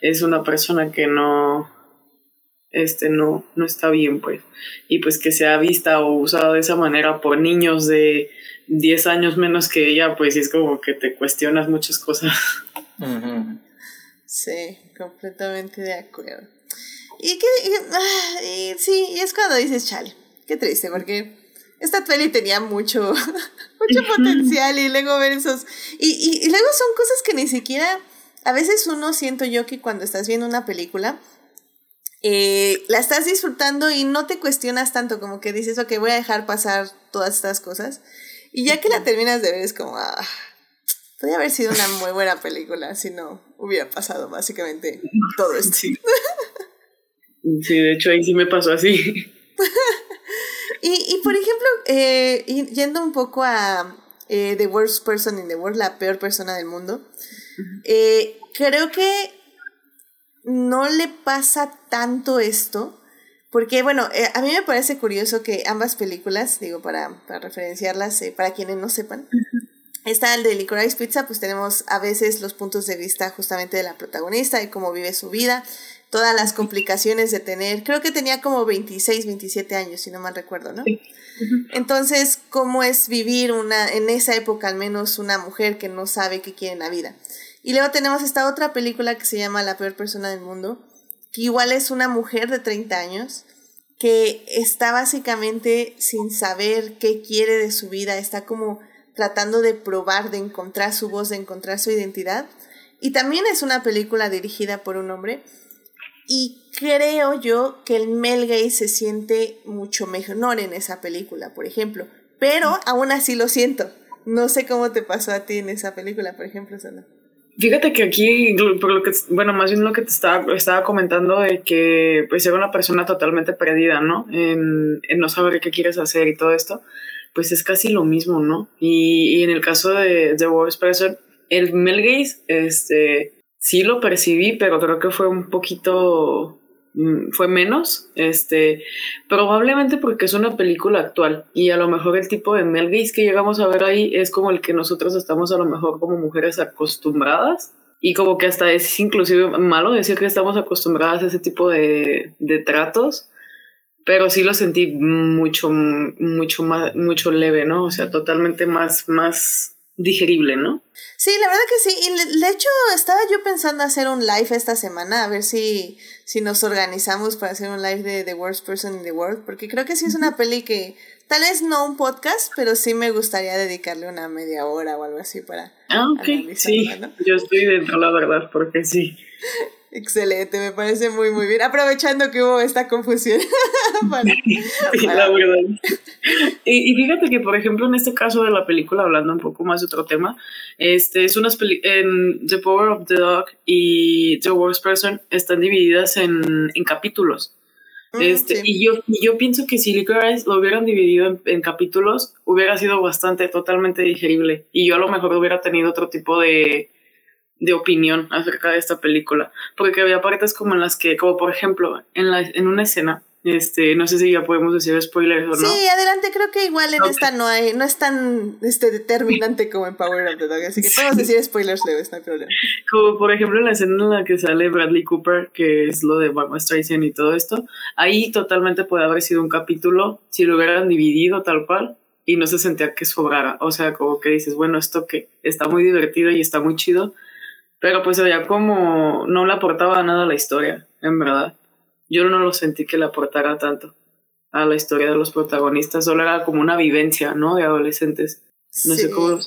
es una persona que no, este, no, no está bien, pues. Y pues que sea vista o usada de esa manera por niños de 10 años menos que ella, pues es como que te cuestionas muchas cosas. Sí, completamente de acuerdo. Y que, ah, y, sí, y es cuando dices, chale, qué triste, porque esta peli tenía mucho, mucho potencial y luego ver esos, y, y, y luego son cosas que ni siquiera, a veces uno siento yo que cuando estás viendo una película, eh, la estás disfrutando y no te cuestionas tanto como que dices, ok, voy a dejar pasar todas estas cosas. Y ya que la terminas de ver es como, ah, podría haber sido una muy buena película si no hubiera pasado básicamente todo esto. Sí, sí de hecho ahí sí me pasó así. y, y por ejemplo, eh, yendo un poco a eh, The Worst Person in the World, la peor persona del mundo, eh, creo que no le pasa tanto esto porque, bueno, eh, a mí me parece curioso que ambas películas, digo, para, para referenciarlas, eh, para quienes no sepan, está el de Licorice Pizza, pues tenemos a veces los puntos de vista justamente de la protagonista y cómo vive su vida, todas las complicaciones de tener, creo que tenía como 26, 27 años, si no mal recuerdo, ¿no? Entonces, ¿cómo es vivir una, en esa época al menos una mujer que no sabe qué quiere en la vida? Y luego tenemos esta otra película que se llama La peor persona del mundo, que igual es una mujer de 30 años que está básicamente sin saber qué quiere de su vida, está como tratando de probar, de encontrar su voz, de encontrar su identidad. Y también es una película dirigida por un hombre. Y creo yo que el Mel Gay se siente mucho mejor en esa película, por ejemplo. Pero aún así lo siento. No sé cómo te pasó a ti en esa película, por ejemplo, Sandra. Fíjate que aquí, por lo que, bueno, más bien lo que te estaba, estaba comentando de que pues era una persona totalmente perdida, ¿no? En, no saber qué quieres hacer y todo esto, pues es casi lo mismo, ¿no? Y, y en el caso de The Worst Person, el Mel Gaze, este, sí lo percibí, pero creo que fue un poquito fue menos, este, probablemente porque es una película actual y a lo mejor el tipo de Mel Gaze que llegamos a ver ahí es como el que nosotros estamos a lo mejor como mujeres acostumbradas y como que hasta es inclusive malo decir que estamos acostumbradas a ese tipo de, de tratos pero sí lo sentí mucho, mucho más, mucho leve, ¿no? O sea, totalmente más, más digerible, ¿no? Sí, la verdad que sí. Y de hecho, estaba yo pensando hacer un live esta semana, a ver si, si nos organizamos para hacer un live de The Worst Person in the World, porque creo que sí es una peli que, tal vez no un podcast, pero sí me gustaría dedicarle una media hora o algo así para... Ah, ok, sí. Yo estoy dentro, la verdad, porque sí. Excelente, me parece muy, muy bien. Aprovechando que hubo esta confusión. La verdad. Y, fíjate que, por ejemplo, en este caso de la película, hablando un poco más de otro tema, este, es unas en The Power of the Dog y The Worst Person están divididas en, en capítulos. Mm, este, y, yo, y yo pienso que si Licorice lo hubieran dividido en, en, capítulos, hubiera sido bastante, totalmente digerible. Y yo a lo mejor hubiera tenido otro tipo de, de opinión acerca de esta película, porque había partes como en las que, como por ejemplo, en, la, en una escena, este, no sé si ya podemos decir spoilers o no. Sí, adelante, creo que igual en esta no hay, no es tan este, determinante como en Power of the Dog, así que podemos decir spoilers leves, no hay problema. Como por ejemplo en la escena en la que sale Bradley Cooper, que es lo de Barbara Streisand y todo esto, ahí totalmente puede haber sido un capítulo si lo hubieran dividido tal cual y no se sentía que sobrara, o sea, como que dices, bueno, esto que está muy divertido y está muy chido, pero pues veía como no le aportaba nada a la historia, en verdad. Yo no lo sentí que le aportara tanto a la historia de los protagonistas, solo era como una vivencia, ¿no? De adolescentes. No sé cómo.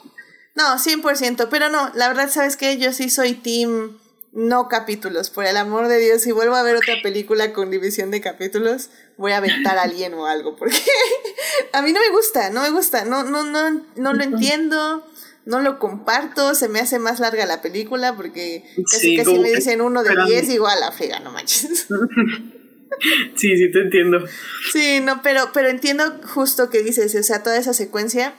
No, 100%, pero no, la verdad, ¿sabes qué? Yo sí soy team no capítulos, por el amor de Dios, si vuelvo a ver otra película con división de capítulos, voy a aventar a alguien o algo, porque a mí no me gusta, no me gusta, no, no, no, no lo entiendo no lo comparto, se me hace más larga la película porque casi casi me dicen uno de diez, igual la frega, no manches. sí, sí te entiendo. Sí, no, pero, pero entiendo justo que dices, o sea, toda esa secuencia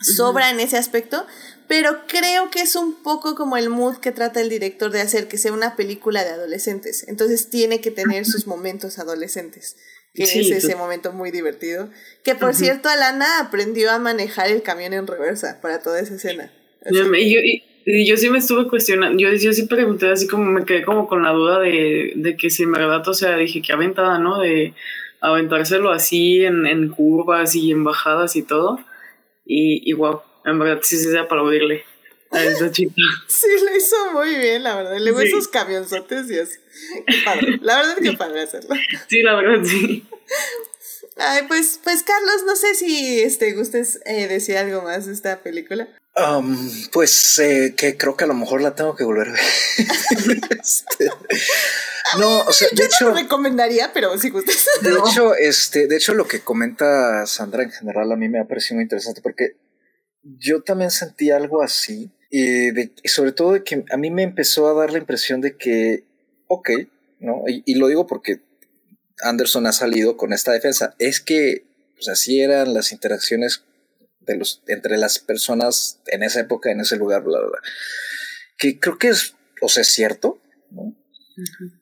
sobra en ese aspecto, pero creo que es un poco como el mood que trata el director de hacer que sea una película de adolescentes. Entonces tiene que tener sus momentos adolescentes que es ese momento muy divertido. Que por cierto, Alana aprendió a manejar el camión en reversa para toda esa escena. y, yo sí me estuve cuestionando, yo, yo sí pregunté así como me quedé como con la duda de, de que si en verdad, o sea, dije que aventada, ¿no? De aventárselo así en, en curvas y en bajadas y todo. Y, y wow, en verdad sí se para oírle a esa chica. sí, lo hizo muy bien, la verdad. Luego esos camionzotes y así. padre. La verdad es que padre hacerlo. Sí, la verdad, sí. Ay, pues, pues Carlos, no sé si este, gustes eh, decir algo más de esta película. Um, pues eh, que creo que a lo mejor la tengo que volver a ver. este, no, o sea, de hecho. No lo recomendaría, pero si gustas. De hecho, este, de hecho, lo que comenta Sandra en general a mí me ha parecido muy interesante porque yo también sentí algo así. Y, de, sobre todo de que a mí me empezó a dar la impresión de que, ok, ¿no? Y, lo digo porque Anderson ha salido con esta defensa. Es que, pues así eran las interacciones de los, entre las personas en esa época, en ese lugar, bla, bla, bla. Que creo que es, o sea, es cierto, ¿no?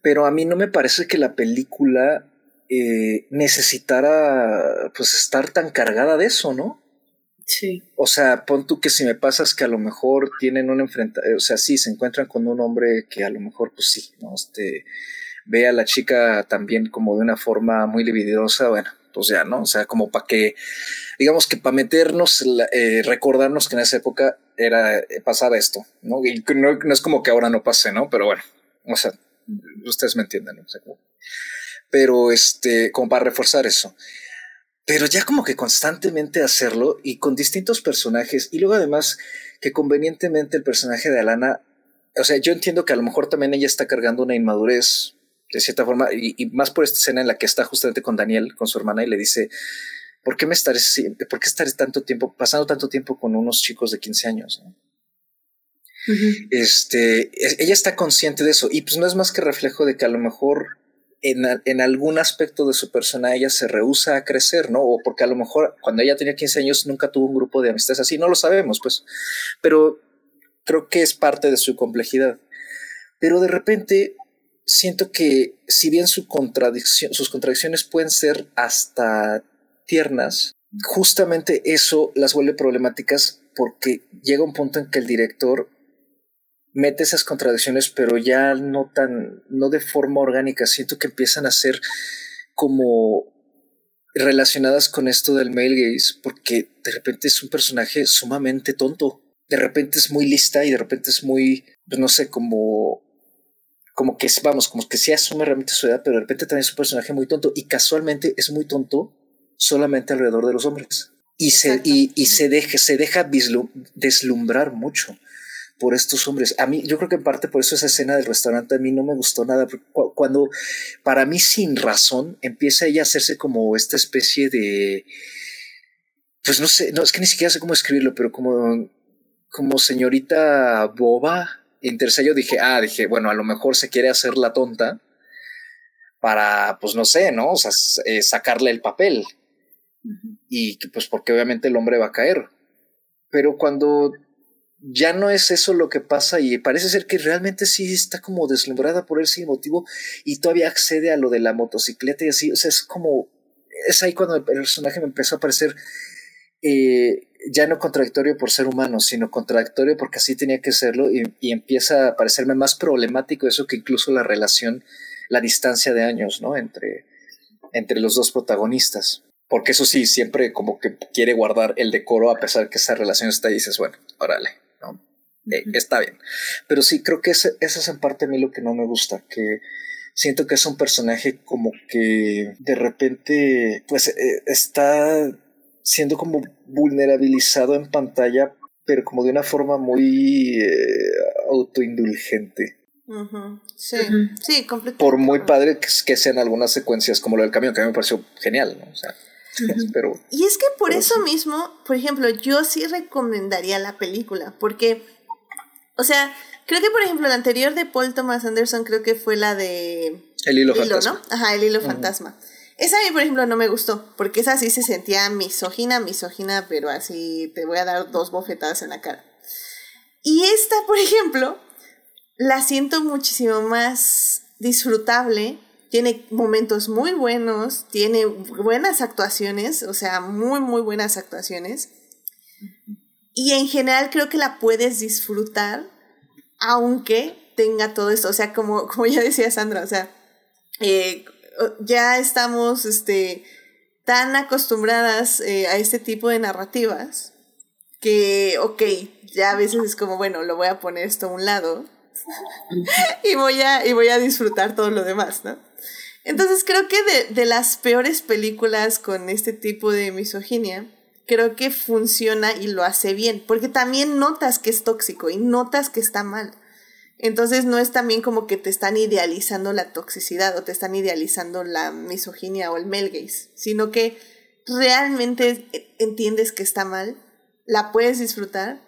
Pero a mí no me parece que la película eh, necesitara, pues, estar tan cargada de eso, ¿no? Sí. O sea, pon tú que si me pasas que a lo mejor tienen un enfrentamiento, o sea, sí, se encuentran con un hombre que a lo mejor, pues sí, ¿no? Este, ve a la chica también como de una forma muy libidosa, bueno, pues ya, ¿no? O sea, como para que, digamos que para meternos, eh, recordarnos que en esa época era, eh, esto, ¿no? Y no, no, es como que ahora no pase, ¿no? Pero bueno, o sea, ustedes me entienden, ¿no? Pero este, como para reforzar eso pero ya como que constantemente hacerlo y con distintos personajes y luego además que convenientemente el personaje de Alana, o sea, yo entiendo que a lo mejor también ella está cargando una inmadurez de cierta forma y, más por esta escena en la que está justamente con Daniel, con su hermana y le dice, ¿por qué me estaré, por qué estaré tanto tiempo, pasando tanto tiempo con unos chicos de 15 años? Este, ella está consciente de eso y pues no es más que reflejo de que a lo mejor en, algún aspecto de su persona ella se rehúsa a crecer, ¿no? O porque a lo mejor cuando ella tenía 15 años nunca tuvo un grupo de amistades así, no lo sabemos, pues, pero creo que es parte de su complejidad. Pero de repente siento que si bien su contradicción, sus contradicciones pueden ser hasta tiernas, justamente eso las vuelve problemáticas porque llega un punto en que el director mete esas contradicciones, pero ya no tan, no de forma orgánica. Siento que empiezan a ser como relacionadas con esto del male gaze, porque de repente es un personaje sumamente tonto. De repente es muy lista y de repente es muy, pues no sé, como, como que vamos, como que sí asume realmente su edad, pero de repente también es un personaje muy tonto y casualmente es muy tonto solamente alrededor de los hombres. Y se, y, y se, deja, se deja deslumbrar mucho por estos hombres. A mí, yo creo que en parte por eso esa escena del restaurante a mí no me gustó nada. Cuando, para mí, sin razón, empieza ella a hacerse como esta especie de. Pues no sé, no, es que ni siquiera sé cómo escribirlo, pero como, como señorita boba. Entonces yo dije, ah, dije, bueno, a lo mejor se quiere hacer la tonta para, pues no sé, ¿no? O sea, eh, sacarle el papel. Y pues porque obviamente el hombre va a caer. Pero cuando ya no es eso lo que pasa y parece ser que realmente sí está como deslumbrada por ese motivo y todavía accede a lo de la motocicleta y así, o sea, es como, es ahí cuando el personaje me empezó a parecer eh, ya no contradictorio por ser humano, sino contradictorio porque así tenía que serlo y, y, empieza a parecerme más problemático eso que incluso la relación, la distancia de años, ¿no? Entre, entre los dos protagonistas. Porque eso sí, siempre como que quiere guardar el decoro a pesar que esa relación está y dices, bueno, órale, eh, está bien. Pero sí, creo que ese, esa es en parte a mí lo que no me gusta, que siento que es un personaje como que de repente pues eh, está siendo como vulnerabilizado en pantalla, pero como de una forma muy eh, autoindulgente. Sí, sí, completamente. Por muy padre que, que, sean algunas secuencias como lo del camión, que a mí me pareció genial, ¿no? O sea, pero, y es que por eso mismo, por ejemplo, yo sí recomendaría la película, porque o sea, creo que por ejemplo la anterior de Paul Thomas Anderson creo que fue la de... El hilo, fantasma. ¿no? Ajá, el hilo fantasma. Esa a mí, por ejemplo, no me gustó, porque esa sí se sentía misógina, misógina, pero así te voy a dar dos bofetadas en la cara. Y esta, por ejemplo, la siento muchísimo más disfrutable, tiene momentos muy buenos, tiene buenas actuaciones, o sea, muy, muy buenas actuaciones. Y en general creo que la puedes disfrutar, aunque tenga todo esto. O sea, como, como ya decía Sandra, o sea, eh, ya estamos este, tan acostumbradas eh, a este tipo de narrativas que, ok, ya a veces es como, bueno, lo voy a poner esto a un lado y, voy a, y voy a disfrutar todo lo demás, ¿no? Entonces creo que de, de las peores películas con este tipo de misoginia, creo que funciona y lo hace bien, porque también notas que es tóxico y notas que está mal. Entonces no es también como que te están idealizando la toxicidad o te están idealizando la misoginia o el male sino que realmente entiendes que está mal, la puedes disfrutar,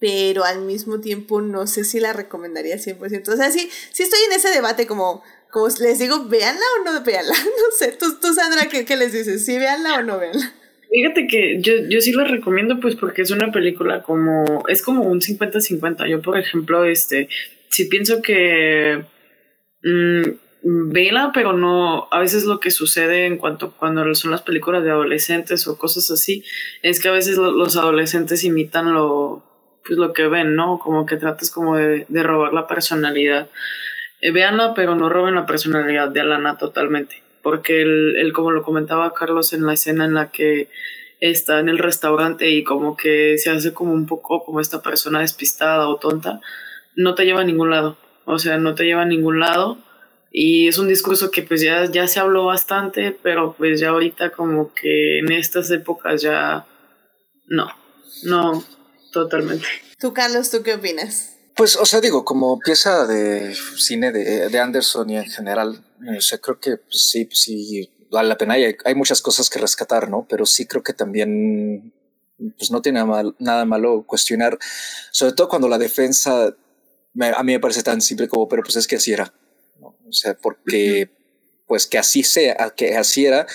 pero al mismo tiempo no sé si la recomendaría 100%. O sea, sí, sí estoy en ese debate como, como les digo, véanla o no véanla. No sé, tú, tú Sandra, ¿qué, ¿qué, les dices? ¿Sí véanla o no véanla? Fíjate que yo, yo sí la recomiendo pues porque es una película como, es como un 50-50. Yo, por ejemplo, este, sí pienso que mmm, vela, pero no, a veces lo que sucede en cuanto cuando son las películas de adolescentes o cosas así, es que a veces los adolescentes imitan lo, pues lo que ven, ¿no? Como que tratas como de, robar la personalidad. Eh, véanla, pero no roben la personalidad de Alana totalmente porque él, como lo comentaba Carlos en la escena en la que está en el restaurante y como que se hace como un poco como esta persona despistada o tonta, no te lleva a ningún lado, o sea, no te lleva a ningún lado y es un discurso que pues ya, ya se habló bastante, pero pues ya ahorita como que en estas épocas ya no, no, totalmente. Tú Carlos, ¿tú qué opinas? Pues, o sea, digo, como pieza de cine de, de Anderson y en general, o sea, creo que pues, sí, pues, sí, vale la pena. Hay, hay muchas cosas que rescatar, ¿no? Pero sí creo que también, pues no tiene mal, nada malo cuestionar, sobre todo cuando la defensa a mí me parece tan simple como, pero pues es que así era, ¿no? O sea, porque, pues que así sea, que así era,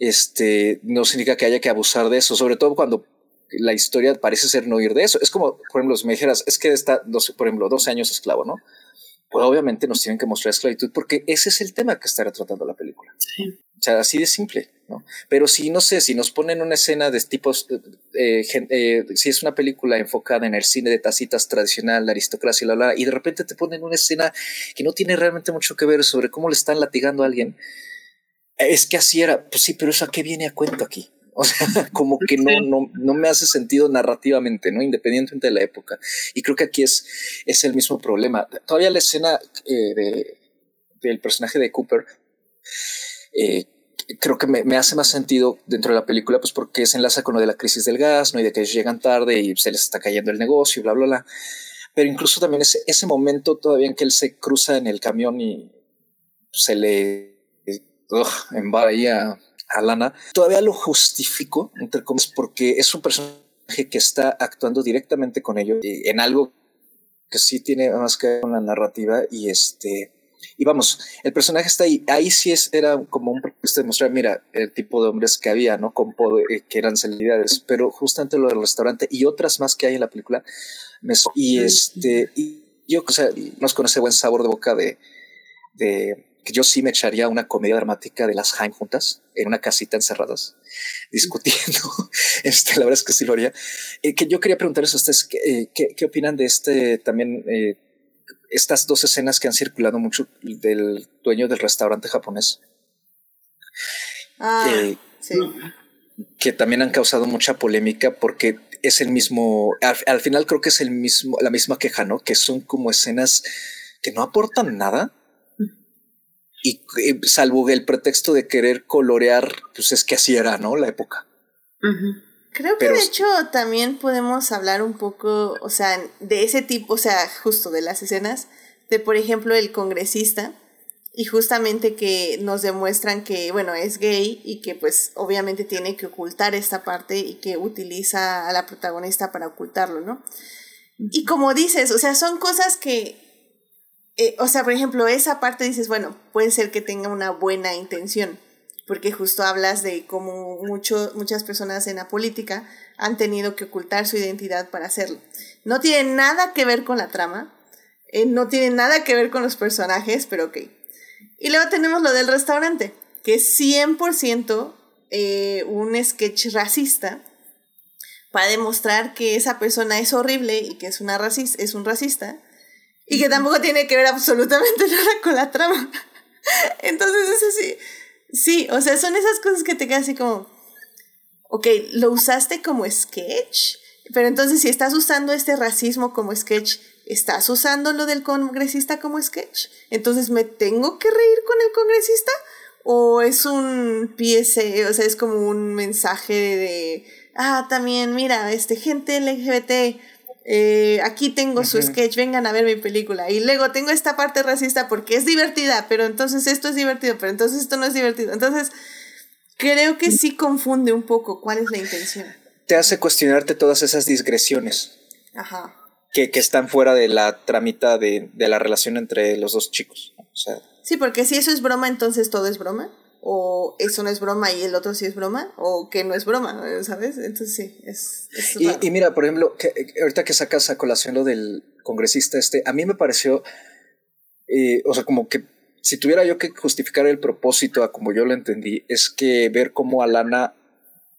este, no significa que haya que abusar de eso, sobre todo cuando la historia parece ser no ir de eso. Es como, por ejemplo, si me dijeras, es que está, por ejemplo, 12 años esclavo, ¿no? Pues obviamente nos tienen que mostrar esclavitud porque ese es el tema que está retratando la película. Sí. O sea, así de simple, ¿no? Pero si, no sé, si nos ponen una escena de tipos, eh, eh, si es una película enfocada en el cine de tacitas tradicional, la aristocracia y la, la, y de repente te ponen una escena que no tiene realmente mucho que ver sobre cómo le están latigando a alguien, es que así era, pues sí, pero eso a qué viene a cuento aquí. O sea, como que no, no, no me hace sentido narrativamente, ¿no? Independientemente de la época. Y creo que aquí es, es el mismo problema. Todavía la escena eh, de, del personaje de Cooper, eh, creo que me, me, hace más sentido dentro de la película, pues porque se enlaza con lo de la crisis del gas, ¿no? Y de que llegan tarde y se les está cayendo el negocio, bla, bla, bla. Pero incluso también ese, ese momento todavía en que él se cruza en el camión y se le ugh, embara ahí a, Lana, todavía lo justifico, entre comillas, porque es un personaje que está actuando directamente con ellos en algo que sí tiene más que ver con la narrativa y este y vamos, el personaje está ahí, ahí sí es, era como un propósito de mostrar, mira, el tipo de hombres que había, ¿no? Con poder, eh, que eran celebridades, pero justamente lo del restaurante y otras más que hay en la película, me, y este, y yo, o sea, nos con ese buen sabor de boca de, de que yo sí me echaría una comedia dramática de las Haim juntas en una casita encerradas discutiendo. este, la verdad es que sí lo haría. Eh, que yo quería preguntarles a ustedes eh, ¿qué, qué, opinan de este también eh, estas dos escenas que han circulado mucho del dueño del restaurante japonés. Ah, eh, sí. Que también han causado mucha polémica porque es el mismo, al, al, final creo que es el mismo, la misma queja, ¿no? Que son como escenas que no aportan nada y, y, salvo el pretexto de querer colorear, pues es que así era, ¿no? La época. Uh -huh. Creo que de hecho también podemos hablar un poco, o sea, de ese tipo, o sea, justo de las escenas, de por ejemplo el congresista, y justamente que nos demuestran que, bueno, es gay y que pues obviamente tiene que ocultar esta parte y que utiliza a la protagonista para ocultarlo, ¿no? Y como dices, o sea, son cosas que eh, o sea, por ejemplo, esa parte dices, bueno, puede ser que tenga una buena intención, porque justo hablas de cómo mucho, muchas personas en la política han tenido que ocultar su identidad para hacerlo. No tiene nada que ver con la trama, eh, no tiene nada que ver con los personajes, pero ok. Y luego tenemos lo del restaurante, que es 100% eh, un sketch racista para demostrar que esa persona es horrible y que es, una es un racista y que tampoco tiene que ver absolutamente nada con la trama. Entonces es así. Sí, o sea, son esas cosas que te quedan así como, ok, lo usaste como sketch, pero entonces si estás usando este racismo como sketch, ¿estás usando lo del congresista como sketch? Entonces, ¿me tengo que reír con el congresista? ¿O es un PSE, o sea, es como un mensaje de, ah, también, mira, este, gente LGBT, eh, aquí tengo su uh -huh. sketch, vengan a ver mi película. Y luego tengo esta parte racista porque es divertida, pero entonces esto es divertido, pero entonces esto no es divertido. Entonces, creo que sí confunde un poco cuál es la intención. Te hace cuestionarte todas esas digresiones. Ajá. Que, que están fuera de la tramita de, de, la relación entre los dos chicos. O sea, sí, porque si eso es broma, entonces todo es broma o eso no es broma y el otro sí es broma, o que no es broma, ¿sabes? Entonces sí, es... es y, y, mira, por ejemplo, que, ahorita que sacas a colación lo del congresista este, a mí me pareció, eh, o sea, como que si tuviera yo que justificar el propósito a como yo lo entendí, es que ver cómo Alana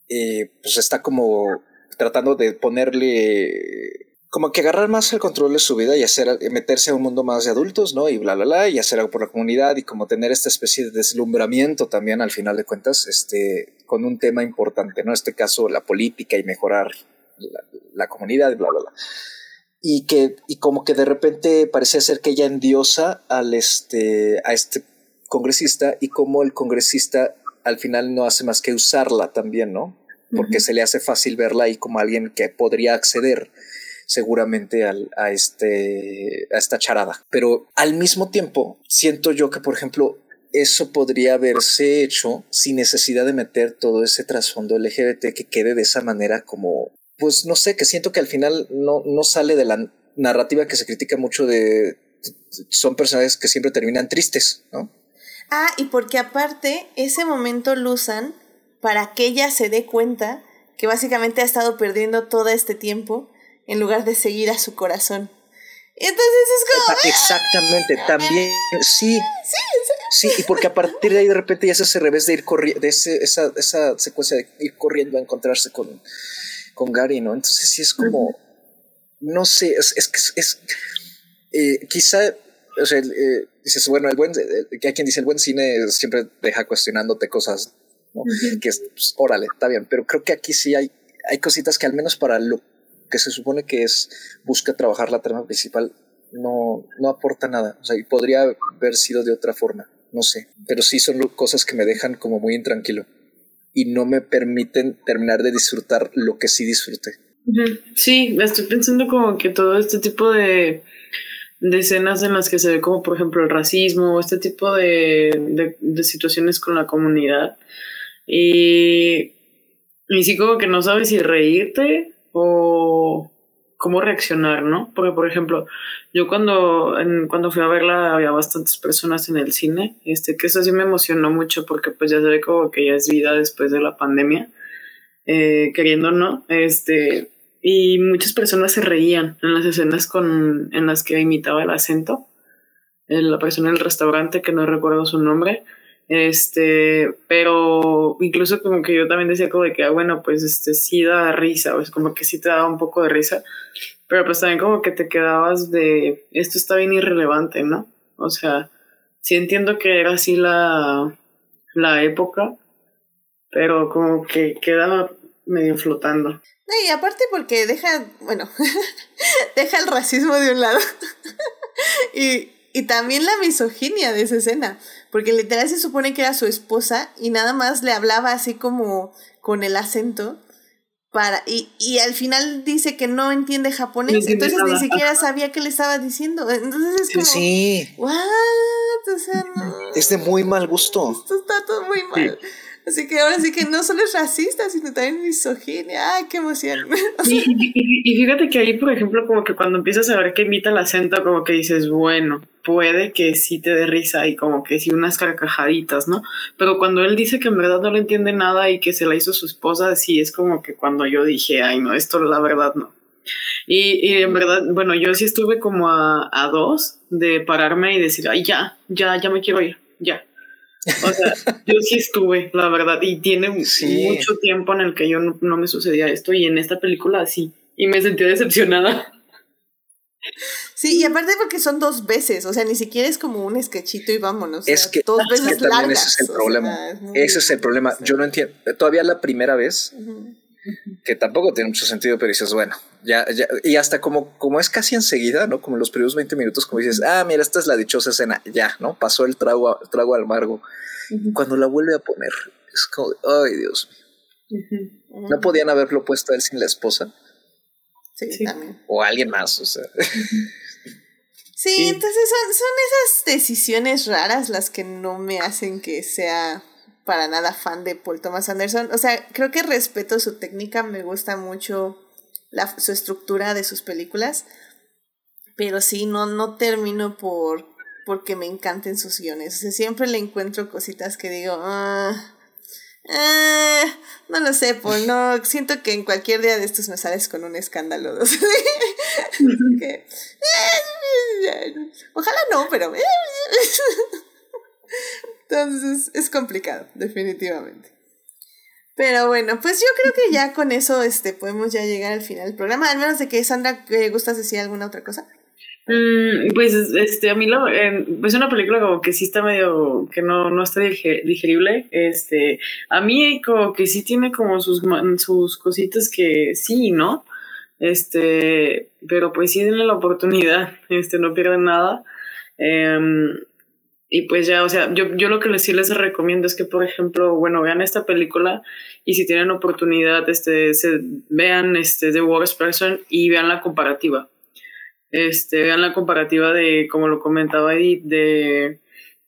eh, pues está como tratando de ponerle como que agarrar más el control de su vida y hacer meterse a un mundo más de adultos, ¿no? Y bla bla bla y hacer algo por la comunidad y como tener esta especie de deslumbramiento también al final de cuentas, este, con un tema importante, ¿no? En este caso la política y mejorar la, la comunidad bla bla bla. Y que y como que de repente parecía ser que ella endiosa al este a este congresista y como el congresista al final no hace más que usarla también, ¿no? Porque uh -huh. se le hace fácil verla ahí como alguien que podría acceder seguramente al, a, este, a esta charada. Pero al mismo tiempo, siento yo que, por ejemplo, eso podría haberse hecho sin necesidad de meter todo ese trasfondo LGBT que quede de esa manera como, pues no sé, que siento que al final no, no sale de la narrativa que se critica mucho de son personajes que siempre terminan tristes, ¿no? Ah, y porque aparte ese momento lo usan para que ella se dé cuenta que básicamente ha estado perdiendo todo este tiempo en lugar de seguir a su corazón. Y entonces es como... Exactamente, también, sí. Sí, sí, y porque a partir de ahí de repente ya se hace revés de ir corriendo, de ese, esa, esa secuencia de ir corriendo a encontrarse con, con Gary, ¿no? Entonces sí es como, no sé, es, es que es, es eh, quizá o sea, eh, dices, bueno, el buen, que hay quien dice el buen cine siempre deja cuestionándote cosas, ¿no? Que es, pues, órale, está bien, pero creo que aquí sí hay, hay cositas que al menos para lo que se supone que es busca trabajar la trama principal, no, no aporta nada. O sea, y podría haber sido de otra forma, no sé. Pero sí son cosas que me dejan como muy intranquilo y no me permiten terminar de disfrutar lo que sí disfruté. Sí, estoy pensando como que todo este tipo de, de escenas en las que se ve como por ejemplo el racismo, este tipo de, de, situaciones con la comunidad. Y, y sí como que no sabes si reírte o cómo reaccionar, ¿no? Porque, por ejemplo, yo cuando, cuando fui a verla había bastantes personas en el cine, este, que eso sí me emocionó mucho porque pues ya se ve como que ya es vida después de la pandemia, eh, queriendo no, este, y muchas personas se reían en las escenas con, en las que imitaba el acento, la persona en el restaurante, que no recuerdo su nombre, este, pero incluso como que yo también decía como de que, ah, bueno, pues este sí da risa, o es como que sí te daba un poco de risa, pero pues también como que te quedabas de, esto está bien irrelevante, ¿no? O sea, sí entiendo que era así la, la época, pero como que quedaba medio flotando. y aparte porque deja, bueno, deja el racismo de un lado. y, y también la misoginia de esa escena. Porque literal se supone que era su esposa y nada más le hablaba así como con el acento. Para, y, y al final dice que no entiende japonés, entonces ni siquiera sabía qué le estaba diciendo. Entonces es como. Sí. ¿What? O sea, no. Es de muy mal gusto. Esto está todo muy mal. Así que ahora sí que no solo es racista, sino también misoginia. ¡Ay, qué emoción! y, fíjate que ahí, por ejemplo, como que cuando empiezas a ver que imita el acento, como que dices, bueno, puede que sí te dé risa y como que sí unas carcajaditas, ¿no? Pero cuando él dice que en verdad no le entiende nada y que se la hizo su esposa, sí es como que cuando yo dije, ay, no, esto la verdad no. Y, y en verdad, bueno, yo sí estuve como a, a dos de pararme y decir, ay, ya, ya, ya me quiero ir, ya o sea, yo sí estuve, la verdad, y tiene mucho tiempo en el que yo no, me sucedía esto y en esta película sí, y me sentí decepcionada. Sí, y aparte porque son dos veces, o sea, ni siquiera es como un sketchito y vámonos. Es que, dos veces largas. Ese es el problema. ese es el problema. Yo no entiendo. Todavía la primera vez, que tampoco tiene mucho sentido, pero dices, bueno, ya, ya, y hasta como, como es casi enseguida, ¿no? Como en los primeros 20 minutos, como dices, ah, mira, esta es la dichosa escena, ya, ¿no? Pasó el trago, trago al amargo. Cuando la vuelve a poner, es como, ay, Dios mío. ¿No podían haberlo puesto a él sin la esposa? Sí, también. O alguien más, o sea. Sí, entonces son, son esas decisiones raras las que no me hacen que sea para nada fan de Paul Thomas Anderson. O sea, creo que respeto su técnica, me gusta mucho la, su estructura de sus películas, pero sí, no, no termino por porque me encanten sus guiones. O sea, siempre le encuentro cositas que digo, ah, eh, no lo sé, Paul, no, siento que en cualquier día de estos me sales con un escándalo. Eh, ojalá no, pero... Entonces es complicado, definitivamente. Pero bueno, pues yo creo que ya con eso este, podemos ya llegar al final del programa. Al menos de que Sandra, eh, ¿gustas decir alguna otra cosa? Mm, pues este, a mí lo, eh, es una película como que sí está medio, que no, no está digerible. Este, a mí como que sí tiene como sus, sus cositas que sí, ¿no? Este, pero pues sí denle la oportunidad, este, no pierden nada. Eh, y pues ya, o sea, yo, yo lo que les, sí les recomiendo es que, por ejemplo, bueno, vean esta película y si tienen oportunidad, este, se, vean este, The Worst Person y vean la comparativa. Este, vean la comparativa de, como lo comentaba Edith, de,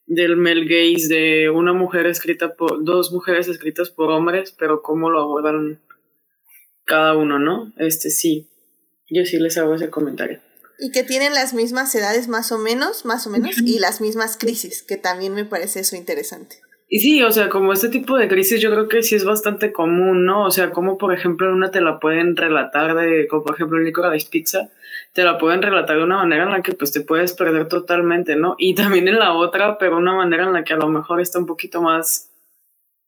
del Mel Gaze, de una mujer escrita por, dos mujeres escritas por hombres, pero cómo lo abordan cada uno, ¿no? Este, sí, yo sí les hago ese comentario. Y que tienen las mismas edades más o menos, más o menos, y las mismas crisis, que también me parece eso interesante. Y sí, o sea, como este tipo de crisis yo creo que sí es bastante común, ¿no? O sea, como por ejemplo en una te la pueden relatar de, como por ejemplo en Licorice Pizza, te la pueden relatar de una manera en la que pues te puedes perder totalmente, ¿no? Y también en la otra, pero una manera en la que a lo mejor está un poquito más,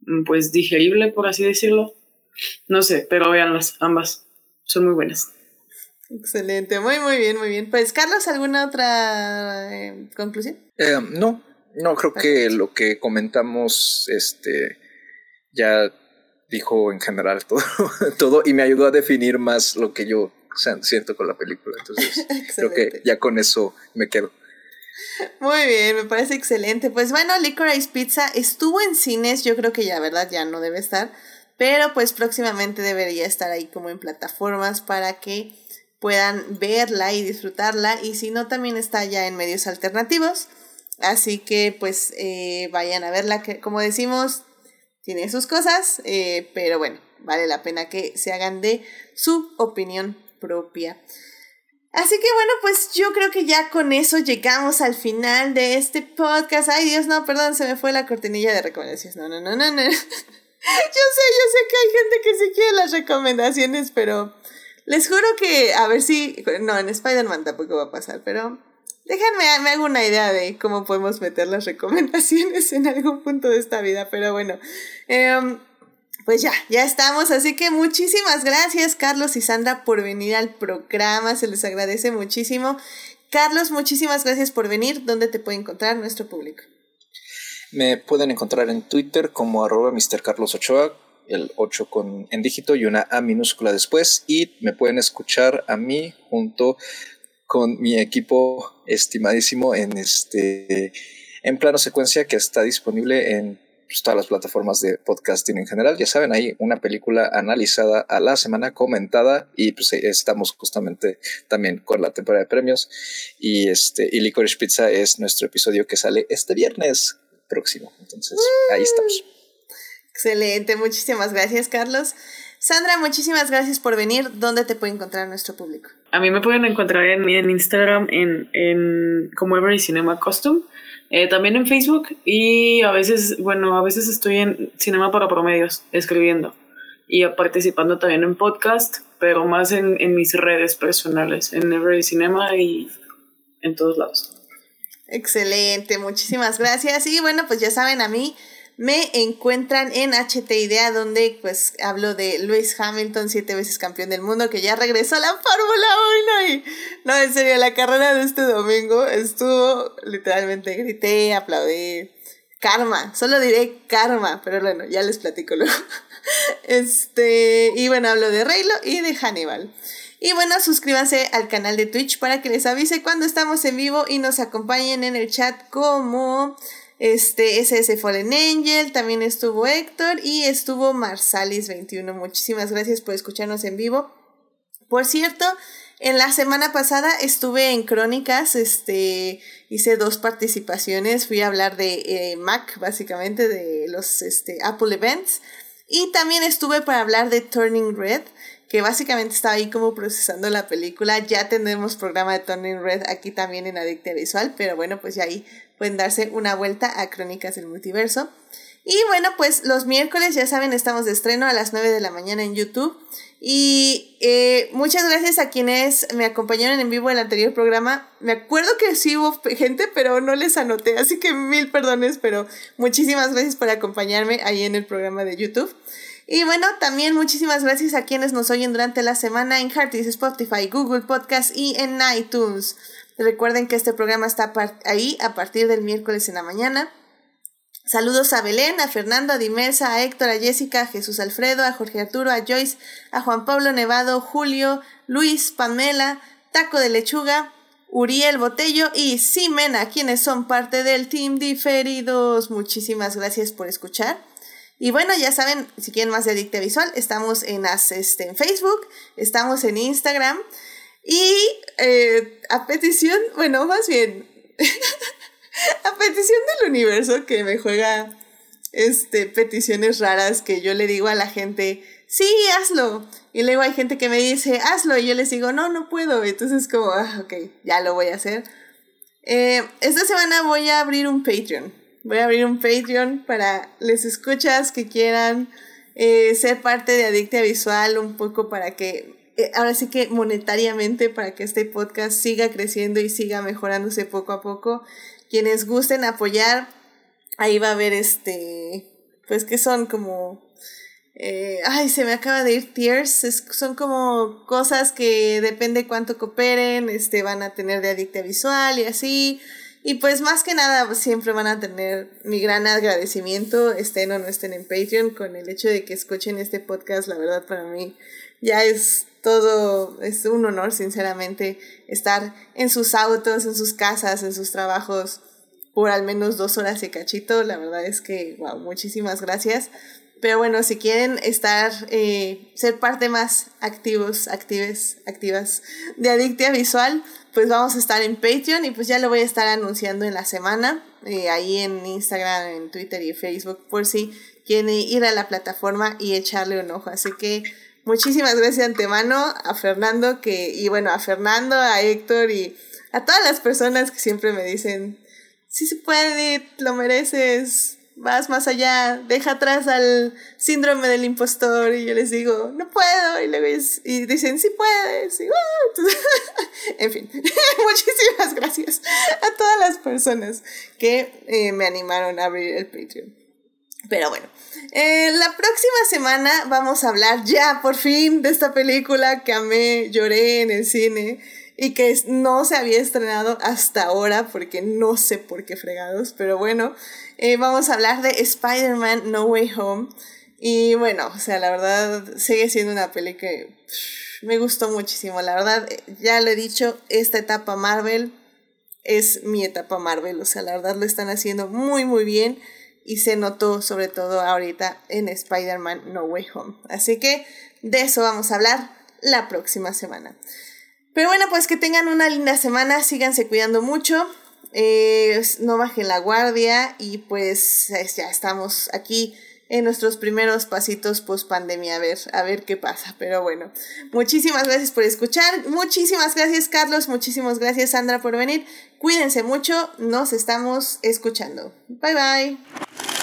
mm, pues digerible, por así decirlo. No sé, pero veanlas, ambas, son muy buenas. Excelente, muy, muy bien, muy bien. Pues, Carlos, ¿alguna otra eh, conclusión? Eh, no, no, creo que lo que comentamos, este, ya dijo en general todo, todo y me ayudó a definir más lo que yo siento con la película. Entonces, creo que ya con eso me quedo. Muy bien, me parece excelente. Pues bueno, Licorice Pizza estuvo en cines, yo creo que ya, ¿verdad? Ya no debe estar, pero pues próximamente debería estar ahí como en plataformas para que puedan verla y disfrutarla y si no también está ya en medios alternativos. Así que pues eh, vayan a verla, que como decimos, tiene sus cosas, eh, pero bueno, vale la pena que se hagan de su opinión propia. Así que bueno, pues yo creo que ya con eso llegamos al final de este podcast. Ay Dios, no, perdón, se me fue la cortinilla de recomendaciones. No, no, no, no, no. yo sé, yo sé que hay gente que sí quiere las recomendaciones, pero les juro que a ver si... No, en Spider-Man tampoco va a pasar, pero déjenme, me hago una idea de cómo podemos meter las recomendaciones en algún punto de esta vida, pero bueno. Eh, pues ya, ya estamos. Así que muchísimas gracias, Carlos y Sandra, por venir al programa. Se les agradece muchísimo. Carlos, muchísimas gracias por venir. ¿Dónde te puede encontrar nuestro público? Me pueden encontrar en Twitter como arroba Mr. Ochoa, el 8 con, en dígito y una A minúscula después. Y me pueden escuchar a mí junto con mi equipo estimadísimo en este en plano secuencia que está disponible en pues, todas las plataformas de podcasting en general. Ya saben, hay una película analizada a la semana, comentada, y pues estamos justamente también con la temporada de premios. Y este, y Licorice Pizza es nuestro episodio que sale este viernes próximo. Entonces, ahí estamos. Excelente, muchísimas gracias, Carlos. Sandra, muchísimas gracias por venir. ¿Dónde te puede encontrar nuestro público? A mí me pueden encontrar en, en Instagram en, en como Every Cinema Costume. Eh, también en Facebook y a veces, bueno, a veces estoy en Cinema para Promedios escribiendo y participando también en podcast, pero más en, en mis redes personales, en Every Cinema y en todos lados. Excelente, muchísimas gracias. Y bueno, pues ya saben, a mí me encuentran en HT Idea, donde pues hablo de Lewis Hamilton, siete veces campeón del mundo, que ya regresó a la Fórmula 1 y no, en serio, la carrera de este domingo estuvo, literalmente grité, aplaudí, karma, solo diré karma, pero bueno, ya les platico luego. Este, y bueno, hablo de Reylo y de Hannibal. Y bueno, suscríbanse al canal de Twitch para que les avise cuando estamos en vivo y nos acompañen en el chat como este, SS Fallen Angel, también estuvo Héctor y estuvo Marsalis21. Muchísimas gracias por escucharnos en vivo. Por cierto, en la semana pasada estuve en Crónicas, este, hice dos participaciones, fui a hablar de eh, Mac, básicamente, de los este, Apple Events, y también estuve para hablar de Turning Red, que básicamente estaba ahí como procesando la película. Ya tenemos programa de Turning Red aquí también en Adictia Visual, pero bueno, pues ya ahí pueden darse una vuelta a Crónicas del Multiverso. Y bueno, pues los miércoles, ya saben, estamos de estreno a las 9 de la mañana en YouTube. Y eh, muchas gracias a quienes me acompañaron en vivo en el anterior programa. Me acuerdo que sí hubo gente, pero no les anoté, así que mil perdones, pero muchísimas gracias por acompañarme ahí en el programa de YouTube. Y bueno, también muchísimas gracias a quienes nos oyen durante la semana en Heartis, Spotify, Google Podcast y en iTunes. Recuerden que este programa está ahí a partir del miércoles en la mañana. Saludos a Belén, a Fernando, a Dimersa, a Héctor, a Jessica, a Jesús Alfredo, a Jorge Arturo, a Joyce, a Juan Pablo Nevado, Julio, Luis, Pamela, Taco de Lechuga, Uriel Botello y Simena, quienes son parte del Team Diferidos. Muchísimas gracias por escuchar. Y bueno, ya saben, si quieren más de Adicta Visual, estamos en, este, en Facebook, estamos en Instagram. Y eh, a petición, bueno, más bien, a petición del universo que me juega este, peticiones raras que yo le digo a la gente, sí, hazlo. Y luego hay gente que me dice, hazlo. Y yo les digo, no, no puedo. Entonces como, ah, ok, ya lo voy a hacer. Eh, esta semana voy a abrir un Patreon. Voy a abrir un Patreon para les escuchas que quieran eh, ser parte de Adictia Visual, un poco para que eh, ahora sí que monetariamente para que este podcast siga creciendo y siga mejorándose poco a poco. Quienes gusten apoyar, ahí va a haber este, pues que son como eh, ay, se me acaba de ir Tears. son como cosas que depende cuánto cooperen, este, van a tener de adicta visual y así. Y pues más que nada siempre van a tener mi gran agradecimiento, estén o no estén en Patreon, con el hecho de que escuchen este podcast, la verdad para mí ya es todo, es un honor sinceramente estar en sus autos, en sus casas, en sus trabajos por al menos dos horas y cachito, la verdad es que, wow, muchísimas gracias. Pero bueno, si quieren estar, eh, ser parte más activos, actives, activas de Adictia Visual, pues vamos a estar en Patreon y pues ya lo voy a estar anunciando en la semana, eh, ahí en Instagram, en Twitter y Facebook, por si quieren ir a la plataforma y echarle un ojo. Así que muchísimas gracias de antemano a Fernando, que, y bueno, a Fernando, a Héctor y a todas las personas que siempre me dicen, sí se puede, lo mereces, vas más allá, deja atrás al síndrome del impostor y yo les digo, no puedo, y luego y dicen, sí puedes, y, en fin, muchísimas gracias a todas las personas que eh, me animaron a abrir el Patreon. Pero bueno, eh, la próxima semana vamos a hablar ya por fin de esta película que amé, lloré en el cine y que no se había estrenado hasta ahora porque no sé por qué fregados, pero bueno, eh, vamos a hablar de Spider-Man No Way Home. Y bueno, o sea, la verdad sigue siendo una peli que me gustó muchísimo. La verdad, ya le he dicho, esta etapa Marvel es mi etapa Marvel. O sea, la verdad lo están haciendo muy, muy bien. Y se notó sobre todo ahorita en Spider-Man No Way Home. Así que de eso vamos a hablar la próxima semana. Pero bueno, pues que tengan una linda semana, síganse cuidando mucho, eh, no bajen la guardia y pues ya estamos aquí en nuestros primeros pasitos post pandemia. A ver a ver qué pasa pero bueno. Muchísimas gracias por escuchar. Muchísimas gracias Carlos. Muchísimas gracias Sandra por venir. Cuídense mucho. Nos estamos escuchando. Bye bye